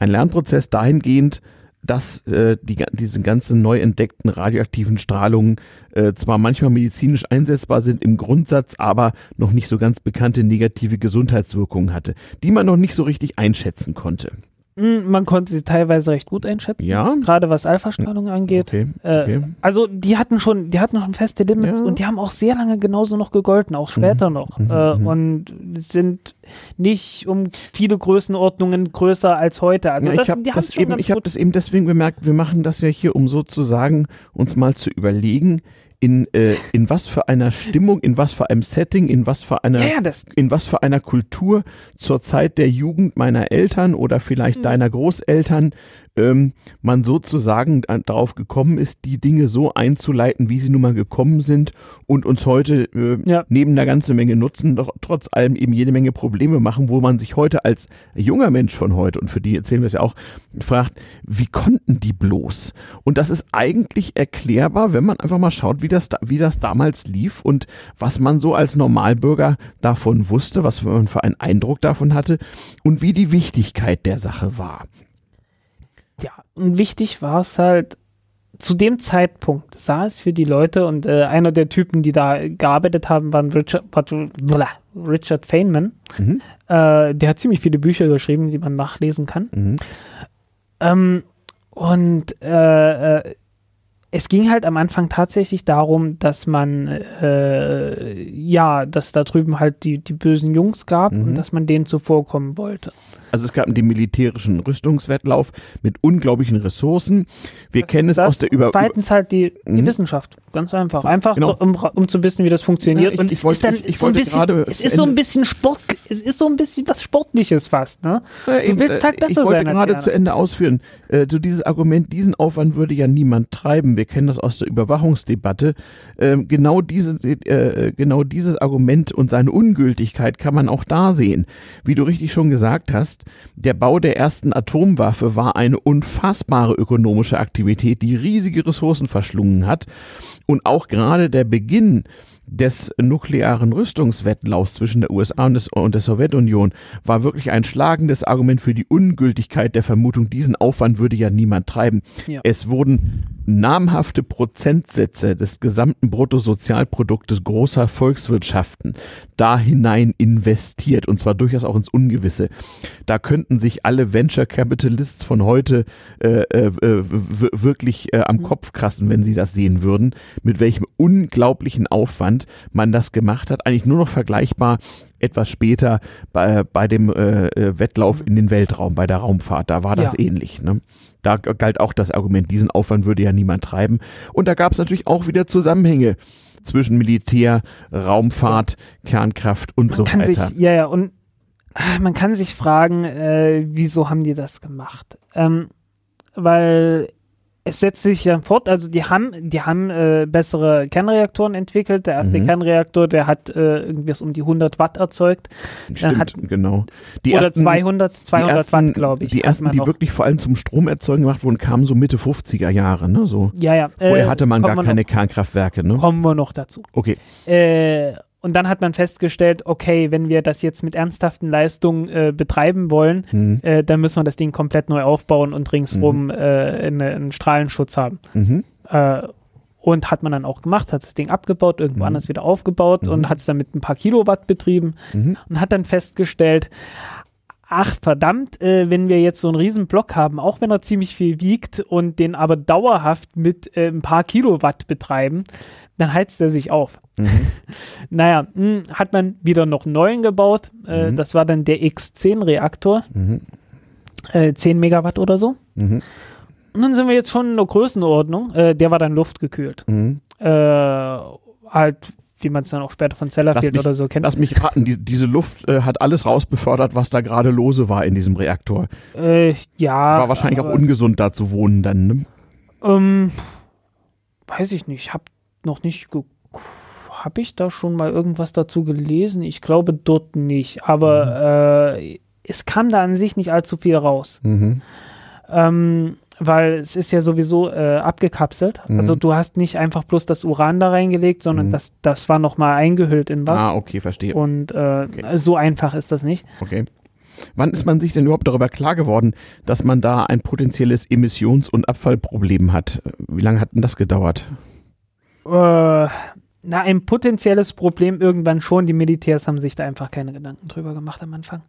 einen Lernprozess dahingehend, dass äh, die, diese ganzen neu entdeckten radioaktiven Strahlungen äh, zwar manchmal medizinisch einsetzbar sind im Grundsatz, aber noch nicht so ganz bekannte negative Gesundheitswirkungen hatte, die man noch nicht so richtig einschätzen konnte. Hm, man konnte sie teilweise recht gut einschätzen, ja. gerade was Alpha-Strahlung angeht. Okay. Okay. Äh, also die hatten schon, die hatten schon feste Limits ja. und die haben auch sehr lange genauso noch gegolten, auch später mhm. noch. Mhm. Äh, mhm. und sind nicht um viele Größenordnungen größer als heute. Also ja, ich habe das, eben, ich hab das eben deswegen bemerkt, wir machen das ja hier, um sozusagen uns mal zu überlegen, in, äh, in was für einer Stimmung, in was für einem Setting, in was für einer, ja, in was für einer Kultur zur Zeit der Jugend meiner Eltern oder vielleicht mhm. deiner Großeltern ähm, man sozusagen darauf gekommen ist, die Dinge so einzuleiten, wie sie nun mal gekommen sind und uns heute äh, ja. neben einer ganzen Menge Nutzen doch trotz allem eben jede Menge Probleme machen, wo man sich heute als junger Mensch von heute, und für die erzählen wir es ja auch, fragt, wie konnten die bloß? Und das ist eigentlich erklärbar, wenn man einfach mal schaut, wie das, wie das damals lief und was man so als Normalbürger davon wusste, was man für einen Eindruck davon hatte und wie die Wichtigkeit der Sache war ja, und wichtig war es halt, zu dem Zeitpunkt sah es für die Leute und äh, einer der Typen, die da gearbeitet haben, war Richard, Richard Feynman. Mhm. Äh, der hat ziemlich viele Bücher geschrieben, die man nachlesen kann. Mhm. Ähm, und äh, äh es ging halt am Anfang tatsächlich darum, dass man, äh, ja, dass da drüben halt die, die bösen Jungs gab mhm. und dass man denen zuvorkommen wollte. Also es gab den militärischen Rüstungswettlauf mit unglaublichen Ressourcen. Wir das, kennen es aus der Über... Zweitens halt die, die mhm. Wissenschaft, ganz einfach. Einfach, genau. so, um, um, zu wissen, wie das funktioniert. Ja, ich, und es wollte, ist dann ich, ich so ein bisschen, es ist so ein bisschen Sport, es ist so ein bisschen was Sportliches fast, ne? Ja, du willst halt besser sein. Ich wollte sein gerade zu Ende ausführen. Äh, so dieses Argument, diesen Aufwand würde ja niemand treiben wir kennen das aus der Überwachungsdebatte, ähm, genau, diese, äh, genau dieses Argument und seine Ungültigkeit kann man auch da sehen. Wie du richtig schon gesagt hast, der Bau der ersten Atomwaffe war eine unfassbare ökonomische Aktivität, die riesige Ressourcen verschlungen hat. Und auch gerade der Beginn des nuklearen Rüstungswettlaufs zwischen der USA und, des, und, der Sowjetunion war wirklich ein schlagendes Argument für die Ungültigkeit der Vermutung, diesen Aufwand würde ja niemand treiben. Ja. Es wurden namhafte Prozentsätze des gesamten Bruttosozialproduktes großer Volkswirtschaften da hinein investiert und zwar durchaus auch ins Ungewisse. Da könnten sich alle Venture Capitalists von heute äh, äh, wirklich äh, am mhm. Kopf krassen, wenn sie das sehen würden, mit welchem unglaublichen Aufwand man das gemacht hat. Eigentlich nur noch vergleichbar etwas später bei, bei dem äh, äh, Wettlauf in den Weltraum, bei der Raumfahrt. Da war das ja. ähnlich. Ne? Da galt auch das Argument, diesen Aufwand würde ja niemand treiben. Und da gab es natürlich auch wieder Zusammenhänge zwischen Militär, Raumfahrt, Kernkraft und man so weiter. Sich, ja, ja, und ah, man kann sich fragen, äh, wieso haben die das gemacht? Ähm, weil es setzt sich ja fort, also die haben, die haben äh, bessere Kernreaktoren entwickelt. Der erste mhm. Kernreaktor, der hat äh, irgendwas um die 100 Watt erzeugt. Stimmt, hat, genau. Die oder ersten, 200, 200 ersten, Watt, glaube ich. Die ersten, die wirklich vor allem zum Stromerzeugen gemacht wurden, kamen so Mitte 50er Jahre, ne? So. Ja, ja. Vorher äh, hatte man gar keine noch, Kernkraftwerke, ne? Kommen wir noch dazu. Okay. Äh, und dann hat man festgestellt, okay, wenn wir das jetzt mit ernsthaften Leistungen äh, betreiben wollen, mhm. äh, dann müssen wir das Ding komplett neu aufbauen und ringsrum mhm. äh, eine, einen Strahlenschutz haben. Mhm. Äh, und hat man dann auch gemacht, hat das Ding abgebaut, irgendwo mhm. anders wieder aufgebaut und mhm. hat es dann mit ein paar Kilowatt betrieben mhm. und hat dann festgestellt, ach verdammt, äh, wenn wir jetzt so einen riesen Block haben, auch wenn er ziemlich viel wiegt und den aber dauerhaft mit äh, ein paar Kilowatt betreiben, dann heizt er sich auf. Mhm. naja, mh, hm, hat man wieder noch einen neuen gebaut. Äh, mhm. Das war dann der X10-Reaktor. Mhm. Äh, 10 Megawatt oder so. Mhm. Und dann sind wir jetzt schon in der Größenordnung. Äh, der war dann luftgekühlt. Mhm. Äh, halt, wie man es dann auch später von Sellafield oder so kennt. Lass mich raten, die, diese Luft äh, hat alles rausbefördert, was da gerade lose war in diesem Reaktor. Äh, ja. War wahrscheinlich auch ungesund da zu wohnen dann, ne? Ähm, weiß ich nicht. Ich habe noch nicht habe ich da schon mal irgendwas dazu gelesen? Ich glaube dort nicht, aber mhm. äh, es kam da an sich nicht allzu viel raus. Mhm. Ähm, weil es ist ja sowieso äh, abgekapselt. Mhm. Also du hast nicht einfach bloß das Uran da reingelegt, sondern mhm. das, das war nochmal eingehüllt in was. Ah, okay, verstehe. Und äh, okay. so einfach ist das nicht. Okay. Wann ist man sich denn überhaupt darüber klar geworden, dass man da ein potenzielles Emissions- und Abfallproblem hat? Wie lange hat denn das gedauert? Äh, na, ein potenzielles Problem irgendwann schon. Die Militärs haben sich da einfach keine Gedanken drüber gemacht am Anfang.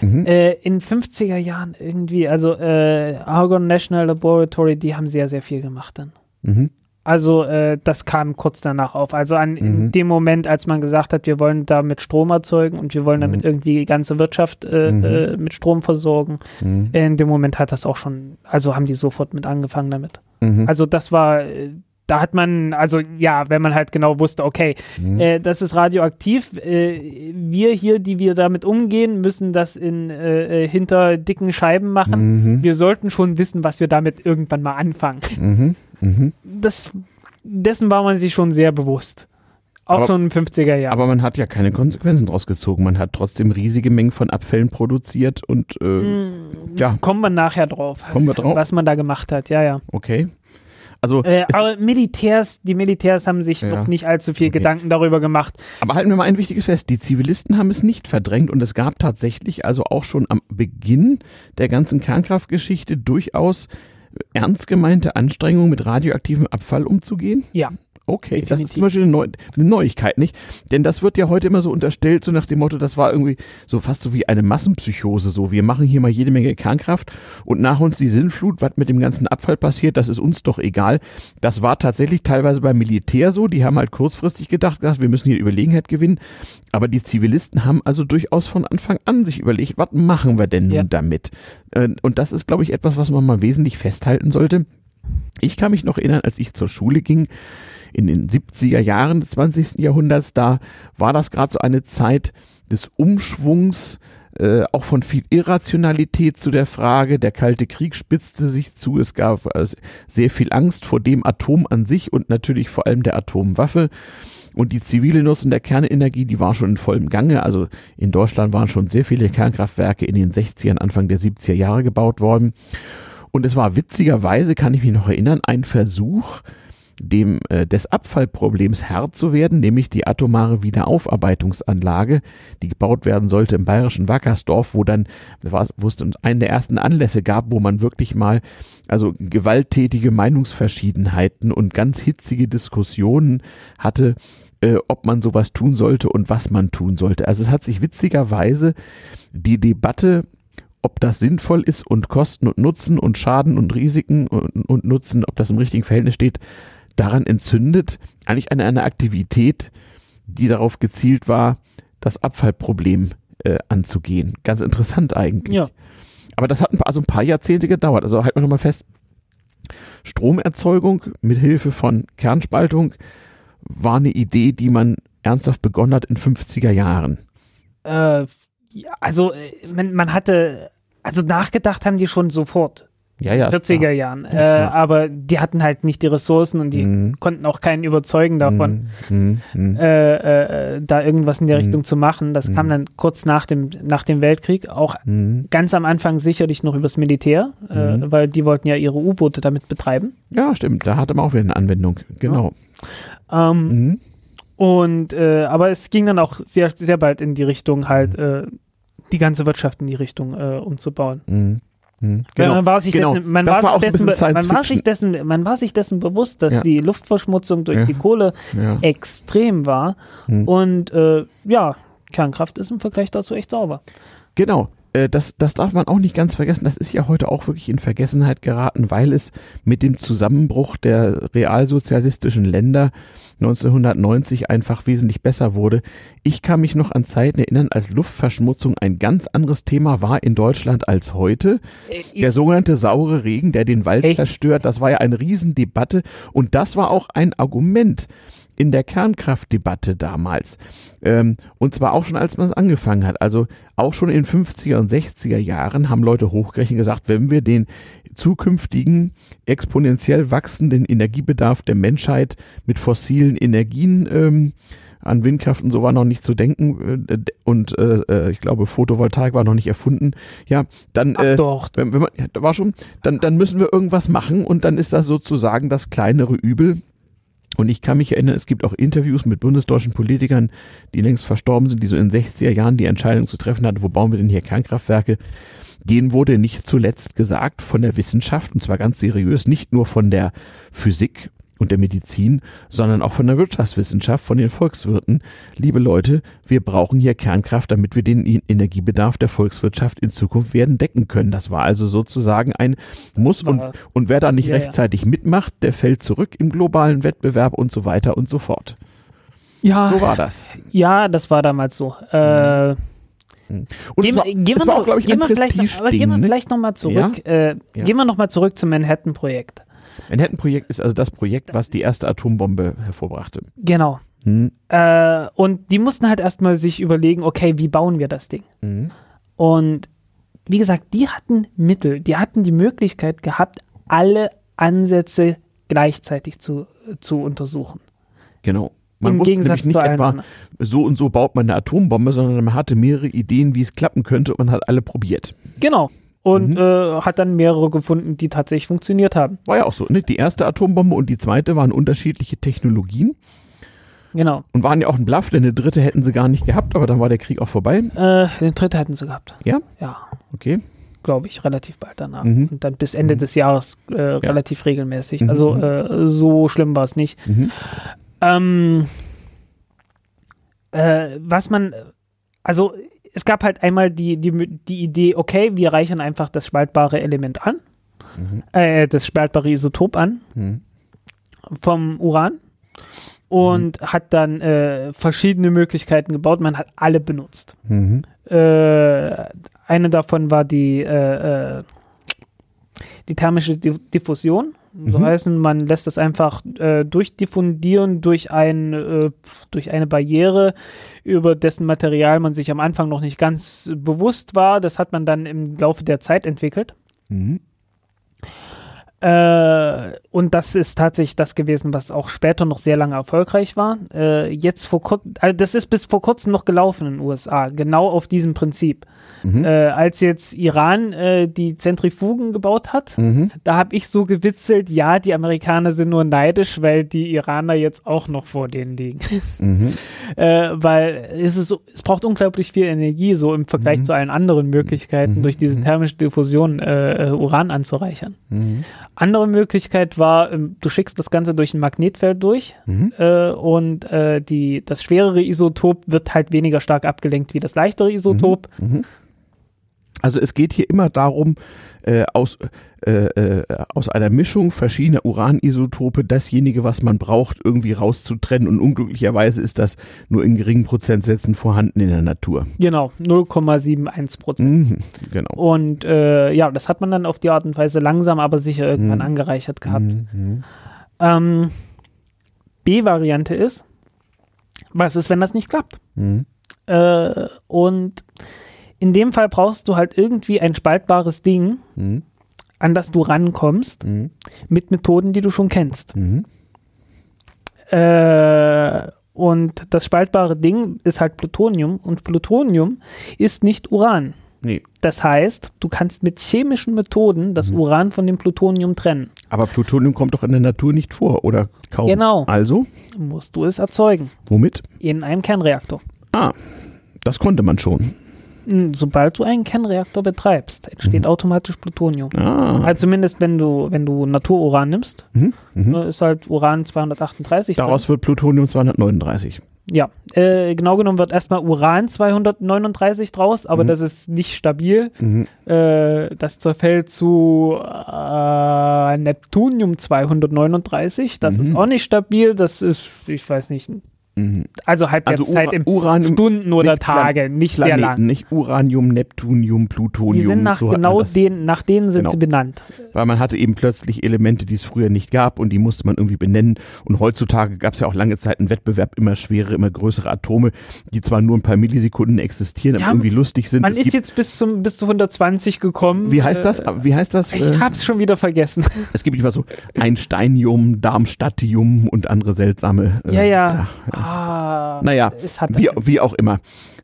Mhm. Äh, in 50er Jahren irgendwie, also äh, Argonne National Laboratory, die haben sehr, sehr viel gemacht dann. Mhm. Also äh, das kam kurz danach auf. Also an mhm. in dem Moment, als man gesagt hat, wir wollen damit Strom erzeugen und wir wollen damit mhm. irgendwie die ganze Wirtschaft äh, mhm. äh, mit Strom versorgen, mhm. in dem Moment hat das auch schon, also haben die sofort mit angefangen damit. Also das war äh, da hat man, also ja, wenn man halt genau wusste, okay, mhm. äh, das ist radioaktiv. Äh, wir hier, die wir damit umgehen, müssen das in äh, äh hinter dicken Scheiben machen. Mhm. Wir sollten schon wissen, was wir damit irgendwann mal anfangen. Mhm. mhm. Das, dessen war man sich schon sehr bewusst. Auch aber, schon in den 50er Jahren. Aber man hat ja keine Konsequenzen draus gezogen. Man hat trotzdem riesige Mengen von Abfällen produziert und äh, mm, ja. Kommen wir nachher drauf. Kommen wir drauf. Was man da gemacht hat, ja, ja. Okay. Also äh, aber Militärs, die Militärs haben sich ja. noch nicht allzu viel okay. Gedanken darüber gemacht. Aber halten wir mal ein wichtiges fest, die Zivilisten haben es nicht verdrängt und es gab tatsächlich also auch schon am Beginn der ganzen Kernkraftgeschichte durchaus ernst gemeinte Anstrengungen mit radioaktivem Abfall umzugehen? Ja. Okay, Definitiv. das ist zum Beispiel eine, Neu eine, Neuigkeit, nicht? Denn das wird ja heute immer so unterstellt, so nach dem Motto, das war irgendwie so fast so wie eine Massenpsychose, so wir machen hier mal jede Menge Kernkraft und nach uns die Sinnflut, was mit dem ganzen Abfall passiert, das ist uns doch egal. Das war tatsächlich teilweise beim Militär so, die haben halt kurzfristig gedacht, wir müssen hier Überlegenheit gewinnen, aber die Zivilisten haben also durchaus von Anfang an sich überlegt, was machen wir denn nun ja. damit? Äh, und das ist, glaube ich, etwas, was man mal wesentlich festhalten sollte. Ich kann mich noch erinnern, als ich zur Schule ging, in den 70er Jahren des 20. Jahrhunderts, da war das gerade so eine Zeit des Umschwungs, äh, auch von viel Irrationalität zu der Frage. Der Kalte Krieg spitzte sich zu. Es gab äh, sehr viel Angst vor dem Atom an sich und natürlich vor allem der Atomwaffe. Und die zivile Nutzung der Kernenergie, die war schon in vollem Gange. Also in Deutschland waren schon sehr viele Kernkraftwerke in den 60ern, Anfang der 70er Jahre gebaut worden. Und es war witzigerweise, kann ich mich noch erinnern, ein Versuch, dem, äh, des Abfallproblems Herr zu werden, nämlich die atomare Wiederaufarbeitungsanlage, die gebaut werden sollte im bayerischen Wackersdorf, wo dann, wo es einen der ersten Anlässe gab, wo man wirklich mal also gewalttätige Meinungsverschiedenheiten und ganz hitzige Diskussionen hatte, äh, ob man sowas tun sollte und was man tun sollte. Also es hat sich witzigerweise die Debatte ob das sinnvoll ist und Kosten und Nutzen und Schaden und Risiken und, und Nutzen, ob das im richtigen Verhältnis steht, daran entzündet, eigentlich an einer Aktivität, die darauf gezielt war, das Abfallproblem äh, anzugehen. Ganz interessant eigentlich. Ja. Aber das hat ein paar, also ein paar Jahrzehnte gedauert. Also halten wir nochmal fest, Stromerzeugung mit Hilfe von Kernspaltung war eine Idee, die man ernsthaft begonnen hat in 50er Jahren. Äh, also äh, man, man hatte also nachgedacht haben die schon sofort. Ja, ja. 40er klar. Jahren. Äh, aber die hatten halt nicht die Ressourcen und die mhm. konnten auch keinen überzeugen davon, mhm. Mhm. Äh, äh, da irgendwas in der Richtung zu machen. Das kam dann kurz nach dem, nach dem Weltkrieg, auch ganz am Anfang sicherlich noch übers Militär, äh, weil die wollten ja ihre U-Boote damit betreiben. Ja, stimmt. Da hatte man auch wieder eine Anwendung. Genau. Ja. Ähm, und äh, aber es ging dann auch sehr, sehr bald in die Richtung halt äh, die ganze Wirtschaft in die Richtung umzubauen. Mhm. Mhm. Genau. Man war sich genau. dessen, man war, war dessen, man war sich dessen, man war sich dessen bewusst, dass ja. die Luftverschmutzung durch ja. die Kohle ja. extrem war. Mhm. Und äh, ja, Kernkraft ist im Vergleich dazu echt sauber. Genau. Äh, das, das darf man auch nicht ganz vergessen. Das ist ja heute auch wirklich in Vergessenheit geraten, weil es mit dem Zusammenbruch der realsozialistischen Länder 1990 einfach wesentlich besser wurde. Ich kann mich noch an Zeiten erinnern, als Luftverschmutzung ein ganz anderes Thema war in Deutschland als heute. Äh, der sogenannte saure Regen, der den Wald Echt? zerstört, das war ja eine Riesendebatte und das war auch ein Argument in der Kernkraftdebatte damals. Ähm, und zwar auch schon, als man es angefangen hat. Also auch schon in 50er und 60er Jahren haben Leute hochgerechnet gesagt, wenn wir den zukünftigen exponentiell wachsenden Energiebedarf der Menschheit mit fossilen Energien ähm, an Windkraft und so war noch nicht zu denken äh, und äh, äh, ich glaube Photovoltaik war noch nicht erfunden. Ja, dann äh, doch. Wenn, wenn man, war schon, dann dann müssen wir irgendwas machen und dann ist das sozusagen das kleinere Übel. Und ich kann mich erinnern, es gibt auch Interviews mit bundesdeutschen Politikern, die längst verstorben sind, die so in 60er Jahren die Entscheidung zu treffen hatten, wo bauen wir denn hier Kernkraftwerke? Denen wurde nicht zuletzt gesagt von der Wissenschaft, und zwar ganz seriös, nicht nur von der Physik und der Medizin, sondern auch von der Wirtschaftswissenschaft, von den Volkswirten. Liebe Leute, wir brauchen hier Kernkraft, damit wir den Energiebedarf der Volkswirtschaft in Zukunft werden decken können. Das war also sozusagen ein Muss und, und wer da nicht ja, rechtzeitig ja. mitmacht, der fällt zurück im globalen Wettbewerb und so weiter und so fort. Ja. So war das. Ja, das war damals so. Äh. Und gehen, war, gehen wir noch, auch, ich, gehen wir vielleicht noch, aber gehen wir vielleicht nochmal zurück. Ja? Äh. Gehen wir nochmal zurück zum Manhattan-Projekt. Manhattan-Projekt ist also das Projekt, was die erste Atombombe hervorbrachte. Genau. Hm. Äh, und die mussten halt erstmal sich überlegen, okay, wie bauen wir das Ding? Hm. Und wie gesagt, die hatten Mittel, die hatten die Möglichkeit gehabt, alle Ansätze gleichzeitig zu, zu untersuchen. Genau. Man Im Gegensatz nicht etwa so und so baut man eine Atombombe, sondern man hatte mehrere Ideen, wie es klappen könnte und man hat alle probiert. Genau. Und mhm. äh, hat dann mehrere gefunden, die tatsächlich funktioniert haben. War ja auch so. Ne? Die erste Atombombe und die zweite waren unterschiedliche Technologien. Genau. Und waren ja auch ein Bluff, denn eine dritte hätten sie gar nicht gehabt, aber dann war der Krieg auch vorbei. Äh, eine dritte hätten sie gehabt. Ja? Ja. Okay. Glaube ich, relativ bald danach. Mhm. Und dann bis Ende mhm. des Jahres äh, ja. relativ regelmäßig. Mhm. Also äh, so schlimm war es nicht. Mhm. Ähm, äh, was man, also es gab halt einmal die, die, die Idee, okay, wir reichern einfach das spaltbare Element an, mhm. äh, das spaltbare Isotop an mhm. vom Uran und mhm. hat dann äh, verschiedene Möglichkeiten gebaut. Man hat alle benutzt. Mhm. Äh, eine davon war die, äh, äh die thermische Diffusion. So mhm. heißen, man lässt das einfach äh, durchdiffundieren durch, ein, äh, durch eine Barriere, über dessen Material man sich am Anfang noch nicht ganz bewusst war. Das hat man dann im Laufe der Zeit entwickelt. Mhm. Äh, und das ist tatsächlich das gewesen, was auch später noch sehr lange erfolgreich war. Äh, jetzt vor kurzem, also das ist bis vor kurzem noch gelaufen in den USA, genau auf diesem Prinzip. Mhm. Äh, als jetzt Iran äh, die Zentrifugen gebaut hat, mhm. da habe ich so gewitzelt, ja, die Amerikaner sind nur neidisch, weil die Iraner jetzt auch noch vor denen liegen. Mhm. Äh, weil es, ist so, es braucht unglaublich viel Energie, so im Vergleich mhm. zu allen anderen Möglichkeiten, mhm. durch diese thermische Diffusion äh, Uran anzureichern. Andere Möglichkeit war, ähm, du schickst das Ganze durch ein Magnetfeld durch und die, das schwerere Isotop wird halt weniger stark abgelenkt wie das leichtere Isotop. Mhm. Also es geht hier immer darum, äh, aus, äh, äh, aus einer Mischung verschiedener Uranisotope dasjenige, was man braucht, irgendwie rauszutrennen. Und unglücklicherweise ist das nur in geringen Prozentsätzen vorhanden in der Natur. Genau, 0,71 Prozent. Mhm, genau. Und äh, ja, das hat man dann auf die Art und Weise langsam, aber sicher irgendwann mhm. angereichert gehabt. Mhm. Ähm, B-Variante ist, was ist, wenn das nicht klappt? Mhm. Äh, und in dem Fall brauchst du halt irgendwie ein spaltbares Ding, mhm. An das du rankommst, mhm. mit Methoden, die du schon kennst. Mhm. Äh, und das spaltbare Ding ist halt Plutonium und Plutonium ist nicht Uran. Nee. Das heißt, du kannst mit chemischen Methoden das mhm. Uran von dem Plutonium trennen. Aber Plutonium kommt doch in der Natur nicht vor, oder kaum? Genau. Also? Musst du es erzeugen. Womit? In einem Kernreaktor. Ah, das konnte man schon. Sobald du einen Kernreaktor betreibst, entsteht mhm. automatisch Plutonium. Ah. Also zumindest wenn du, wenn du Natururan nimmst, mhm. Mhm. Ne, ist halt Uran 238. Daraus drin. wird Plutonium 239. Ja, äh, genau genommen wird erstmal Uran 239 draus, aber mhm. das ist nicht stabil. Mhm. Äh, das zerfällt zu äh, Neptunium 239. Das mhm. ist auch nicht stabil. Das ist, ich weiß nicht, Mhm. Also Halbwertszeit also Ura im Stunden oder Tage, nicht Planeten, sehr lang. Nicht Uranium, Neptunium, Plutonium. Die sind nach so genau den, nach denen sind genau. sie benannt. Weil man hatte eben plötzlich Elemente, die es früher nicht gab und die musste man irgendwie benennen. Und heutzutage gab es ja auch lange Zeit einen Wettbewerb, immer schwere, immer größere Atome, die zwar nur ein paar Millisekunden existieren, ja, aber irgendwie lustig sind. Man es ist jetzt bis zum bis zu 120 gekommen. Wie heißt das? Wie heißt das? Ich äh, hab's schon wieder vergessen. Es gibt immer so Einsteinium, Darmstadtium und andere seltsame. Äh, ja, ja. ja. Ah, naja, wie, wie auch immer.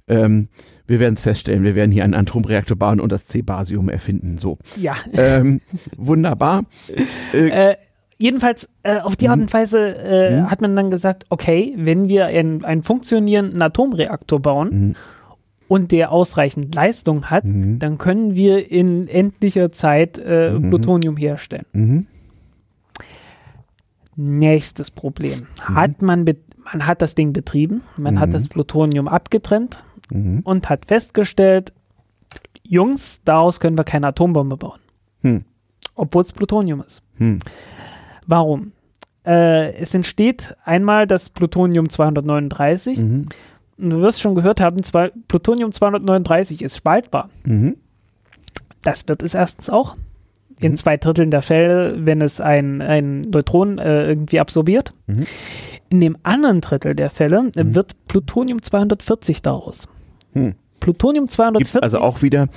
Ähm, wir werden es feststellen, wir werden hier einen Atomreaktor bauen und das C-Basium erfinden. So. Ja. Ähm, wunderbar. Äh, äh, jedenfalls äh, auf die Art mhm. und Weise äh, mhm. hat man dann gesagt, okay, wenn wir einen, einen funktionierenden Atomreaktor bauen mhm. und der ausreichend Leistung hat, mhm. dann können wir in endlicher Zeit äh, mhm. Plutonium herstellen. Mhm. Nächstes Problem. Hat man man hat das Ding betrieben, man mhm. hat das Plutonium abgetrennt mhm. und hat festgestellt, Jungs, daraus können wir keine Atombombe bauen. Hm. Obwohl es Plutonium ist. Hm. Warum? Äh, es entsteht einmal das Plutonium 239. Mhm. Und du wirst schon gehört haben, zwei, Plutonium 239 ist spaltbar. Mhm. Das wird es erstens auch. In mhm. zwei Dritteln der Fälle, wenn es ein, ein Neutron äh, irgendwie absorbiert. In dem anderen Drittel der Fälle mhm. wird Plutonium 240 daraus. Hm. Plutonium 240. Gibt's also auch wieder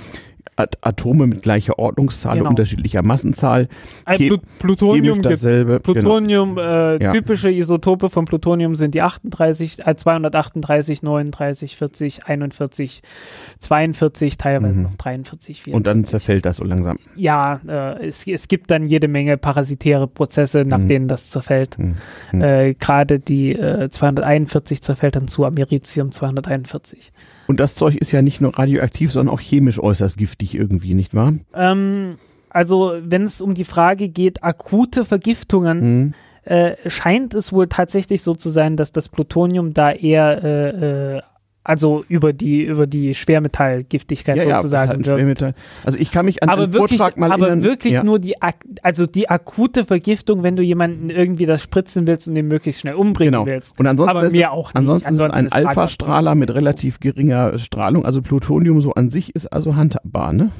Atome mit gleicher Ordnungszahl, genau. unterschiedlicher Massenzahl. Pl Plutonium dasselbe. Genau. Plutonium, genau. äh, ja. typische Isotope von Plutonium sind die 38, äh, 238, 39, 40, 41, 42, teilweise mhm. noch 43, 44. Und dann zerfällt das so langsam. Ja, äh, es, es gibt dann jede Menge parasitäre Prozesse, nach mhm. denen das zerfällt. Mhm. mhm. Äh, Gerade die 241 äh, zerfällt dann zu Americium 241. Und das Zeug ist ja nicht nur radioaktiv, sondern auch chemisch äußerst giftig irgendwie, nicht wahr? Ähm, also, wenn es um die Frage geht, akute Vergiftungen, mhm. äh, scheint es wohl tatsächlich so zu sein, dass das Plutonium da eher äh, äh, also über die, über die Schwermetallgiftigkeit ja, sozusagen. Ja, halt Schwermetall. Also ich kann mich an aber wirklich, Vortrag mal Aber erinnern, wirklich ja. nur die, also die akute Vergiftung, wenn du jemanden irgendwie das spritzen willst und den möglichst schnell umbringen genau. willst. Und ansonsten aber ist mir auch nicht. Ansonsten, ansonsten ist ein Alpha-Strahler mit relativ geringer Strahlung. Also Plutonium so an sich ist also handhabbar, ne?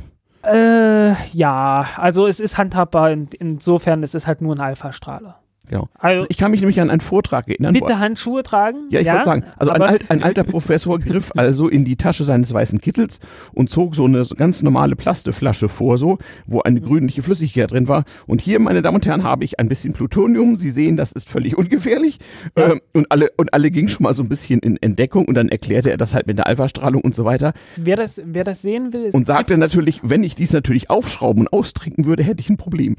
Äh, ja, also es ist handhabbar. In, insofern es ist es halt nur ein Alpha-Strahler. Genau. Also, also, ich kann mich nämlich an einen Vortrag erinnern. Bitte Handschuhe tragen? Ja, ich ja, wollte sagen, also ein, alt, ein, alter Professor griff also in die Tasche seines weißen Kittels und zog so eine ganz normale Plasteflasche vor, so, wo eine grünliche Flüssigkeit drin war. Und hier, meine Damen und Herren, habe ich ein bisschen Plutonium. Sie sehen, das ist völlig ungefährlich. Ja. Ähm, und alle, und alle gingen schon mal so ein bisschen in Entdeckung und dann erklärte er das halt mit der Alpha-Strahlung und so weiter. Wer das, wer das sehen will, Und sagte natürlich, wenn ich dies natürlich aufschrauben und austrinken würde, hätte ich ein Problem.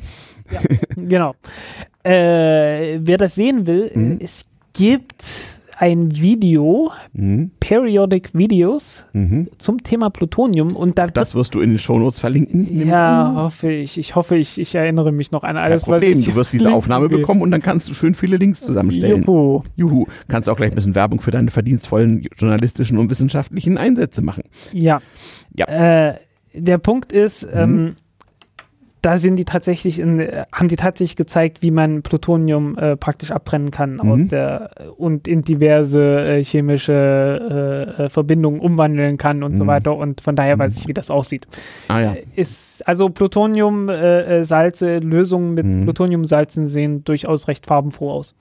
Ja, genau. Äh, wer das sehen will, mhm. es gibt ein Video, mhm. Periodic Videos, mhm. zum Thema Plutonium. Und da das wirst du in den Shownotes verlinken. Ja, hoffe ich. Ich hoffe, ich, ich erinnere mich noch an alles, Kein Problem. was ich Du wirst diese Aufnahme will. bekommen und dann kannst du schön viele Links zusammenstellen. Juhu. Juhu. Kannst auch gleich ein bisschen Werbung für deine verdienstvollen journalistischen und wissenschaftlichen Einsätze machen. Ja. ja. Äh, der Punkt ist, mhm. ähm, da sind die tatsächlich in, haben die tatsächlich gezeigt, wie man Plutonium äh, praktisch abtrennen kann mhm. aus der und in diverse äh, chemische äh, äh Verbindungen umwandeln kann und mhm. so weiter. Und von daher weiß mhm. ich, wie das aussieht. Ah, ja. Äh, ist also Plutoniumsalze, äh, Lösungen mit mhm. Plutoniumsalzen sehen durchaus recht farbenfroh aus.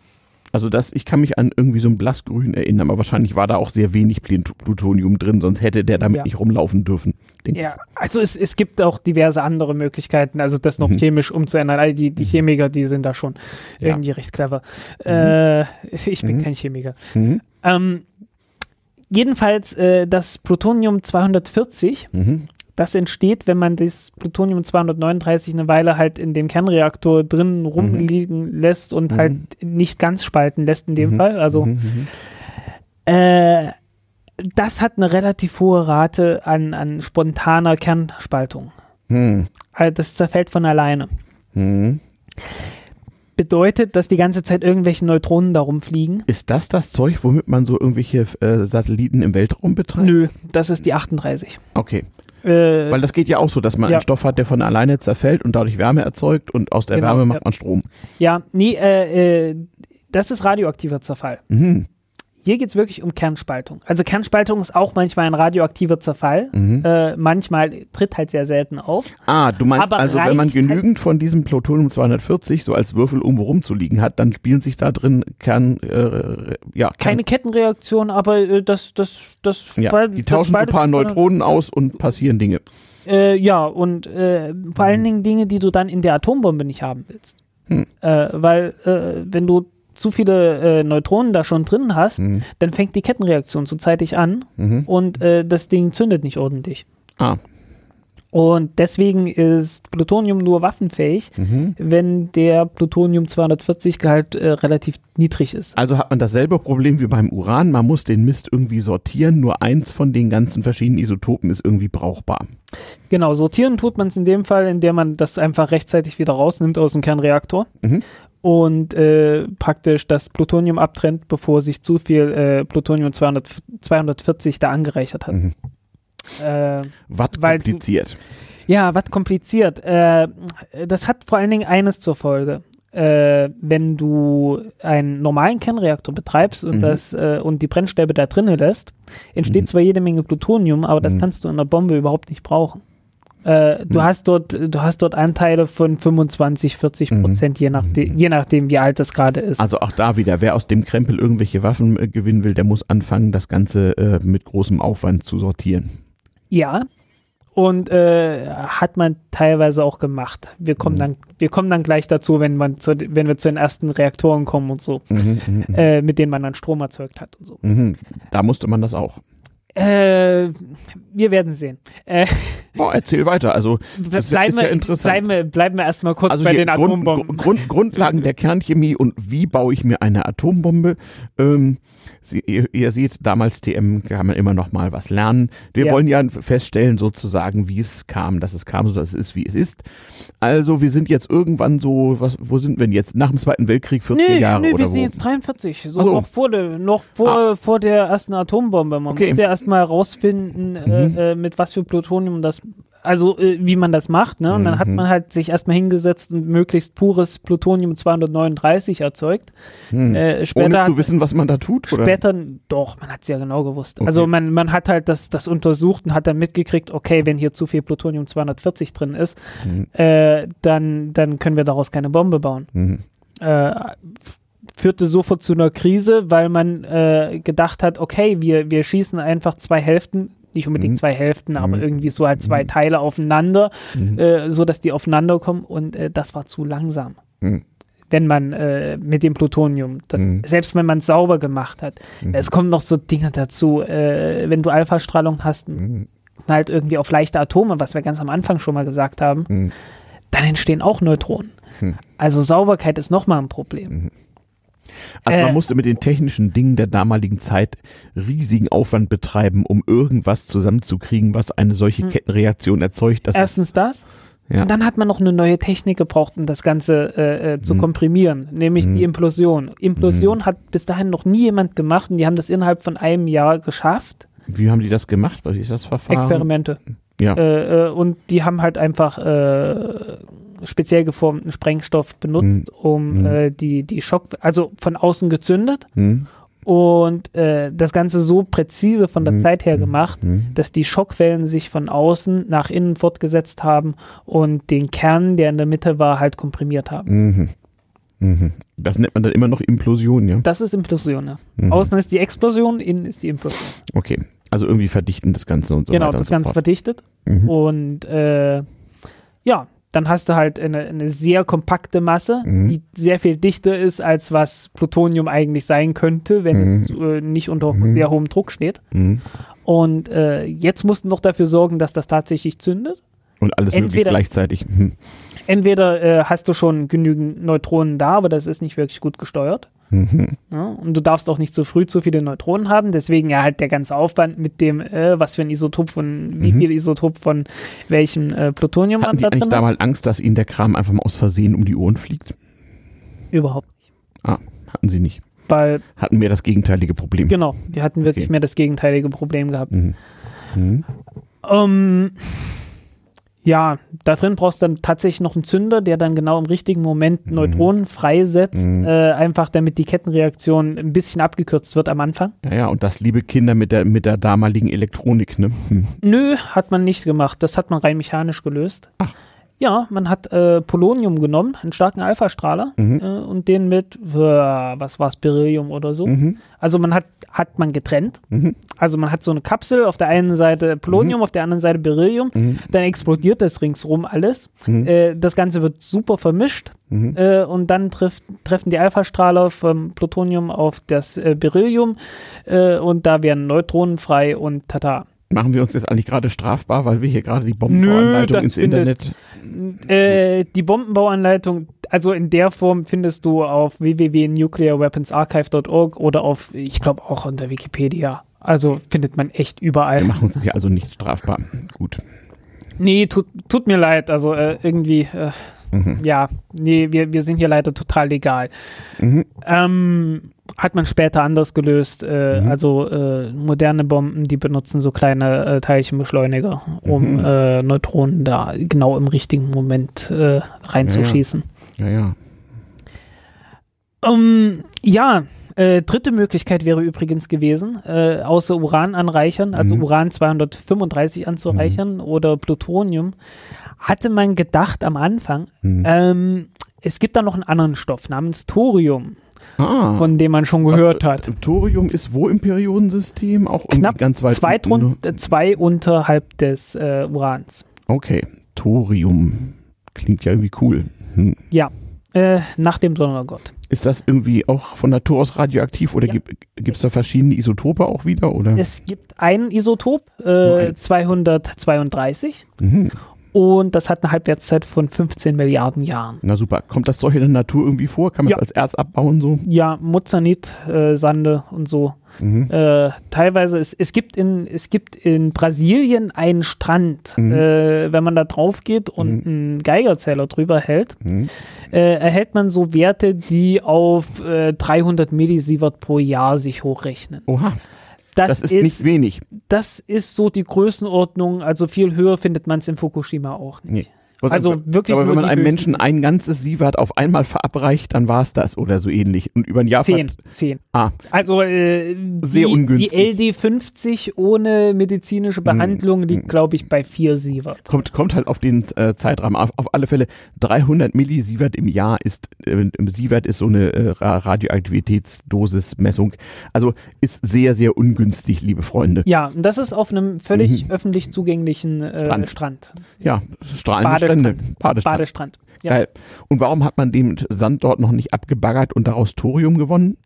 Also das, ich kann mich an irgendwie so ein Blassgrün erinnern, aber wahrscheinlich war da auch sehr wenig Plutonium drin, sonst hätte der damit ja. nicht rumlaufen dürfen. Ja, also es, es gibt auch diverse andere Möglichkeiten, also das noch mhm. chemisch umzuändern. Also die, die mhm. Chemiker, die sind da schon ja. irgendwie recht clever. Mhm. Äh, ich bin mhm. kein Chemiker. Mhm. Ähm, jedenfalls äh, das Plutonium 240 das entsteht, wenn man das Plutonium 239 eine Weile halt in dem Kernreaktor drin mhm. rumliegen mhm. lässt und mhm. halt nicht ganz spalten lässt in dem mhm. Fall. Also mhm, mhm. äh, das hat eine relativ hohe Rate an, an spontaner Kernspaltung. Also das zerfällt von alleine bedeutet, dass die ganze Zeit irgendwelche Neutronen darum fliegen. Ist das das Zeug, womit man so irgendwelche äh, Satelliten im Weltraum betreibt? Nö, das ist die 38. Okay. Äh, Weil das geht ja auch so, dass man ja. einen Stoff hat, der von alleine zerfällt und dadurch Wärme erzeugt und aus der genau, Wärme macht ja. man Strom. Ja, nee, äh, äh das ist radioaktiver Zerfall. Mhm. Hier geht es wirklich um Kernspaltung. Also Kernspaltung ist auch manchmal ein radioaktiver Zerfall. Mhm. Äh, manchmal tritt halt sehr selten auf. Ah, du meinst also, wenn man genügend halt von diesem Plutonium 240 so als Würfel irgendwo rumzuliegen hat, dann spielen sich da drin Kern, äh, ja. Keine Kettenreaktion, aber äh, das, das, das. Ja, weil, die tauschen ein paar Neutronen aus und passieren Dinge. Äh, ja, und äh, vor allen Dingen Dinge, die du dann in der Atombombe nicht haben willst. Hm. Äh, weil, wenn du zu viele äh, Neutronen da schon drin hast, mhm. dann fängt die Kettenreaktion zu zeitig an mhm. und äh, das Ding zündet nicht ordentlich. Ah. Und deswegen ist Plutonium nur waffenfähig, mhm. wenn der Plutonium-240-Gehalt äh, relativ niedrig ist. Also hat man dasselbe Problem wie beim Uran. Man muss den Mist irgendwie sortieren. Nur eins von den ganzen verschiedenen Isotopen ist irgendwie brauchbar. Genau, sortieren tut man es in dem Fall, indem man das einfach rechtzeitig wieder rausnimmt aus dem Kernreaktor. Mhm und äh, praktisch das Plutonium abtrennt, bevor sich zu viel äh, Plutonium 200, 240 da angereichert hat. Mhm. Äh, was kompliziert. Du, ja, was kompliziert. Äh, das hat vor allen Dingen eines zur Folge. Äh, wenn du einen normalen Kernreaktor betreibst und, mhm. das, äh, und die Brennstäbe da drinnen lässt, entsteht mhm. zwar jede Menge Plutonium, aber das mhm. kannst du in der Bombe überhaupt nicht brauchen. Äh, du, hm. hast dort, du hast dort Anteile von 25, 40 mhm. Prozent, mhm. je, nachde mhm. je nachdem, wie alt das gerade ist. Also auch da wieder, wer aus dem Krempel irgendwelche Waffen äh, gewinnen will, der muss anfangen, das Ganze äh, mit großem Aufwand zu sortieren. Ja, und äh, hat man teilweise auch gemacht. Wir kommen, mhm. dann, wir kommen dann gleich dazu, wenn, man zu, wenn wir zu den ersten Reaktoren kommen und so, mhm, mhm, mhm. äh, mit denen man dann Strom erzeugt hat und so. Da musste man das auch. Äh, wir werden sehen. Äh, oh, erzähl weiter. Also, das bleiben ist, ist ja interessant. Bleiben wir, bleiben wir erstmal kurz also bei den Grund, Atombomben. Grund, Grundlagen der Kernchemie und wie baue ich mir eine Atombombe? Ähm, Sie, ihr, ihr, seht, damals TM kann man immer noch mal was lernen. Wir ja. wollen ja feststellen, sozusagen, wie es kam, dass es kam, so dass es ist, wie es ist. Also, wir sind jetzt irgendwann so, was, wo sind wir denn jetzt? Nach dem Zweiten Weltkrieg, 40 nee, Jahre nee, oder wir sind jetzt 43, so, so. noch vor der, noch vor, ah. vor der ersten Atombombe. Man okay. muss ja erstmal rausfinden, äh, mhm. äh, mit was für Plutonium das also äh, wie man das macht, ne? Und dann hat mhm. man halt sich erstmal hingesetzt und möglichst pures Plutonium 239 erzeugt. Mhm. Äh, später Ohne zu wissen, was man da tut, oder? Später, doch, man hat es ja genau gewusst. Okay. Also man, man hat halt das, das untersucht und hat dann mitgekriegt, okay, wenn hier zu viel Plutonium 240 drin ist, mhm. äh, dann, dann können wir daraus keine Bombe bauen. Mhm. äh, führte sofort zu einer Krise, weil man äh, gedacht hat, okay, wir, wir schießen einfach zwei Hälften, nicht unbedingt mhm. zwei Hälften, mhm. aber irgendwie so halt zwei mhm. Teile aufeinander, mhm. äh, so dass die aufeinander kommen und äh, das war zu langsam. Mhm. Wenn man äh, mit dem Plutonium, das, mhm. selbst wenn man es sauber gemacht hat, es kommen noch so Dinge dazu, äh, wenn du Alpha-Strahlung hast, halt irgendwie auf leichte Atome, was wir ganz am Anfang schon mal gesagt haben, dann entstehen auch Neutronen. Also Sauberkeit ist nochmal ein Problem. Also man äh, musste mit den technischen Dingen der damaligen Zeit riesigen Aufwand betreiben, um irgendwas zusammenzukriegen, was eine solche hm. Kettenreaktion erzeugt. Das Erstens das. Ja. Und dann hat man noch eine neue Technik gebraucht, um das Ganze äh, äh zu hm. komprimieren, nämlich hm. die Implosion. Implosion hm. hat bis dahin noch nie jemand gemacht und die haben das innerhalb von einem Jahr geschafft. Wie haben die das gemacht? Was ist das Verfahren? Experimente. Ja. Äh, äh und die haben halt einfach äh, speziell geformten Sprengstoff benutzt, mhm. um mhm. Äh, die, die Schock, also von außen gezündet mhm. und äh, das Ganze so präzise von der mhm. Zeit her mhm. gemacht, mhm. dass die Schockwellen sich von außen nach innen fortgesetzt haben und den Kern, der in der Mitte war, halt komprimiert haben. Das nennt man dann immer noch Implosion, ja? Das ist Implosion, ja. Außen ist die Explosion, innen ist die Implosion. Okay, also irgendwie verdichten das Ganze und so genau, weiter. Genau, das Ganze verdichtet. Und äh, ja, dann hast du halt eine, eine sehr kompakte Masse, mhm. die sehr viel dichter ist, als was Plutonium eigentlich sein könnte, wenn mhm. es äh, nicht unter mhm. sehr hohem Druck steht. Mhm. Und äh, jetzt musst du noch dafür sorgen, dass das tatsächlich zündet. Und alles entweder, gleichzeitig. Mhm. Entweder äh, hast du schon genügend Neutronen da, aber das ist nicht wirklich gut gesteuert. Mhm. Ja, und du darfst auch nicht zu früh zu viele Neutronen haben, deswegen ja halt der ganze Aufwand mit dem, äh, was für ein Isotop von, wie mhm. viel Isotop von welchem äh, Plutonium Hatten die eigentlich da mal Angst, dass ihnen der Kram einfach mal aus Versehen um die Ohren fliegt? Überhaupt nicht. Ah, hatten sie nicht. Weil, hatten mehr das gegenteilige Problem. Genau, die hatten wirklich okay. mehr das gegenteilige Problem gehabt. Mhm. Mhm. Um, ja, da drin brauchst du dann tatsächlich noch einen Zünder, der dann genau im richtigen Moment mhm. Neutronen freisetzt, mhm. äh, einfach damit die Kettenreaktion ein bisschen abgekürzt wird am Anfang. Ja, ja, und das, liebe Kinder, mit der, mit der damaligen Elektronik, ne? Hm. Nö, hat man nicht gemacht. Das hat man rein mechanisch gelöst. Ach. Ja, man hat äh, Polonium genommen, einen starken Alpha-Strahler mhm. äh, und den mit, äh, was war es, Beryllium oder so. Mhm. Also man hat, hat man getrennt. Mhm. Also man hat so eine Kapsel, auf der einen Seite Polonium, mhm. auf der anderen Seite Beryllium. Mhm. Dann explodiert das ringsrum alles. Mhm. Äh, das Ganze wird super vermischt. Äh, und dann trifft, treffen die Alpha-Strahler vom Plutonium auf das äh, Beryllium und da werden Neutronen frei und tata. Machen wir uns jetzt eigentlich gerade strafbar, weil wir hier gerade die Bombenbauanleitung ins Internet. Äh, die Bombenbauanleitung, also in der Form findest du auf www.nuclearweaponsarchive.org oder auf, ich glaube auch unter Wikipedia. Also findet man echt überall. Wir machen uns hier also nicht strafbar. Gut. Nee, tut, tut mir leid. Also äh, irgendwie, äh, mhm. ja, nee, wir, wir sind hier leider total legal. Mhm. Ähm, hat man später anders gelöst. Äh, mhm. Also äh, moderne Bomben, die benutzen so kleine äh, Teilchenbeschleuniger, um mhm. Äh, Neutronen da genau im richtigen Moment äh, reinzuschießen. Ja, ja. ja, ja. Um, ja äh, dritte Möglichkeit wäre übrigens gewesen, äh, außer Uran anreichern, also mhm. Uran 235 anzureichern mhm. oder Plutonium, hatte man gedacht am Anfang, mhm. ähm, es gibt da noch einen anderen Stoff namens Thorium. Ah, von dem man schon gehört was, hat. Thorium ist wo im Periodensystem? Auch knapp ganz weit zwei, unten, ne? zwei unterhalb des äh, Urans. Okay, Thorium. Klingt ja irgendwie cool. Hm. Ja, äh, nach dem Donnergott. Ist das irgendwie auch von Natur aus radioaktiv oder ja. gibt es da verschiedene Isotope auch wieder? Oder? Es gibt ein Isotop, äh, 232. Mhm. Und das hat eine Halbwertszeit von 15 Milliarden Jahren. Na super. Kommt das Zeug in der Natur irgendwie vor? Kann man ja. das als Erz abbauen so? Ja, Mozanit, äh, Sande und so. Mhm. Äh, teilweise, es, es, gibt in, es gibt in Brasilien einen Strand, mhm. äh, wenn man da drauf geht und mhm. einen Geigerzähler drüber hält, mhm. äh, erhält man so Werte, die auf 300 äh, Millisievert pro Jahr sich hochrechnen. Oha. Das, das ist, ist, nicht wenig. Das ist so die Größenordnung, also viel höher findet man es in Fukushima auch nicht. Nee. Also wirklich. Aber wenn man einem Menschen ein ganzes Sievert auf einmal verabreicht, dann war es das oder so ähnlich. Und über ein Jahr. Zehn. Zehn. Ah. Also äh, sehr die, ungünstig. Die LD 50 ohne medizinische hm, Behandlung hm. liegt, glaube ich, bei vier Sievert. Kommt, kommt halt auf den äh, Zeitrahmen. Auf, auf, alle Fälle 300 Millisievert im Jahr ist, äh, Sievert ist so eine äh, Radioaktivitätsdosismessung. Also ist sehr, sehr ungünstig, liebe Freunde. Ja, und das ist auf einem völlig mhm. öffentlich zugänglichen äh, Strand. Strand. Ja, strahlende Strände. Badestrand. Badestrand. Ja. Geil. Und warum hat man den Sand dort noch nicht abgebaggert und daraus Thorium gewonnen?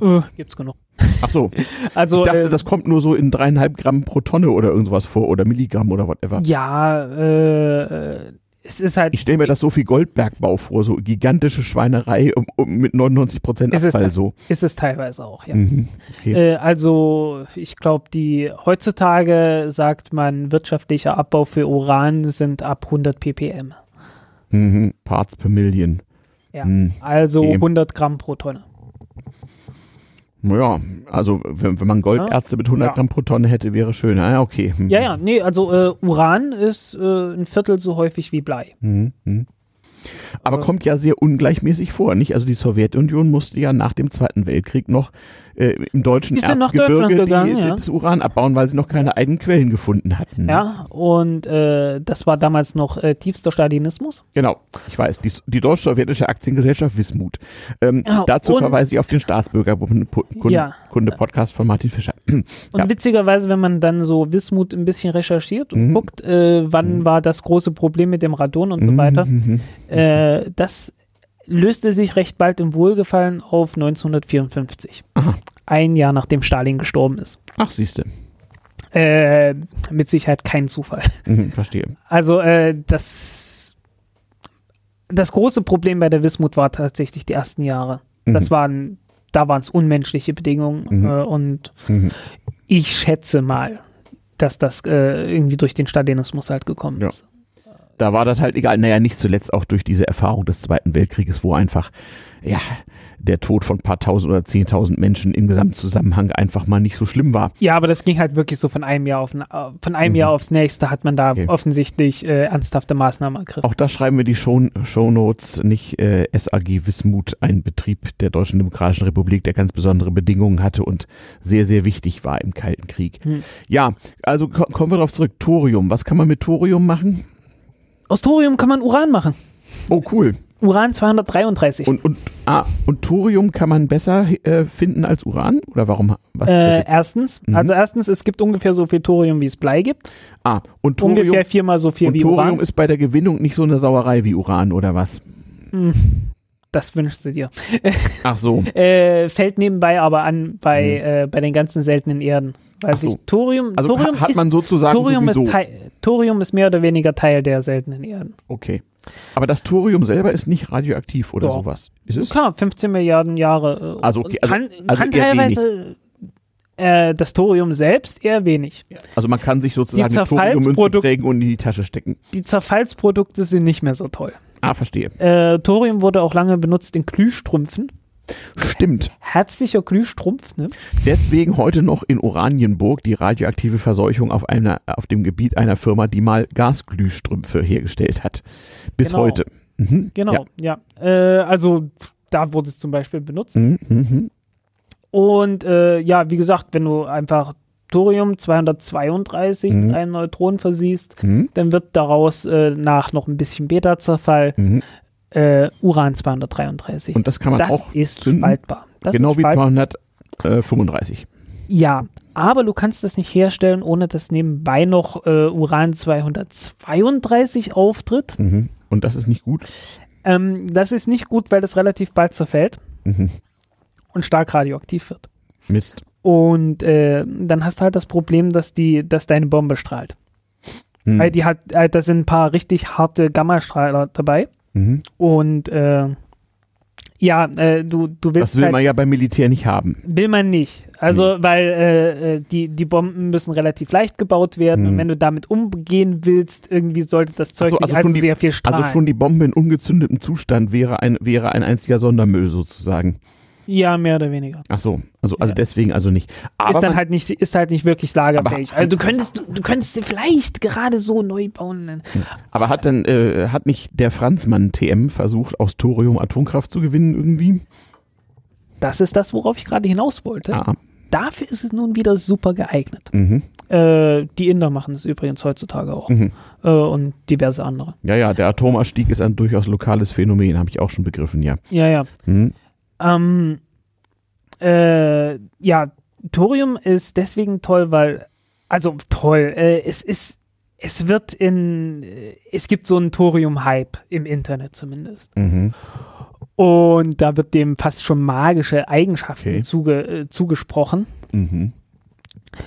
Uh, gibt's genug. Ach so. also, ich dachte, äh, das kommt nur so in dreieinhalb Gramm pro Tonne oder irgendwas vor oder Milligramm oder whatever. Ja, äh, es ist halt. Ich stelle mir das so viel Goldbergbau vor, so gigantische Schweinerei um, um mit 99 Prozent Abfall ist so. Ist es teilweise auch, ja. Mhm, okay. äh, also ich glaube, die heutzutage sagt man, wirtschaftlicher Abbau für Uran sind ab 100 ppm. Mhm, Parts per Million. Ja, mhm. also okay. 100 Gramm pro Tonne. Ja, also wenn, wenn man Goldärzte mit 100 ja. Gramm pro Tonne hätte, wäre schön. Ah, okay. Mhm. Ja, ja, nee, also äh, Uran ist äh, ein Viertel so häufig wie Blei. Mhm. Aber, Aber kommt ja sehr ungleichmäßig vor, nicht? Also die Sowjetunion musste ja nach dem Zweiten Weltkrieg noch äh, im deutschen Erzgebirge gegangen, die, ja. das Uran abbauen, weil sie noch keine eigenen Quellen gefunden hatten. Ja, und äh, das war damals noch äh, tiefster Stalinismus. Genau, ich weiß, die, die deutsch-sowjetische Aktiengesellschaft Wismut. Ähm, ja, dazu verweise ich auf den Staatsbürgerkunde-Podcast ja. von Martin Fischer. und witzigerweise, wenn man dann so Wismut ein bisschen recherchiert und mhm. guckt, äh, wann mhm. war das große Problem mit dem Radon und so mhm. weiter, mhm. äh, das löste sich recht bald im Wohlgefallen auf 1954. Aha. Ein Jahr nachdem Stalin gestorben ist. Ach, siehste. Äh, mit Sicherheit kein Zufall. Mhm, verstehe. Also äh, das, das große Problem bei der Wismut war tatsächlich die ersten Jahre. Mhm. Das waren, da waren es unmenschliche Bedingungen mhm. äh, und mhm. ich schätze mal, dass das äh, irgendwie durch den Stalinismus halt gekommen ja. ist da war das halt egal. Naja, nicht zuletzt auch durch diese Erfahrung des Zweiten Weltkrieges, wo einfach, ja, der Tod von ein paar tausend oder zehntausend Menschen im Gesamtzusammenhang einfach mal nicht so schlimm war. Ja, aber das ging halt wirklich so von einem Jahr, auf, von einem mhm. Jahr aufs nächste hat man da okay. offensichtlich äh, ernsthafte Maßnahmen ergriffen. Auch da schreiben wir die Show, Shownotes, nicht äh, SAG Wismut, ein Betrieb der Deutschen Demokratischen Republik, der ganz besondere Bedingungen hatte und sehr, sehr wichtig war im Kalten Krieg. Mhm. Ja, also kommen wir darauf zurück. Thorium, was kann man mit Thorium machen? Aus Thorium kann man Uran machen. Oh, cool. Uran 233. Und, und, ah, und Thorium kann man besser äh, finden als Uran? Oder warum? Äh, erstens, mhm. also erstens, es gibt ungefähr so viel Thorium, wie es Blei gibt. Ah, und Thorium, ungefähr viermal so viel und wie Thorium Uran. Thorium ist bei der Gewinnung nicht so eine Sauerei wie Uran, oder was? Hm, das wünschst du dir. Ach so. äh, fällt nebenbei aber an bei, mhm. äh, bei den ganzen seltenen Erden. Weil so. sich Thorium, also Thorium hat man sozusagen Thorium sowieso. ist, Teil, Thorium ist mehr oder weniger Teil der seltenen Erden. Okay. Aber das Thorium selber ist nicht radioaktiv oder Doch. sowas. Ist es? Klar, 15 Milliarden Jahre. Äh, also, okay, also, kann, also kann teilweise äh, das Thorium selbst eher wenig. Also man kann sich sozusagen eine Thoriummünze prägen und in die Tasche stecken. Die Zerfallsprodukte sind nicht mehr so toll. Ah, verstehe. Äh, Thorium wurde auch lange benutzt in Glühstrümpfen. Stimmt. Herzlicher Glühstrumpf, ne? Deswegen heute noch in Oranienburg die radioaktive Verseuchung auf, einer, auf dem Gebiet einer Firma, die mal Gasglühstrümpfe hergestellt hat. Bis genau. heute. Mhm. Genau, ja. ja. Äh, also da wurde es zum Beispiel benutzt. Mhm. mhm. Und äh, ja, wie gesagt, wenn du einfach Thorium 232 mhm. mit einem Neutron versiehst, mhm. dann wird daraus äh, nach noch ein bisschen Beta-Zerfall mhm äh, Uran 233. Und das kann man das auch ist zünden, spaltbar. Das genau ist wie 235. Ja, aber du kannst das nicht herstellen, ohne dass nebenbei noch äh, Uran 232 auftritt. Mhm. Und das ist nicht gut? Ähm, das ist nicht gut, weil das relativ bald zerfällt mhm. und stark radioaktiv wird. Mist. Und äh, dann hast du halt das Problem, dass, die, dass deine Bombe strahlt. Mhm. Weil die hat, äh, da sind ein paar richtig harte Gammastrahler dabei. Mhm. Und äh, ja, äh, du, du willst. Das will halt, man ja beim Militär nicht haben. Will man nicht. Also, nee. weil äh, äh, die, die Bomben müssen relativ leicht gebaut werden mhm. und wenn du damit umgehen willst, irgendwie sollte das Zeug so, also nicht allzu die, sehr viel strahlen. Also schon die Bombe in ungezündetem Zustand wäre ein, wäre ein einziger Sondermüll sozusagen. Ja, mehr oder weniger. Ach so, also, also ja. deswegen also nicht. Aber ist dann halt nicht, ist halt nicht wirklich lagerfähig. Aber, also du könntest, du könntest sie vielleicht gerade so neu bauen. Aber hat dann, äh, hat nicht der Franzmann TM versucht, aus Thorium Atomkraft zu gewinnen irgendwie? Das ist das, worauf ich gerade hinaus wollte. Ah. Dafür ist es nun wieder super geeignet. Mhm. Äh, die Inder machen es übrigens heutzutage auch. Mhm. Äh, und diverse andere. Ja, ja, der Atomausstieg ist ein durchaus lokales Phänomen, habe ich auch schon begriffen, ja. Ja, ja. Mhm. Ähm, äh, ja, Thorium ist deswegen toll, weil, also toll, äh, es ist, es wird in, äh, es gibt so einen Thorium-Hype im Internet zumindest. Mhm. Und da wird dem fast schon magische Eigenschaften okay. zuge, äh, zugesprochen. Mhm.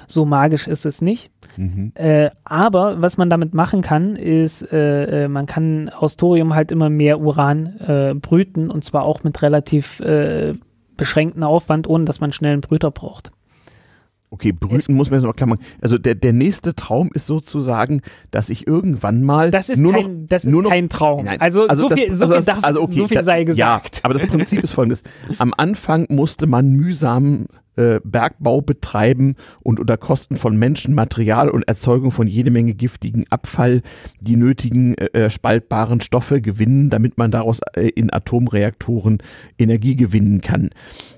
So magisch ist es nicht. Mhm. Äh, aber was man damit machen kann, ist, äh, äh, man kann aus Thorium halt immer mehr Uran äh, brüten und zwar auch mit relativ äh, beschränkten Aufwand, ohne dass man schnell einen Brüter braucht. Okay, brüten es, muss man jetzt noch klar machen. Also der, der nächste Traum ist sozusagen, dass ich irgendwann mal das ist nur kein, noch, das ist nur noch, kein Traum. Nein, also, also, so, das, viel, so, also, viel, darf, also okay, so viel sei gesagt. Ja, aber das Prinzip ist folgendes. Am Anfang musste man mühsam äh, Bergbau betreiben und unter Kosten von Menschen, Material und Erzeugung von jede Menge giftigen Abfall die nötigen äh, äh, spaltbaren Stoffe gewinnen, damit man daraus äh, in Atomreaktoren Energie gewinnen kann.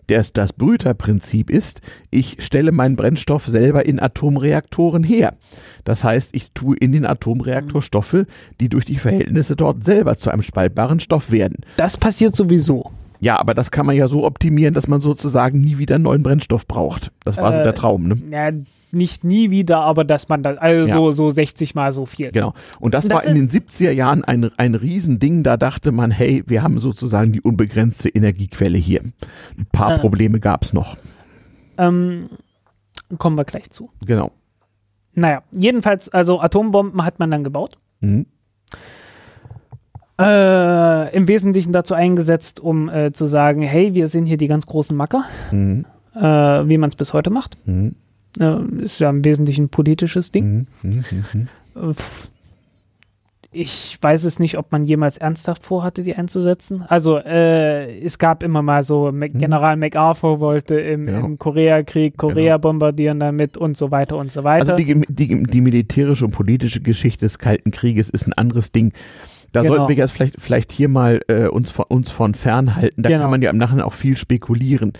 Das, das Brüterprinzip ist, ich stelle meinen Brennstoff selber in Atomreaktoren her. Das heißt, ich tue in den Atomreaktor Stoffe, die durch die Verhältnisse dort selber zu einem spaltbaren Stoff werden. Das passiert sowieso. Ja, aber das kann man ja so optimieren, dass man sozusagen nie wieder neuen Brennstoff braucht. Das war äh, so der Traum, ne? Ja, nicht nie wieder, aber dass man da, also ja. so, so 60 mal so viel. Genau. Und das, das war in den 70er Jahren ein, ein Riesending. Da dachte man, hey, wir haben sozusagen die unbegrenzte Energiequelle hier. Ein paar äh, Probleme gab es noch. Ähm, kommen wir gleich zu. Genau. Naja, jedenfalls, also Atombomben hat man dann gebaut. Mhm äh, im Wesentlichen dazu eingesetzt, um äh, zu sagen, hey, wir sind hier die ganz großen Macker, mhm. äh, wie man es bis heute macht. Mhm. Äh, ist ja im Wesentlichen ein politisches Ding. Mhm. mhm, mhm, mhm. Äh, ich weiß es nicht, ob man jemals ernsthaft vorhatte, die einzusetzen. Also es gab immer mal so, Mac General MacArthur wollte im, genau. im Koreakrieg Korea genau. bombardieren damit und so weiter und so weiter. Also die, die, die militärische und politische Geschichte des Kalten Krieges ist ein anderes Ding da genau. sollten wir jetzt vielleicht, vielleicht hier mal äh, uns, von, uns von fernhalten. Da genau. kann man ja im Nachhinein auch viel spekulieren.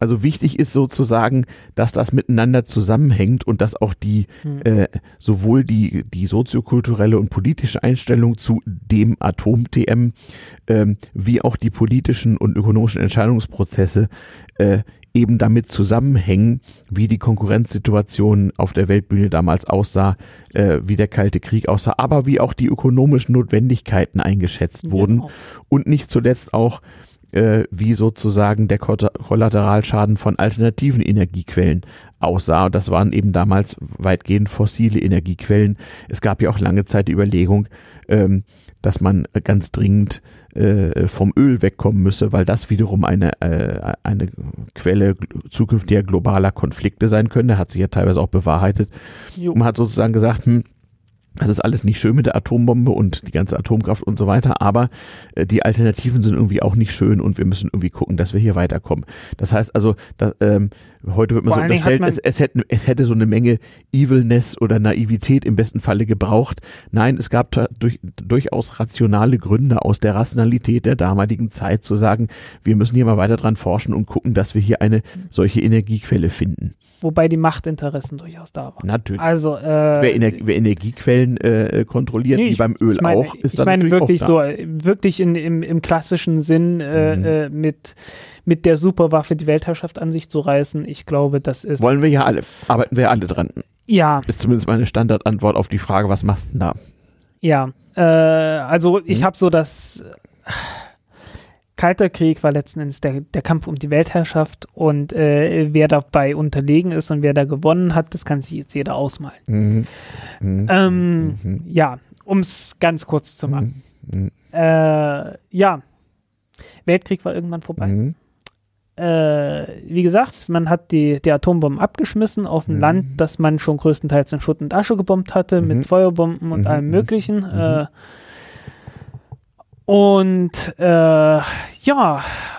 Also wichtig ist sozusagen, dass das miteinander zusammenhängt und dass auch die hm. äh, sowohl die, die soziokulturelle und politische Einstellung zu dem Atom-TM ähm, wie auch die politischen und ökonomischen Entscheidungsprozesse äh, eben damit zusammenhängen, wie die Konkurrenzsituation auf der Weltbühne damals aussah, äh, wie der Kalte Krieg aussah, aber wie auch die ökonomischen Notwendigkeiten eingeschätzt wurden genau. und nicht zuletzt auch, äh, wie sozusagen der Kollateralschaden von alternativen Energiequellen aussah. Und das waren eben damals weitgehend fossile Energiequellen. Es gab ja auch lange Zeit die Überlegung, ähm, dass man ganz dringend äh, vom Öl wegkommen müsse, weil das wiederum eine, äh, eine Quelle zukünftiger globaler Konflikte sein könnte. Hat sich ja teilweise auch bewahrheitet. Jo. Man hat sozusagen gesagt, hm, das ist alles nicht schön mit der Atombombe und die ganze Atomkraft und so weiter, aber äh, die Alternativen sind irgendwie auch nicht schön und wir müssen irgendwie gucken, dass wir hier weiterkommen. Das heißt also, dass, ähm, heute wird man Vor so unterstellt, es, es, hätte, es hätte so eine Menge Evilness oder Naivität im besten Falle gebraucht. Nein, es gab durch, durchaus rationale Gründe aus der Rationalität der damaligen Zeit zu sagen, wir müssen hier mal weiter dran forschen und gucken, dass wir hier eine solche Energiequelle finden wobei die Machtinteressen durchaus da waren. Natürlich. Also, äh, wer, Ener wer, Energiequellen äh, kontrolliert, nee, wie beim Öl ich mein, auch, ist ich dann meine wirklich so, wirklich in, im, im klassischen Sinn äh, mhm. äh, mit, mit der Superwaffe die Weltherrschaft an sich zu reißen. Ich glaube, das ist. Wollen wir ja alle, arbeiten wir alle dran. Ja. Ist zumindest meine Standardantwort auf die Frage, was machst du denn da? Ja, äh, also ich mhm. habe so das Kalter Krieg war letzten Endes der, der Kampf um die Weltherrschaft und äh, wer dabei unterlegen ist und wer da gewonnen hat, das kann sich jetzt jeder ausmalen. Mhm. Mhm. Ähm, mhm. Ja, um es ganz kurz zu machen. Mhm. Mhm. Äh, ja, Weltkrieg war irgendwann vorbei. Mhm. Äh, wie gesagt, man hat die, die Atombomben abgeschmissen auf ein Land, das man schon größtenteils in Schutt und Asche gebombt hatte, mit Feuerbomben und allem Möglichen. Und äh, ja,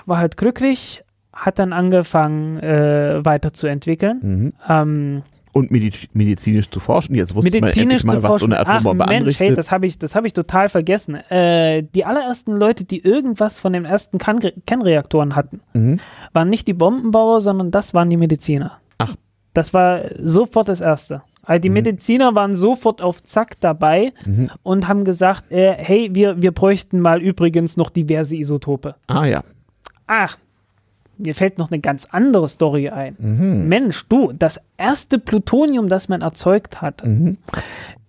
war halt glücklich, hat dann angefangen äh, weiterzuentwickeln. Mhm. Ähm, und medizinisch zu forschen. Jetzt wusste medizinisch man endlich mal, was so eine Atombombe Ach, Mensch, anrichtet. Hey, das habe ich, hab ich total vergessen. Äh, die allerersten Leute, die irgendwas von den ersten Kernreaktoren hatten, mhm. waren nicht die Bombenbauer, sondern das waren die Mediziner. Ach. Das war sofort das Erste. Also die mhm. Mediziner waren sofort auf Zack dabei mhm. und haben gesagt, äh, hey, wir, wir bräuchten mal übrigens noch diverse Isotope. Ah ja. Ach, mir fällt noch eine ganz andere Story ein. Mhm. Mensch, du, das erste Plutonium, das man erzeugt hat, mhm.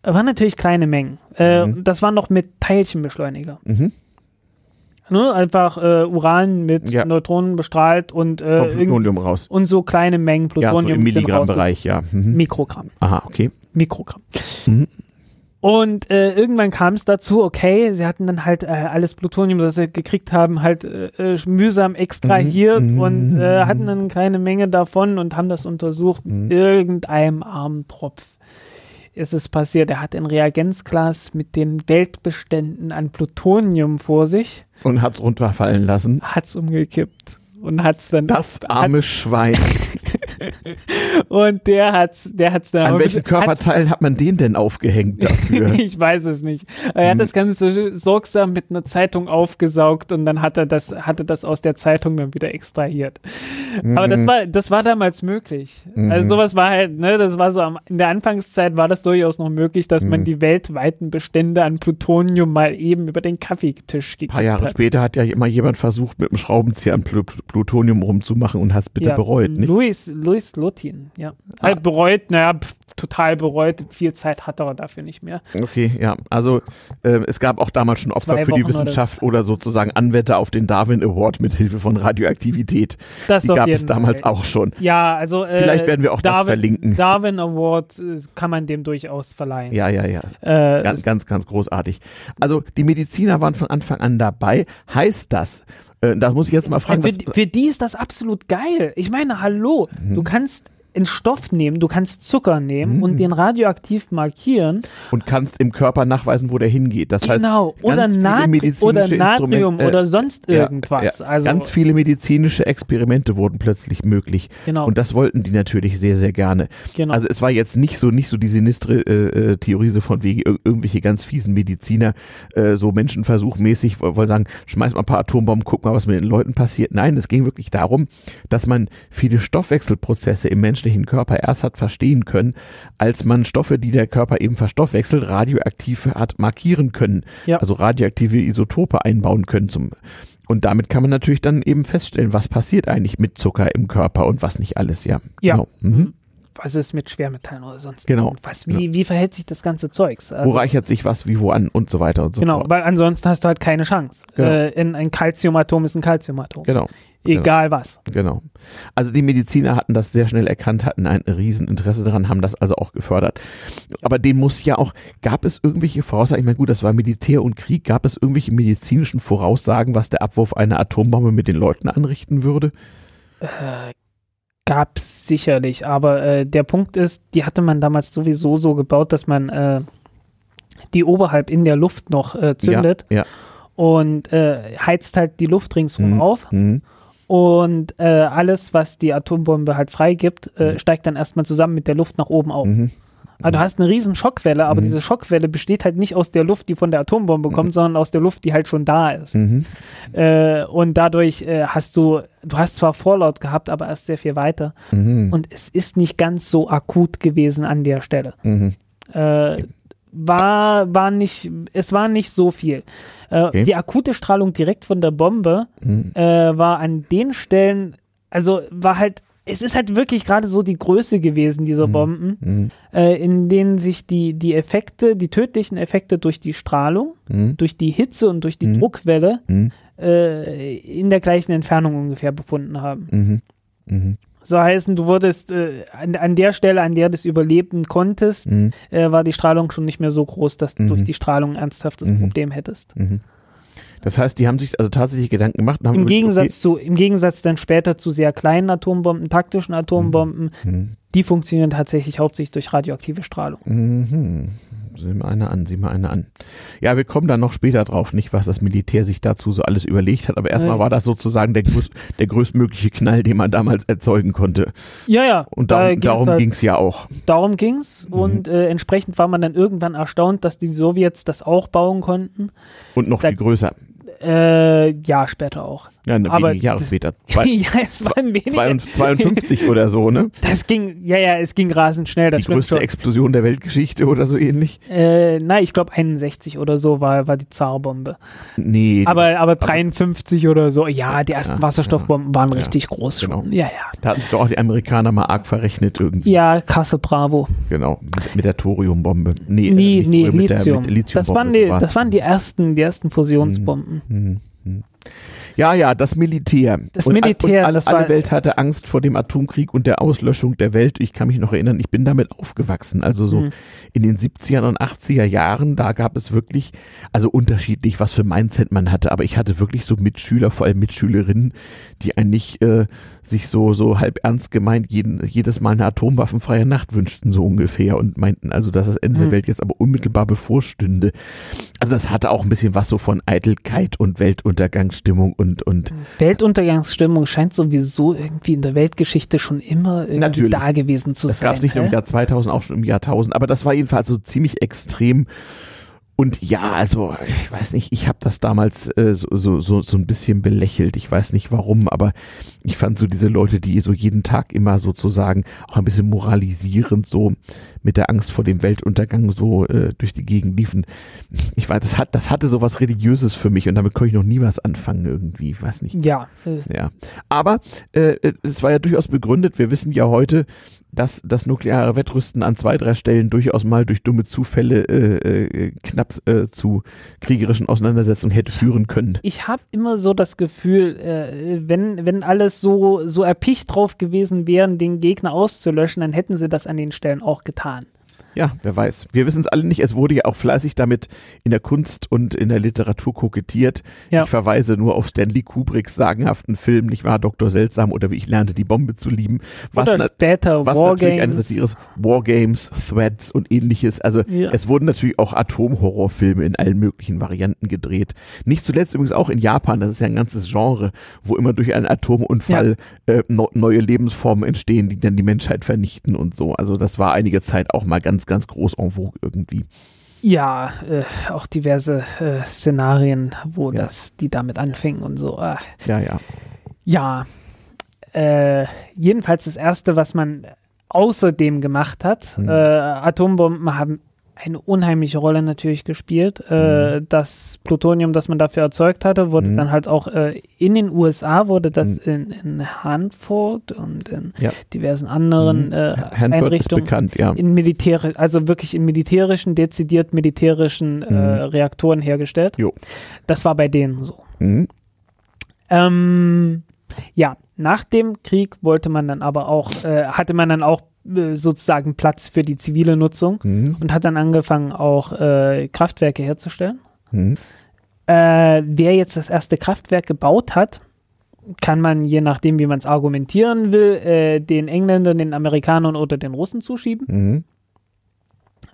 waren natürlich kleine Mengen. Äh, mhm. Das war noch mit Teilchenbeschleuniger. Mhm. Ne, einfach äh, Uran mit ja. Neutronen bestrahlt und, äh, Plutonium raus. Und so kleine Mengen Plutonium. Ja, so im Milligrammbereich, ja. Mhm. Mikrogramm. Aha, okay. Mikrogramm. Mhm. Und äh, irgendwann kam es dazu, okay, sie hatten dann halt äh, alles Plutonium, das sie gekriegt haben, halt äh, äh mühsam extrahiert mhm. und äh, hatten dann keine Menge davon und haben das untersucht. Mhm. Irgendeinem armen Tropf ist es passiert. Er hat ein Reagenzglas mit den Weltbeständen an Plutonium vor sich. Und hat es runterfallen lassen. Hat es umgekippt und hat's dann. Das arme hat, Schwein. und der hat's, der hat's dann. An welchen Körperteilen hat, hat man den denn aufgehängt dafür? ich weiß es nicht. Er hat hm. das Ganze sorgsam mit einer Zeitung aufgesaugt und dann hat er das, hatte das aus der Zeitung dann wieder extrahiert. Mhm. Aber das mhm. war, das war damals möglich. Mhm. Also sowas war halt, ne, das war so am, in der Anfangszeit war das durchaus noch möglich, dass mhm. man die weltweiten Bestände an Plutonium mal eben über den Kaffeetisch gekriegt hat. Ein paar Jahre hat. später hat ja immer jemand versucht, mit einem Schraubenzieher an Pl Plutonium rumzumachen und hat es bitte ja, bereut, nicht? Louis, Louis Lotin, ja. Ah. Äh, bereut, naja, total bereut. Viel Zeit hat er dafür nicht mehr. Okay, ja. Also äh, es gab auch damals schon Opfer Zwei für die Wissenschaft oder, oder, sozusagen Anwärter auf den Darwin Award mit Hilfe von Radioaktivität. Das die gab es damals Fall. auch schon. Ja, also äh, vielleicht werden wir auch Darwin, das verlinken. Darwin Award äh, kann man dem durchaus verleihen. Ja, ja, ja. Äh, ganz, ganz, ganz großartig. Also die Mediziner waren von Anfang an dabei. Heißt das, äh, da muss ich jetzt mal fragen. Für, für, die ist das absolut geil. Ich meine, hallo, mhm. du kannst einen Stoff nehmen, du kannst Zucker nehmen mhm. und den radioaktiv markieren. Und kannst im Körper nachweisen, wo der hingeht. Das genau. heißt, oder, Nat oder Natrium äh, oder sonst irgendwas. Ja, ja. Also ganz viele medizinische Experimente wurden plötzlich möglich. Genau. Und das wollten die natürlich sehr, sehr gerne. Genau. Also es war jetzt nicht so, nicht so die sinistre äh, äh Theorie so von wegen irgendwelche ganz fiesen Mediziner, äh, so menschenversuchmäßig, wollen sagen, schmeiß mal ein paar Atombomben, guck mal, was mit den Leuten passiert. Nein, es ging wirklich darum, dass man viele Stoffwechselprozesse im Menschen menschlichen Körper erst hat verstehen können, als man Stoffe, die der Körper eben verstoffwechselt, radioaktiv hat markieren können. Ja. Also radioaktive Isotope einbauen können zum und damit kann man natürlich dann eben feststellen, was passiert eigentlich mit Zucker im Körper und was nicht alles, ja. Ja. Genau. Mhm. mhm. Was ist mit Schwermetallen oder sonst Genau. Was, wie, ja. wie verhält sich das ganze Zeugs? Also, wo reichert sich was wie wo an und so weiter und so genau, fort. Genau, weil ansonsten hast du halt keine Chance. Genau. Äh, ein Calciumatom ist ein Calciumatom. Genau. Egal genau. was. Genau. Also die Mediziner hatten das sehr schnell erkannt, hatten ein Rieseninteresse daran, haben das also auch gefördert. Aber dem muss ja auch, gab es irgendwelche Voraussagen, ich meine gut, das war Militär und Krieg, gab es irgendwelche medizinischen Voraussagen, was der Abwurf einer Atombombe mit den Leuten anrichten würde? Äh, gab es sicherlich, aber äh, der Punkt ist, die hatte man damals sowieso so gebaut, dass man äh, die oberhalb in der Luft noch äh, zündet. Ja, ja und äh, heizt halt die Luft ringsum mhm. auf. Mhm. Und äh, alles, was die Atombombe halt freigibt, äh, mhm. steigt dann erstmal zusammen mit der Luft nach oben auf. Mhm. Also du hast eine riesen Schockwelle, aber mhm. diese Schockwelle besteht halt nicht aus der Luft, die von der Atombombe kommt, mhm. sondern aus der Luft, die halt schon da ist. Mhm. Äh, und dadurch äh, hast du, du hast zwar Vorlaut gehabt, aber erst sehr viel weiter. Mhm. Und es ist nicht ganz so akut gewesen an der Stelle. Mhm. Äh, war, war nicht, es war nicht so viel. Äh, okay. Die akute Strahlung direkt von der Bombe mhm. äh, war an den Stellen, also war halt, es ist halt wirklich gerade so die Größe gewesen, dieser mhm. Bomben, mhm. Äh, in denen sich die, die Effekte, die tödlichen Effekte durch die Strahlung, mhm. durch die Hitze und durch die mhm. Druckwelle mhm. äh, in der gleichen Entfernung ungefähr befunden haben. So heißen, du wurdest äh, an, an, der Stelle, an der du es überleben konntest, mhm. äh, war die Strahlung schon nicht mehr so groß, dass du mhm. durch die Strahlung ein ernsthaftes mhm. Problem hättest. Mhm. Das heißt, die haben sich also tatsächlich Gedanken gemacht. Im, Gegensatz zu, Im Gegensatz dann später zu sehr kleinen Atombomben, taktischen Atombomben, mhm. Mhm. die funktionieren tatsächlich hauptsächlich durch radioaktive Strahlung. Sieh mal eine an, sieh mal eine an. Ja, wir kommen dann noch später drauf, nicht, was das Militär sich dazu so alles überlegt hat, aber erstmal war das sozusagen der, größ, der größtmögliche Knall, den man damals erzeugen konnte. Ja, ja. Und da, darum halt, ging es ja auch. Darum ging es mhm. und äh, entsprechend war man dann irgendwann erstaunt, dass die Sowjets das auch bauen konnten. Und noch da, viel größer. Äh, ja, später auch. Ja, eine aber wenige Jahre das, später. Zwei, ja, es war ein 52 oder so, ne? Das ging, ja, ja, es ging rasend schnell. die größte schon. Explosion der Weltgeschichte oder so ähnlich? Äh, nein, ich glaube 61 oder so war, war die Zarbombe. Nee. Aber, aber 53 aber, oder so, ja, die ersten ja, Wasserstoffbomben ja, waren richtig groß genau. schon. Ja, ja. Da hatten sich doch auch die Amerikaner mal arg verrechnet irgendwie. Ja, Kassel Bravo. Genau, mit, mit der Thoriumbombe. Nee, nee, äh, nee Lithium. Der, Lithium das, waren die, das waren die ersten, die ersten Fusionsbomben. Hm, hm, hm. Ja, ja, das Militär. Das und, Militär, und alle, das alle Welt hatte Angst vor dem Atomkrieg und der Auslöschung der Welt. Ich kann mich noch erinnern, ich bin damit aufgewachsen. Also so mhm. in den 70er und 80er Jahren, da gab es wirklich, also unterschiedlich, was für Mindset man hatte. Aber ich hatte wirklich so Mitschüler, vor allem Mitschülerinnen, die eigentlich äh, sich so, so halb ernst gemeint jeden, jedes Mal eine atomwaffenfreie Nacht wünschten, so ungefähr. Und meinten also, dass das Ende mhm. der Welt jetzt aber unmittelbar bevorstünde. Also das hatte auch ein bisschen was so von Eitelkeit und Weltuntergangsstimmung und, und Weltuntergangsstimmung scheint sowieso irgendwie in der Weltgeschichte schon immer irgendwie Natürlich. da gewesen zu das sein. Das gab es nicht nur im Jahr 2000, auch schon im Jahr 1000, aber das war jedenfalls so ziemlich extrem und ja, also ich weiß nicht, ich habe das damals äh, so, so, so, so ein bisschen belächelt. Ich weiß nicht warum, aber ich fand so diese Leute, die so jeden Tag immer sozusagen auch ein bisschen moralisierend so mit der Angst vor dem Weltuntergang so äh, durch die Gegend liefen. Ich weiß, das, hat, das hatte so was Religiöses für mich und damit konnte ich noch nie was anfangen irgendwie. Ich weiß nicht. Ja. Ja. Aber äh, äh, es war ja durchaus begründet. Wir wissen ja heute, dass das nukleare Wettrüsten an zwei, drei Stellen durchaus mal durch dumme Zufälle äh, äh, knapp äh, zu kriegerischen Auseinandersetzungen hätte führen können. Ich habe immer so das Gefühl, äh, wenn, wenn alles so, so erpicht drauf gewesen wären, den Gegner auszulöschen, dann hätten sie das an den Stellen auch getan. Ja, wer weiß. Wir wissen es alle nicht. Es wurde ja auch fleißig damit in der Kunst und in der Literatur kokettiert. Ja. Ich verweise nur auf Stanley Kubricks sagenhaften Film, nicht wahr, Dr. Seltsam oder wie ich lernte, die Bombe zu lieben. Was, oder später was War natürlich eine Satire ist. Wargames, Threads und ähnliches. Also ja. es wurden natürlich auch Atomhorrorfilme in allen möglichen Varianten gedreht. Nicht zuletzt übrigens auch in Japan. Das ist ja ein ganzes Genre, wo immer durch einen Atomunfall ja. äh, no, neue Lebensformen entstehen, die dann die Menschheit vernichten und so. Also das war einige Zeit auch mal ganz ganz, ganz groß en vogue irgendwie. Ja, äh, auch diverse äh, Szenarien, wo ja. das, die damit anfingen und so. Äh. Ja, ja. Ja. Äh, jedenfalls das erste, was man außerdem gemacht hat, hm. Atombomben haben eine unheimliche Rolle natürlich gespielt. Äh, mhm. das Plutonium, das man dafür erzeugt hatte, wurde mhm. dann halt auch äh, in den USA, wurde das mhm. in, in Hanford und in ja. diversen anderen mhm. äh, Einrichtungen bekannt, ja. in Militär, also wirklich in militärischen, dezidiert militärischen äh, mhm. Reaktoren hergestellt. Jo. Das war bei denen so. Mhm. Ähm, ja, nach dem Krieg wollte man dann aber auch, äh, hatte man dann auch sozusagen Platz für die zivile Nutzung mhm. und hat dann angefangen, auch äh, Kraftwerke herzustellen. Mhm. Äh, wer jetzt das erste Kraftwerk gebaut hat, kann man, je nachdem, wie man es argumentieren will, äh, den Engländern, den Amerikanern oder den Russen zuschieben. Mhm.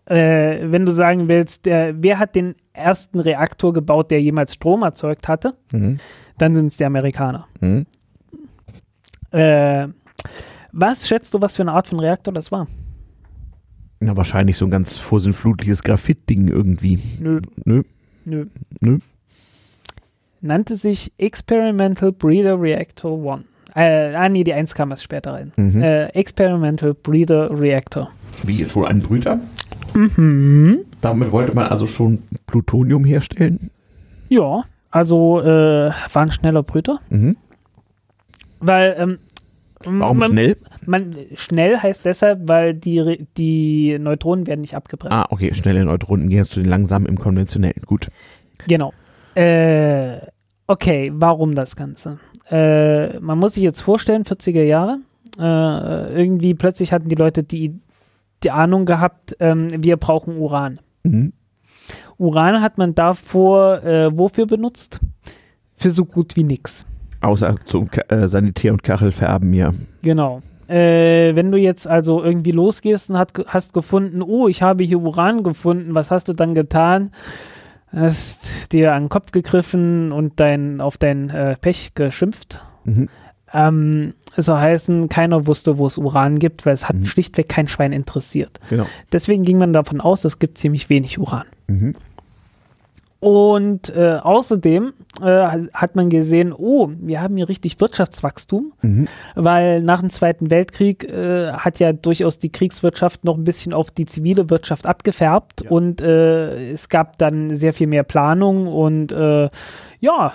Äh, wenn du sagen willst, der, wer hat den ersten Reaktor gebaut, der jemals Strom erzeugt hatte, mhm. dann sind es die Amerikaner. Mhm. Äh, was schätzt du, was für eine Art von Reaktor das war? Na, wahrscheinlich so ein ganz vorsinnflutliches Graphit-Ding irgendwie. Nö. Nö. Nö. Nö. Nannte sich Experimental Breeder Reactor 1. Äh, ah, nee, die 1 kam erst später rein. Mhm. Äh, Experimental Breeder Reactor. Wie, schon ein Brüter? Mhm. Damit wollte man also schon Plutonium herstellen? Ja, also äh, war ein schneller Brüter. Mhm. Weil ähm, Warum man, schnell? Man, schnell heißt deshalb, weil die, die Neutronen werden nicht abgebremst. Ah, okay, schnelle Neutronen gehen zu den langsamen im konventionellen. Gut. Genau. Äh, okay, warum das Ganze? Äh, man muss sich jetzt vorstellen, 40er Jahre, äh, irgendwie plötzlich hatten die Leute die, die Ahnung gehabt, ähm, wir brauchen Uran. Mhm. Uran hat man davor äh, wofür benutzt? Für so gut wie nichts. Außer zum äh, Sanitär- und Kachelfärben, ja. Genau. Äh, wenn du jetzt also irgendwie losgehst und hat, hast gefunden, oh, ich habe hier Uran gefunden, was hast du dann getan? Hast dir an den Kopf gegriffen und dein, auf dein äh, Pech geschimpft. Mhm. Ähm, so heißen, keiner wusste, wo es Uran gibt, weil es hat mhm. schlichtweg kein Schwein interessiert. Genau. Deswegen ging man davon aus, es gibt ziemlich wenig Uran. Mhm. Und äh, außerdem äh, hat man gesehen, oh, wir haben hier richtig Wirtschaftswachstum, mhm. weil nach dem Zweiten Weltkrieg äh, hat ja durchaus die Kriegswirtschaft noch ein bisschen auf die zivile Wirtschaft abgefärbt ja. und äh, es gab dann sehr viel mehr Planung und äh, ja,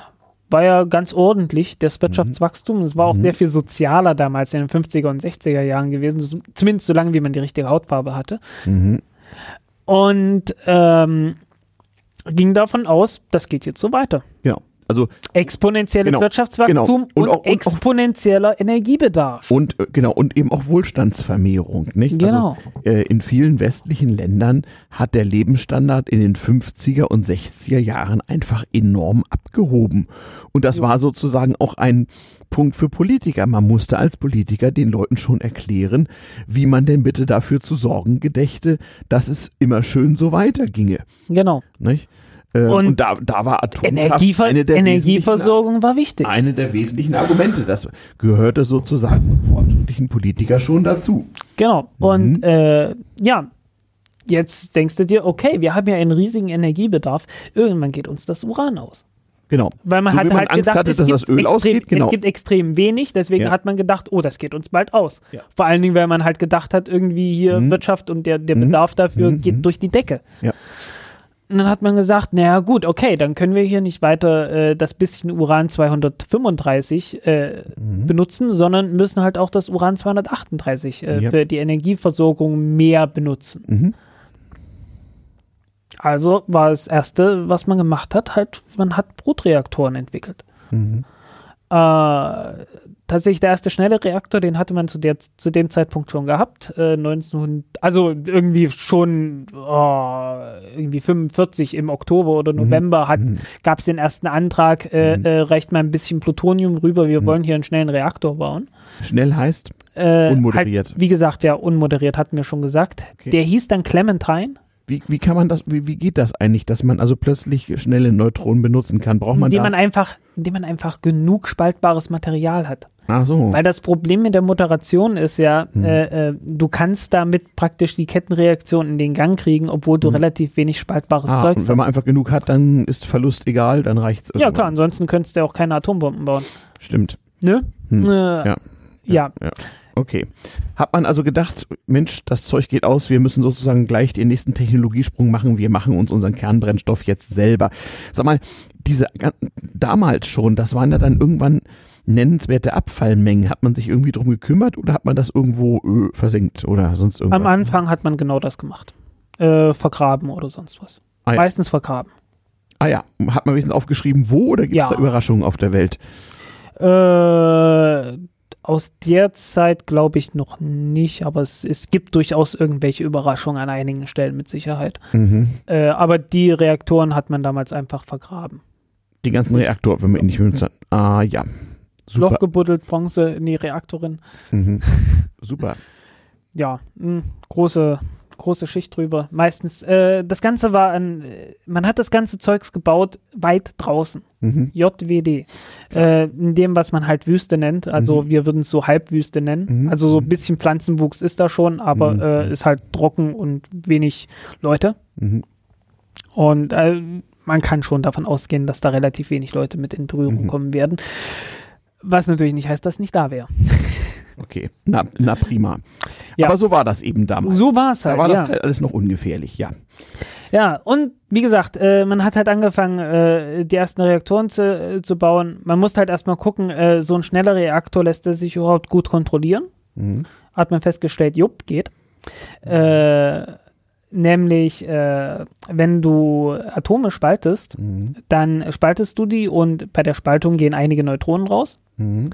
war ja ganz ordentlich, das Wirtschaftswachstum. Es war auch mhm. sehr viel sozialer damals in den 50er und 60er Jahren gewesen, zumindest so lange, wie man die richtige Hautfarbe hatte. Mhm. Und ähm, ging davon aus, das geht jetzt so weiter. Ja. Also exponentielles genau, Wirtschaftswachstum genau. und, und, auch, und, exponentieller Energiebedarf. Und äh, genau, und eben auch Wohlstandsvermehrung. Nicht? Also, genau. Also, äh, in vielen westlichen Ländern hat der Lebensstandard in den 50er und 60er Jahren einfach enorm abgehoben. Und das ja. war sozusagen auch ein Punkt für Politiker. Man musste als Politiker den Leuten schon erklären, wie man denn bitte dafür zu sorgen gedächte, dass es immer schön so weiterginge. Genau. Nicht? Äh, und, und, da, da war Atomkraft Energiever eine der Energieversorgung war wichtig. Eine der wesentlichen Argumente. Das gehörte sozusagen zum fortschrittlichen Politiker schon dazu. Genau. Mhm. Und äh, ja, jetzt denkst du dir, okay, wir haben ja einen riesigen Energiebedarf. Irgendwann geht uns das Uran aus. Genau. Weil man so hat halt Angst gedacht, hatte, dass das Öl extrem, ausgeht. Genau. Es gibt extrem wenig, deswegen ja. hat man gedacht, oh, das geht uns bald aus. Ja. Vor allen Dingen, weil man halt gedacht hat, irgendwie hier mhm. Wirtschaft und der, der mhm. Bedarf dafür mhm. geht durch die Decke. Ja. Und dann hat man gesagt, naja gut, okay, dann können wir hier nicht weiter äh, das bisschen Uran 235 äh, mhm. benutzen, sondern müssen halt auch das Uran 238 äh, ja. für die Energieversorgung mehr benutzen. Mhm. Also war das Erste, was man gemacht hat, halt, man hat Brutreaktoren entwickelt. Mhm. Tatsächlich der erste schnelle Reaktor, den hatte man zu, der, zu dem Zeitpunkt schon gehabt. Äh, 1900, also irgendwie schon oh, irgendwie 45 im Oktober oder mhm. November mhm. gab es den ersten Antrag, äh, mhm. äh, reicht mal ein bisschen Plutonium rüber, wir mhm. wollen hier einen schnellen Reaktor bauen. Schnell heißt? Äh, unmoderiert. Halt, wie gesagt, ja, unmoderiert hatten wir schon gesagt. Okay. Der hieß dann Clementine. Wie, wie kann man das, wie, wie geht das eigentlich, dass man also plötzlich schnelle Neutronen benutzen kann? Braucht man indem man einfach, indem man einfach genug spaltbares Material hat. Ach so. Weil das Problem mit der Moderation ist ja, hm. äh, äh, du kannst damit praktisch die Kettenreaktion in den Gang kriegen, obwohl du hm. relativ wenig spaltbares ah, Zeug hast. Wenn man einfach genug hat, dann ist Verlust egal, dann reicht es Ja klar, ansonsten könntest du auch keine Atombomben bauen. Stimmt. Ne? Hm. Äh, ja. ja. ja. ja. Okay. Hat man also gedacht, Mensch, das Zeug geht aus, wir müssen sozusagen gleich den nächsten Technologiesprung machen, wir machen uns unseren Kernbrennstoff jetzt selber. Sag mal, diese damals schon, das waren ja dann irgendwann nennenswerte Abfallmengen. Hat man sich irgendwie drum gekümmert oder hat man das irgendwo äh, versenkt oder sonst irgendwas? Am Anfang hat man genau das gemacht. Äh, vergraben oder sonst was. Ah, ja. Meistens vergraben. Ah ja, hat man wenigstens aufgeschrieben, wo oder gibt es ja. da Überraschungen auf der Welt? Äh, aus der Zeit glaube ich noch nicht, aber es, es gibt durchaus irgendwelche Überraschungen an einigen Stellen mit Sicherheit. Mhm. Äh, aber die Reaktoren hat man damals einfach vergraben. Die ganzen Reaktoren, wenn man nicht benutzt hat. Ah ja. Super. Loch gebuddelt, Bronze in die Reaktorin. Mhm. Super. ja, mh, große, große Schicht drüber. Meistens, äh, das Ganze war ein, man hat das ganze Zeugs gebaut weit draußen. Mhm. JWD. Äh, in dem, was man halt Wüste nennt. Also mhm. wir würden es so Halbwüste nennen. Mhm. Also so ein bisschen Pflanzenwuchs ist da schon, aber mhm. äh, ist halt trocken und wenig Leute. Mhm. Und äh, man kann schon davon ausgehen, dass da relativ wenig Leute mit in Berührung mhm. kommen werden. Was natürlich nicht heißt, dass nicht da wäre. Okay, na, na prima. Ja. Aber so war das eben damals. So war es halt. Da war das halt alles noch ungefährlich, ja. Ja, und wie gesagt, äh, man hat halt angefangen, äh, die ersten Reaktoren zu, äh, zu bauen. Man muss halt erstmal gucken, äh, so ein schneller Reaktor lässt er sich überhaupt gut kontrollieren. Mhm. Hat man festgestellt, jupp, geht. Äh, nämlich, äh, wenn du Atome spaltest, mhm. dann spaltest du die und bei der Spaltung gehen einige Neutronen raus. Mhm.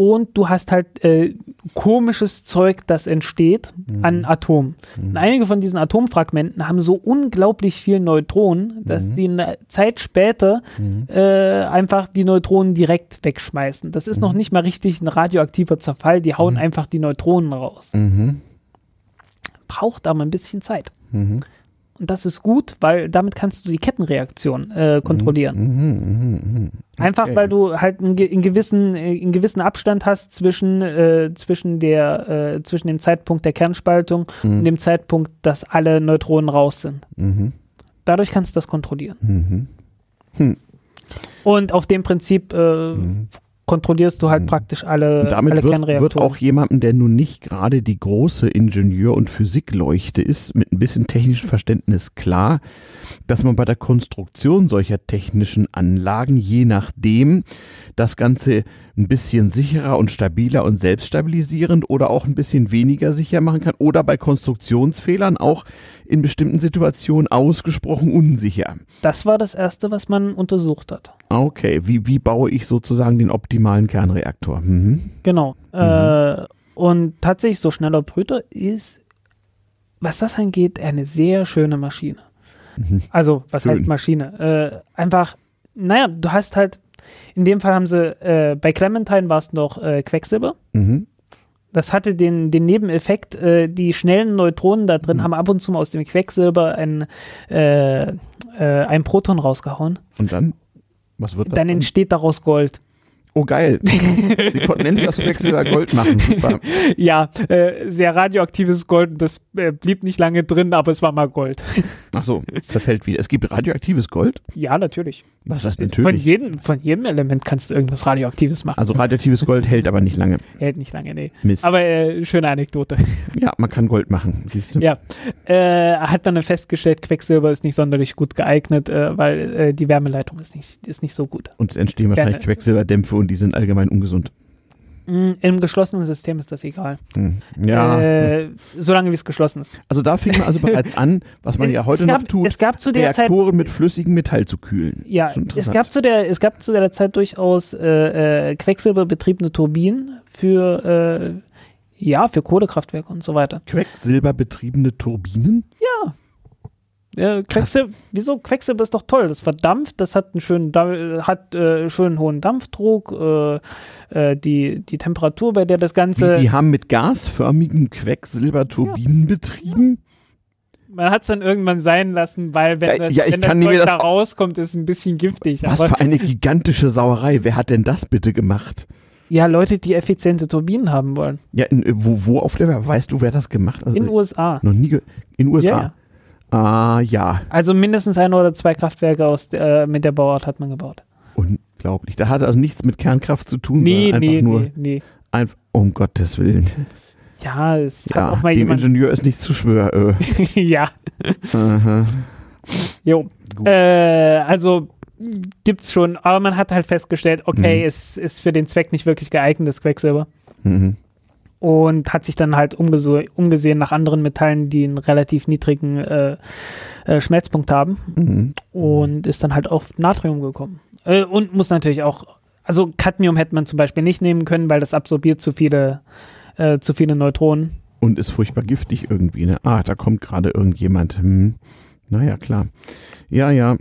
Und du hast halt äh, komisches Zeug, das entsteht mhm. an Atomen. Mhm. Und einige von diesen Atomfragmenten haben so unglaublich viel Neutronen, dass mhm. die eine Zeit später mhm. äh, einfach die Neutronen direkt wegschmeißen. Das ist noch mhm. nicht mal richtig ein radioaktiver Zerfall, die hauen mhm. einfach die Neutronen raus. Braucht aber ein bisschen Zeit. Und das ist gut, weil damit kannst du die Kettenreaktion äh, kontrollieren. Mhm, mh, mh, mh. Einfach weil du halt einen, einen, gewissen, einen gewissen Abstand hast zwischen, äh, zwischen, der, äh, zwischen dem Zeitpunkt der Kernspaltung mhm. und dem Zeitpunkt, dass alle Neutronen raus sind. Mhm. Dadurch kannst du das kontrollieren. Mhm. Hm. Und auf dem Prinzip äh, mhm kontrollierst du halt mhm. praktisch alle, und damit alle wird, Kernreaktoren. wird auch jemandem, der nun nicht gerade die große Ingenieur- und Physikleuchte ist, mit ein bisschen technischem Verständnis klar, dass man bei der Konstruktion solcher technischen Anlagen je nachdem das Ganze ein bisschen sicherer und stabiler und selbststabilisierend oder auch ein bisschen weniger sicher machen kann oder bei Konstruktionsfehlern auch in bestimmten Situationen ausgesprochen unsicher. Das war das Erste, was man untersucht hat. Okay, wie, wie baue ich sozusagen den optimalen Kernreaktor? Mhm. Genau. Mhm. Äh, und tatsächlich so schneller Brüter ist, was das angeht, eine sehr schöne Maschine. Mhm. Also, was Schön. heißt Maschine? Äh, einfach, naja, du hast halt, in dem Fall haben sie, äh, bei Clementine war es noch äh, Quecksilber. Mhm. Das hatte den, den Nebeneffekt, äh, die schnellen Neutronen da drin mhm. haben ab und zu mal aus dem Quecksilber ein, äh, äh, ein Proton rausgehauen. Und dann? Was wird das? Dann, dann? entsteht daraus Gold. Oh geil. Sie konnten endlich das Quecksilber Gold machen. Super. Ja, äh, sehr radioaktives Gold. Das äh, blieb nicht lange drin, aber es war mal Gold. Ach so, es zerfällt wieder. Es gibt radioaktives Gold? Ja, natürlich. Was heißt natürlich? Von jedem, von jedem Element kannst du irgendwas Radioaktives machen. Also radioaktives Gold hält aber nicht lange. Hält nicht lange, nee. Mist. Aber äh, schöne Anekdote. Ja, man kann Gold machen, siehst du. Ja. Äh, hat dann festgestellt, Quecksilber ist nicht sonderlich gut geeignet, äh, weil äh, die Wärmeleitung ist nicht, ist nicht so gut. Und es entstehen wahrscheinlich Quecksilberdämpfe und die sind allgemein ungesund. Im geschlossenen System ist das egal. Hm. Ja. Äh, solange wie es geschlossen ist. Also da fing man also bereits an, was man ja heute gab, noch tut, es gab zu der Reaktoren Zeit, mit flüssigem Metall zu kühlen. Ja, es gab, zu der, es gab zu der Zeit durchaus äh, äh, quecksilberbetriebene Turbinen für, äh, ja, für Kohlekraftwerke und so weiter. Quecksilberbetriebene Turbinen? Ja. Ja, Quecksilber, wieso? Quecksilber ist doch toll. Das verdampft, das hat einen schönen, hat äh, schönen hohen Dampfdruck, äh, äh, die, die Temperatur, bei der das Ganze. Wie, die haben mit gasförmigen Quecksilberturbinen ja. betrieben? Man hat es dann irgendwann sein lassen, weil wenn, das, ja, wenn das Zeug das da rauskommt, ist es ein bisschen giftig. Was für eine gigantische Sauerei. Wer hat denn das bitte gemacht? Ja, Leute, die effiziente Turbinen haben wollen. Ja, in, wo, wo auf der Welt? Weißt du, wer das gemacht hat? Also, in den USA. Noch nie in den USA. Ja, ja. Ah, ja. Also mindestens ein oder zwei Kraftwerke aus, äh, mit der Bauart hat man gebaut. Unglaublich. Da hat also nichts mit Kernkraft zu tun. Nee, nee, nur nee, nee. Einfach, um Gottes Willen. Ja, es ja, hat auch mal dem jemand... Ingenieur ist nicht zu schwör. Äh. ja. Aha. Jo. Äh, also gibt's schon, aber man hat halt festgestellt, okay, mhm. es ist für den Zweck nicht wirklich geeignet, das Quecksilber. Mhm und hat sich dann halt umgese umgesehen nach anderen Metallen, die einen relativ niedrigen äh, äh, Schmelzpunkt haben mhm. und ist dann halt auf Natrium gekommen. Äh, und muss natürlich auch, also Cadmium hätte man zum Beispiel nicht nehmen können, weil das absorbiert zu viele, äh, zu viele Neutronen. Und ist furchtbar giftig irgendwie, ne? Ah, da kommt gerade irgendjemand. Hm. Naja, klar. Ja, ja.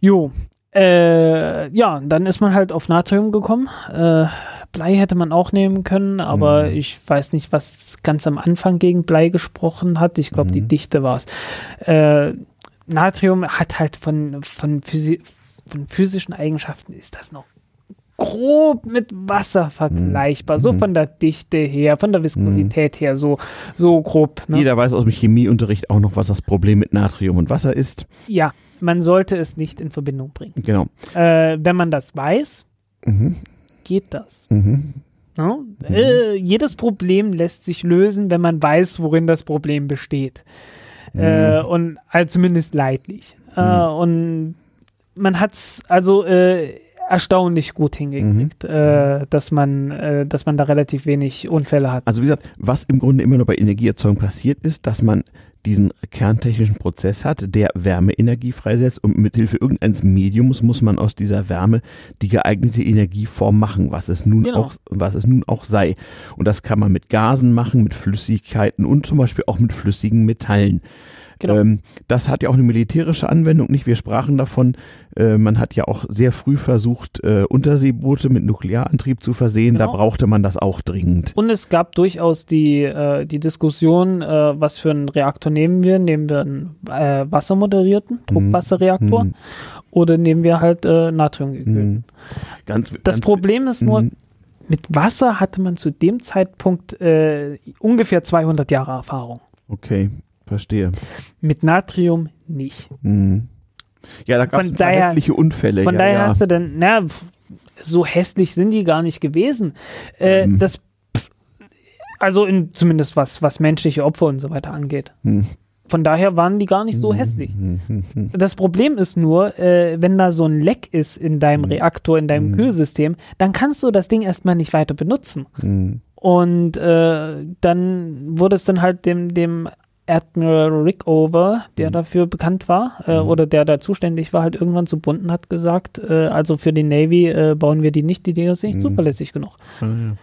Jo. Äh, ja, dann ist man halt auf Natrium gekommen. Äh, Blei hätte man auch nehmen können, aber mhm. ich weiß nicht, was ganz am Anfang gegen Blei gesprochen hat. Ich glaube, mhm. die Dichte war es. Äh, Natrium hat halt von, von, Physi von physischen Eigenschaften ist das noch grob mit Wasser vergleichbar, mhm. so von der Dichte her, von der Viskosität mhm. her, so, so grob. Ne? Jeder weiß aus dem Chemieunterricht auch noch, was das Problem mit Natrium und Wasser ist. Ja, man sollte es nicht in Verbindung bringen. Genau. Äh, wenn man das weiß, mhm geht das. Mhm. Ja? Mhm. Äh, jedes Problem lässt sich lösen, wenn man weiß, worin das Problem besteht. Mhm. Äh, und also zumindest leidlich. Äh, mhm. und man hat es also äh, erstaunlich gut hingekriegt, mhm. äh, dass man, äh, dass man da relativ wenig Unfälle hat. Also wie gesagt, was im Grunde immer nur bei Energieerzeugung passiert ist, dass man diesen kerntechnischen Prozess hat, der Wärmeenergie freisetzt und mithilfe irgendeines Mediums muss man aus dieser Wärme die geeignete Energieform machen, was es nun genau. auch, was es nun auch sei. Und das kann man mit Gasen machen, mit Flüssigkeiten und zum Beispiel auch mit flüssigen Metallen. Genau. Ähm, das hat ja auch eine militärische Anwendung, nicht? Wir sprachen davon, äh, man hat ja auch sehr früh versucht, äh, Unterseeboote mit Nuklearantrieb zu versehen. Genau. Da brauchte man das auch dringend. Und es gab durchaus die, äh, die Diskussion, äh, was für einen Reaktor nehmen wir? Nehmen wir einen äh, wassermoderierten mhm. Druckwasserreaktor mhm. oder nehmen wir halt äh, Natriumgekühlten? Mhm. Ganz, das Problem ist nur, mhm. mit Wasser hatte man zu dem Zeitpunkt ungefähr 200 Jahre Erfahrung. Okay. Verstehe. Mit Natrium nicht. Mhm. Ja, da gab es hässliche Unfälle. Von ja, daher ja. hast du dann, na, so hässlich sind die gar nicht gewesen. Äh, mhm. Das, also in, zumindest was, was menschliche Opfer und so weiter angeht. Mhm. Von daher waren die gar nicht so mhm. hässlich. Mhm. Das Problem ist nur, äh, wenn da so ein Leck ist in deinem mhm. Reaktor, in deinem Kühlsystem, dann kannst du das Ding erstmal nicht weiter benutzen. Und äh, dann wurde es dann halt dem, dem Admiral Rickover, der mhm. dafür bekannt war äh, mhm. oder der da zuständig war, halt irgendwann zu Bunden hat gesagt, äh, also für die Navy äh, bauen wir die nicht, die Dinger sind nicht mhm. zuverlässig genug. Ah, ja.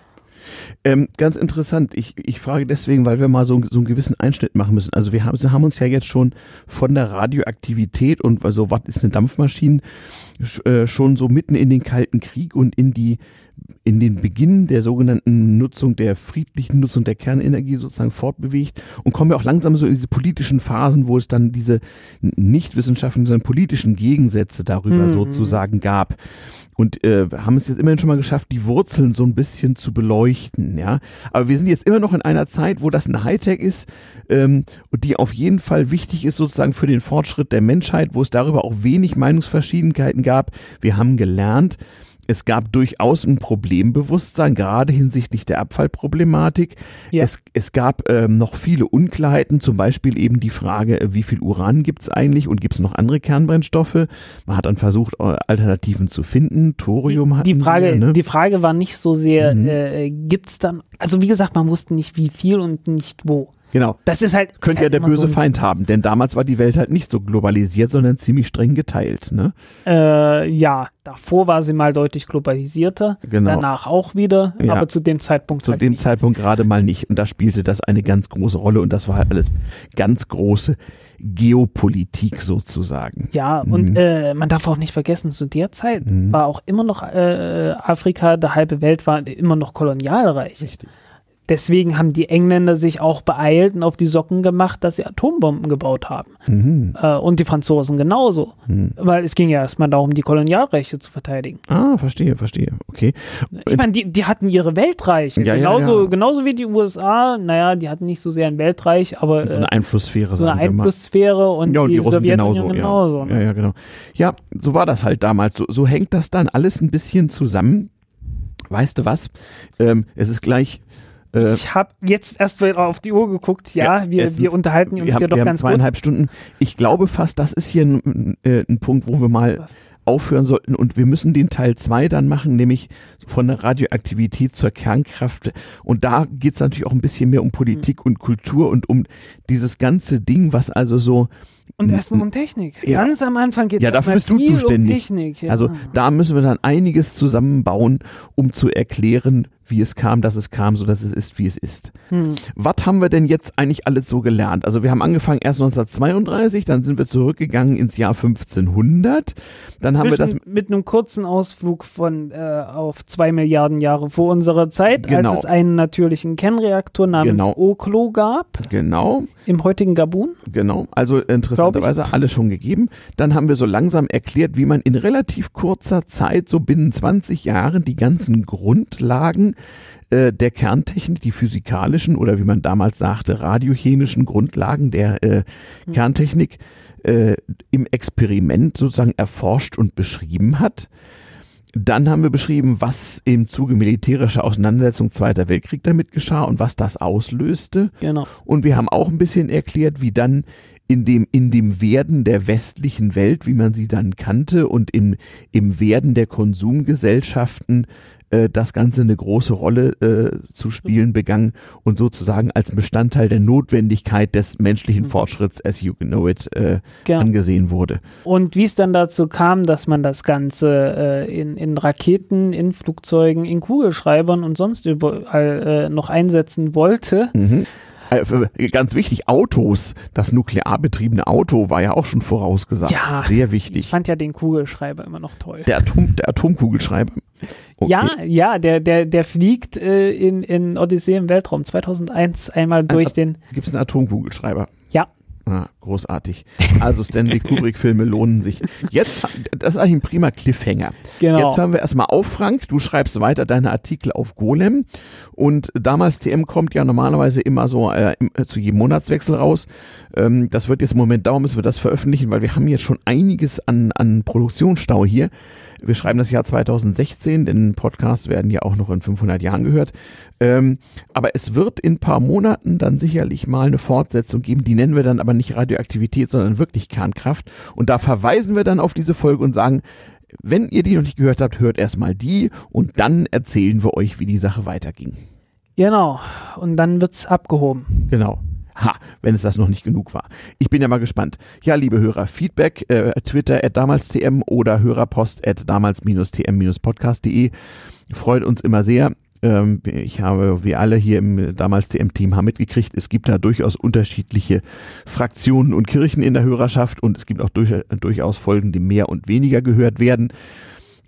Ähm, ganz interessant. Ich, ich frage deswegen, weil wir mal so, so einen gewissen Einschnitt machen müssen. Also wir haben, haben uns ja jetzt schon von der Radioaktivität und also was ist eine Dampfmaschine äh, schon so mitten in den Kalten Krieg und in die in den Beginn der sogenannten Nutzung, der friedlichen Nutzung der Kernenergie sozusagen fortbewegt und kommen wir auch langsam so in diese politischen Phasen, wo es dann diese nicht wissenschaftlichen, sondern politischen Gegensätze darüber mhm. sozusagen gab. Und äh, haben es jetzt immerhin schon mal geschafft, die Wurzeln so ein bisschen zu beleuchten, ja. Aber wir sind jetzt immer noch in einer Zeit, wo das ein Hightech ist ähm, und die auf jeden Fall wichtig ist sozusagen für den Fortschritt der Menschheit, wo es darüber auch wenig Meinungsverschiedenheiten gab. Wir haben gelernt, es gab durchaus ein Problembewusstsein, gerade hinsichtlich der Abfallproblematik. Ja. Es, es gab ähm, noch viele Unklarheiten, zum Beispiel eben die Frage, äh, wie viel Uran gibt es eigentlich und gibt es noch andere Kernbrennstoffe? Man hat dann versucht, äh, Alternativen zu finden. Thorium hat die Frage, ne? Die Frage war nicht so sehr, mhm. äh, gibt es dann, also wie gesagt, man wusste nicht, wie viel und nicht wo. Genau. Das ist halt. Könnte ja der böse so Feind haben, denn damals war die Welt halt nicht so globalisiert, sondern ziemlich streng geteilt. Ne? Äh, ja, davor war sie mal deutlich globalisierter, genau. danach auch wieder, ja. aber zu dem Zeitpunkt. Zu halt dem nicht. Zeitpunkt gerade mal nicht. Und da spielte das eine ganz große Rolle und das war halt alles ganz große Geopolitik sozusagen. Ja, mhm. und äh, man darf auch nicht vergessen, zu der Zeit mhm. war auch immer noch äh, Afrika, der halbe Welt war immer noch kolonialreich. Richtig. Deswegen haben die Engländer sich auch beeilt und auf die Socken gemacht, dass sie Atombomben gebaut haben. Mhm. Äh, und die Franzosen genauso. Mhm. Weil es ging ja erstmal darum, die Kolonialrechte zu verteidigen. Ah, verstehe, verstehe. Okay. Ich meine, die, die hatten ihre Weltreiche. Ja, genauso, ja, ja. genauso wie die USA. Naja, die hatten nicht so sehr ein Weltreich, aber. So eine äh, Einflusssphäre. So eine Einflusssphäre und, ja, und die, die Sowjetunion genauso. genauso ne? ja. ja, genau. Ja, so war das halt damals. So, so hängt das dann alles ein bisschen zusammen. Weißt du was? Ähm, es ist gleich äh, ich habe jetzt erst mal auf die Uhr geguckt. Ja, ja wir, wir unterhalten uns hier doch wir ganz haben zweieinhalb gut. Stunden. Ich glaube fast, das ist hier ein, äh, ein Punkt, wo wir mal Was? aufhören sollten und wir müssen den Teil 2 dann machen, nämlich von der Radioaktivität zur Kernkraft. Und da geht es natürlich auch ein bisschen mehr um Politik mhm. und Kultur und um dieses ganze Ding, was also so und erstmal um Technik. Ja. Ganz am Anfang geht es Ja, dafür bist du zuständig. Um Technik, ja. Also da müssen wir dann einiges zusammenbauen, um zu erklären, wie es kam, dass es kam, so dass es ist, wie es ist. Hm. Was haben wir denn jetzt eigentlich alles so gelernt? Also wir haben angefangen erst 1932, dann sind wir zurückgegangen ins Jahr 1500, dann haben wir das mit einem kurzen Ausflug von äh, auf zwei Milliarden Jahre vor unserer Zeit, genau. als es einen natürlichen Kernreaktor namens genau. Oklo gab. Genau. Im heutigen Gabun. Genau. Also interessanterweise alles schon gegeben. Dann haben wir so langsam erklärt, wie man in relativ kurzer Zeit, so binnen 20 Jahren, die ganzen Grundlagen äh, der Kerntechnik, die physikalischen oder wie man damals sagte, radiochemischen Grundlagen der äh, mhm. Kerntechnik äh, im Experiment sozusagen erforscht und beschrieben hat. Dann haben wir beschrieben, was im Zuge militärischer Auseinandersetzung Zweiter Weltkrieg damit geschah und was das auslöste. Genau. Und wir haben auch ein bisschen erklärt, wie dann in dem, in dem Werden der westlichen Welt, wie man sie dann kannte, und im, im Werden der Konsumgesellschaften äh, das Ganze eine große Rolle äh, zu spielen begann und sozusagen als Bestandteil der Notwendigkeit des menschlichen mhm. Fortschritts, as you know it, äh, ja. angesehen wurde. Und wie es dann dazu kam, dass man das Ganze äh, in, in Raketen, in Flugzeugen, in Kugelschreibern und sonst überall äh, noch einsetzen wollte. Mhm äh, ganz wichtig, Autos. Das nuklear betriebene Auto war ja auch schon vorausgesagt. Ja, sehr wichtig. Ich fand ja den Kugelschreiber immer noch toll. Der, Atom, der Atomkugelschreiber. Okay. Ja, ja, der, der, der fliegt äh, in, in Odyssee im Weltraum 2001 einmal durch den. Gibt es einen Atomkugelschreiber? Ah, großartig. Also Stanley Kubrick-Filme lohnen sich. Jetzt, das ist eigentlich ein prima Cliffhanger. Genau. Jetzt hören wir erstmal auf, Frank. Du schreibst weiter deine Artikel auf Golem. Und damals TM kommt ja normalerweise immer so äh, zu jedem Monatswechsel raus. Ähm, das wird jetzt im Moment dauern, bis wir das veröffentlichen, weil wir haben jetzt schon einiges an, an Produktionsstau hier. Wir schreiben das Jahr 2016, denn Podcasts werden ja auch noch in 500 Jahren gehört. Ähm, aber es wird in ein paar Monaten dann sicherlich mal eine Fortsetzung geben. Die nennen wir dann aber nicht Radioaktivität, sondern wirklich Kernkraft. Und da verweisen wir dann auf diese Folge und sagen, wenn ihr die noch nicht gehört habt, hört erstmal die und dann erzählen wir euch, wie die Sache weiterging. Genau. Und dann wird's abgehoben. Genau. Ha, wenn es das noch nicht genug war. Ich bin ja mal gespannt. Ja, liebe Hörer, Feedback, äh, Twitter at damalstm oder Hörerpost at damals-tm-podcast.de. Freut uns immer sehr. Ähm, ich habe, wie alle hier im damals TM-Team haben mitgekriegt, es gibt da durchaus unterschiedliche Fraktionen und Kirchen in der Hörerschaft und es gibt auch durch, durchaus Folgen, die mehr und weniger gehört werden.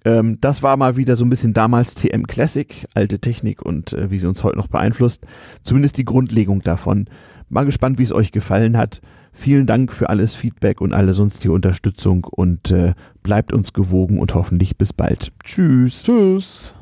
Ähm, das war mal wieder so ein bisschen damals TM Classic, alte Technik und äh, wie sie uns heute noch beeinflusst. Zumindest die Grundlegung davon. Mal gespannt, wie es euch gefallen hat. Vielen Dank für alles Feedback und alle sonstige Unterstützung und äh, bleibt uns gewogen und hoffentlich bis bald. Tschüss. Tschüss.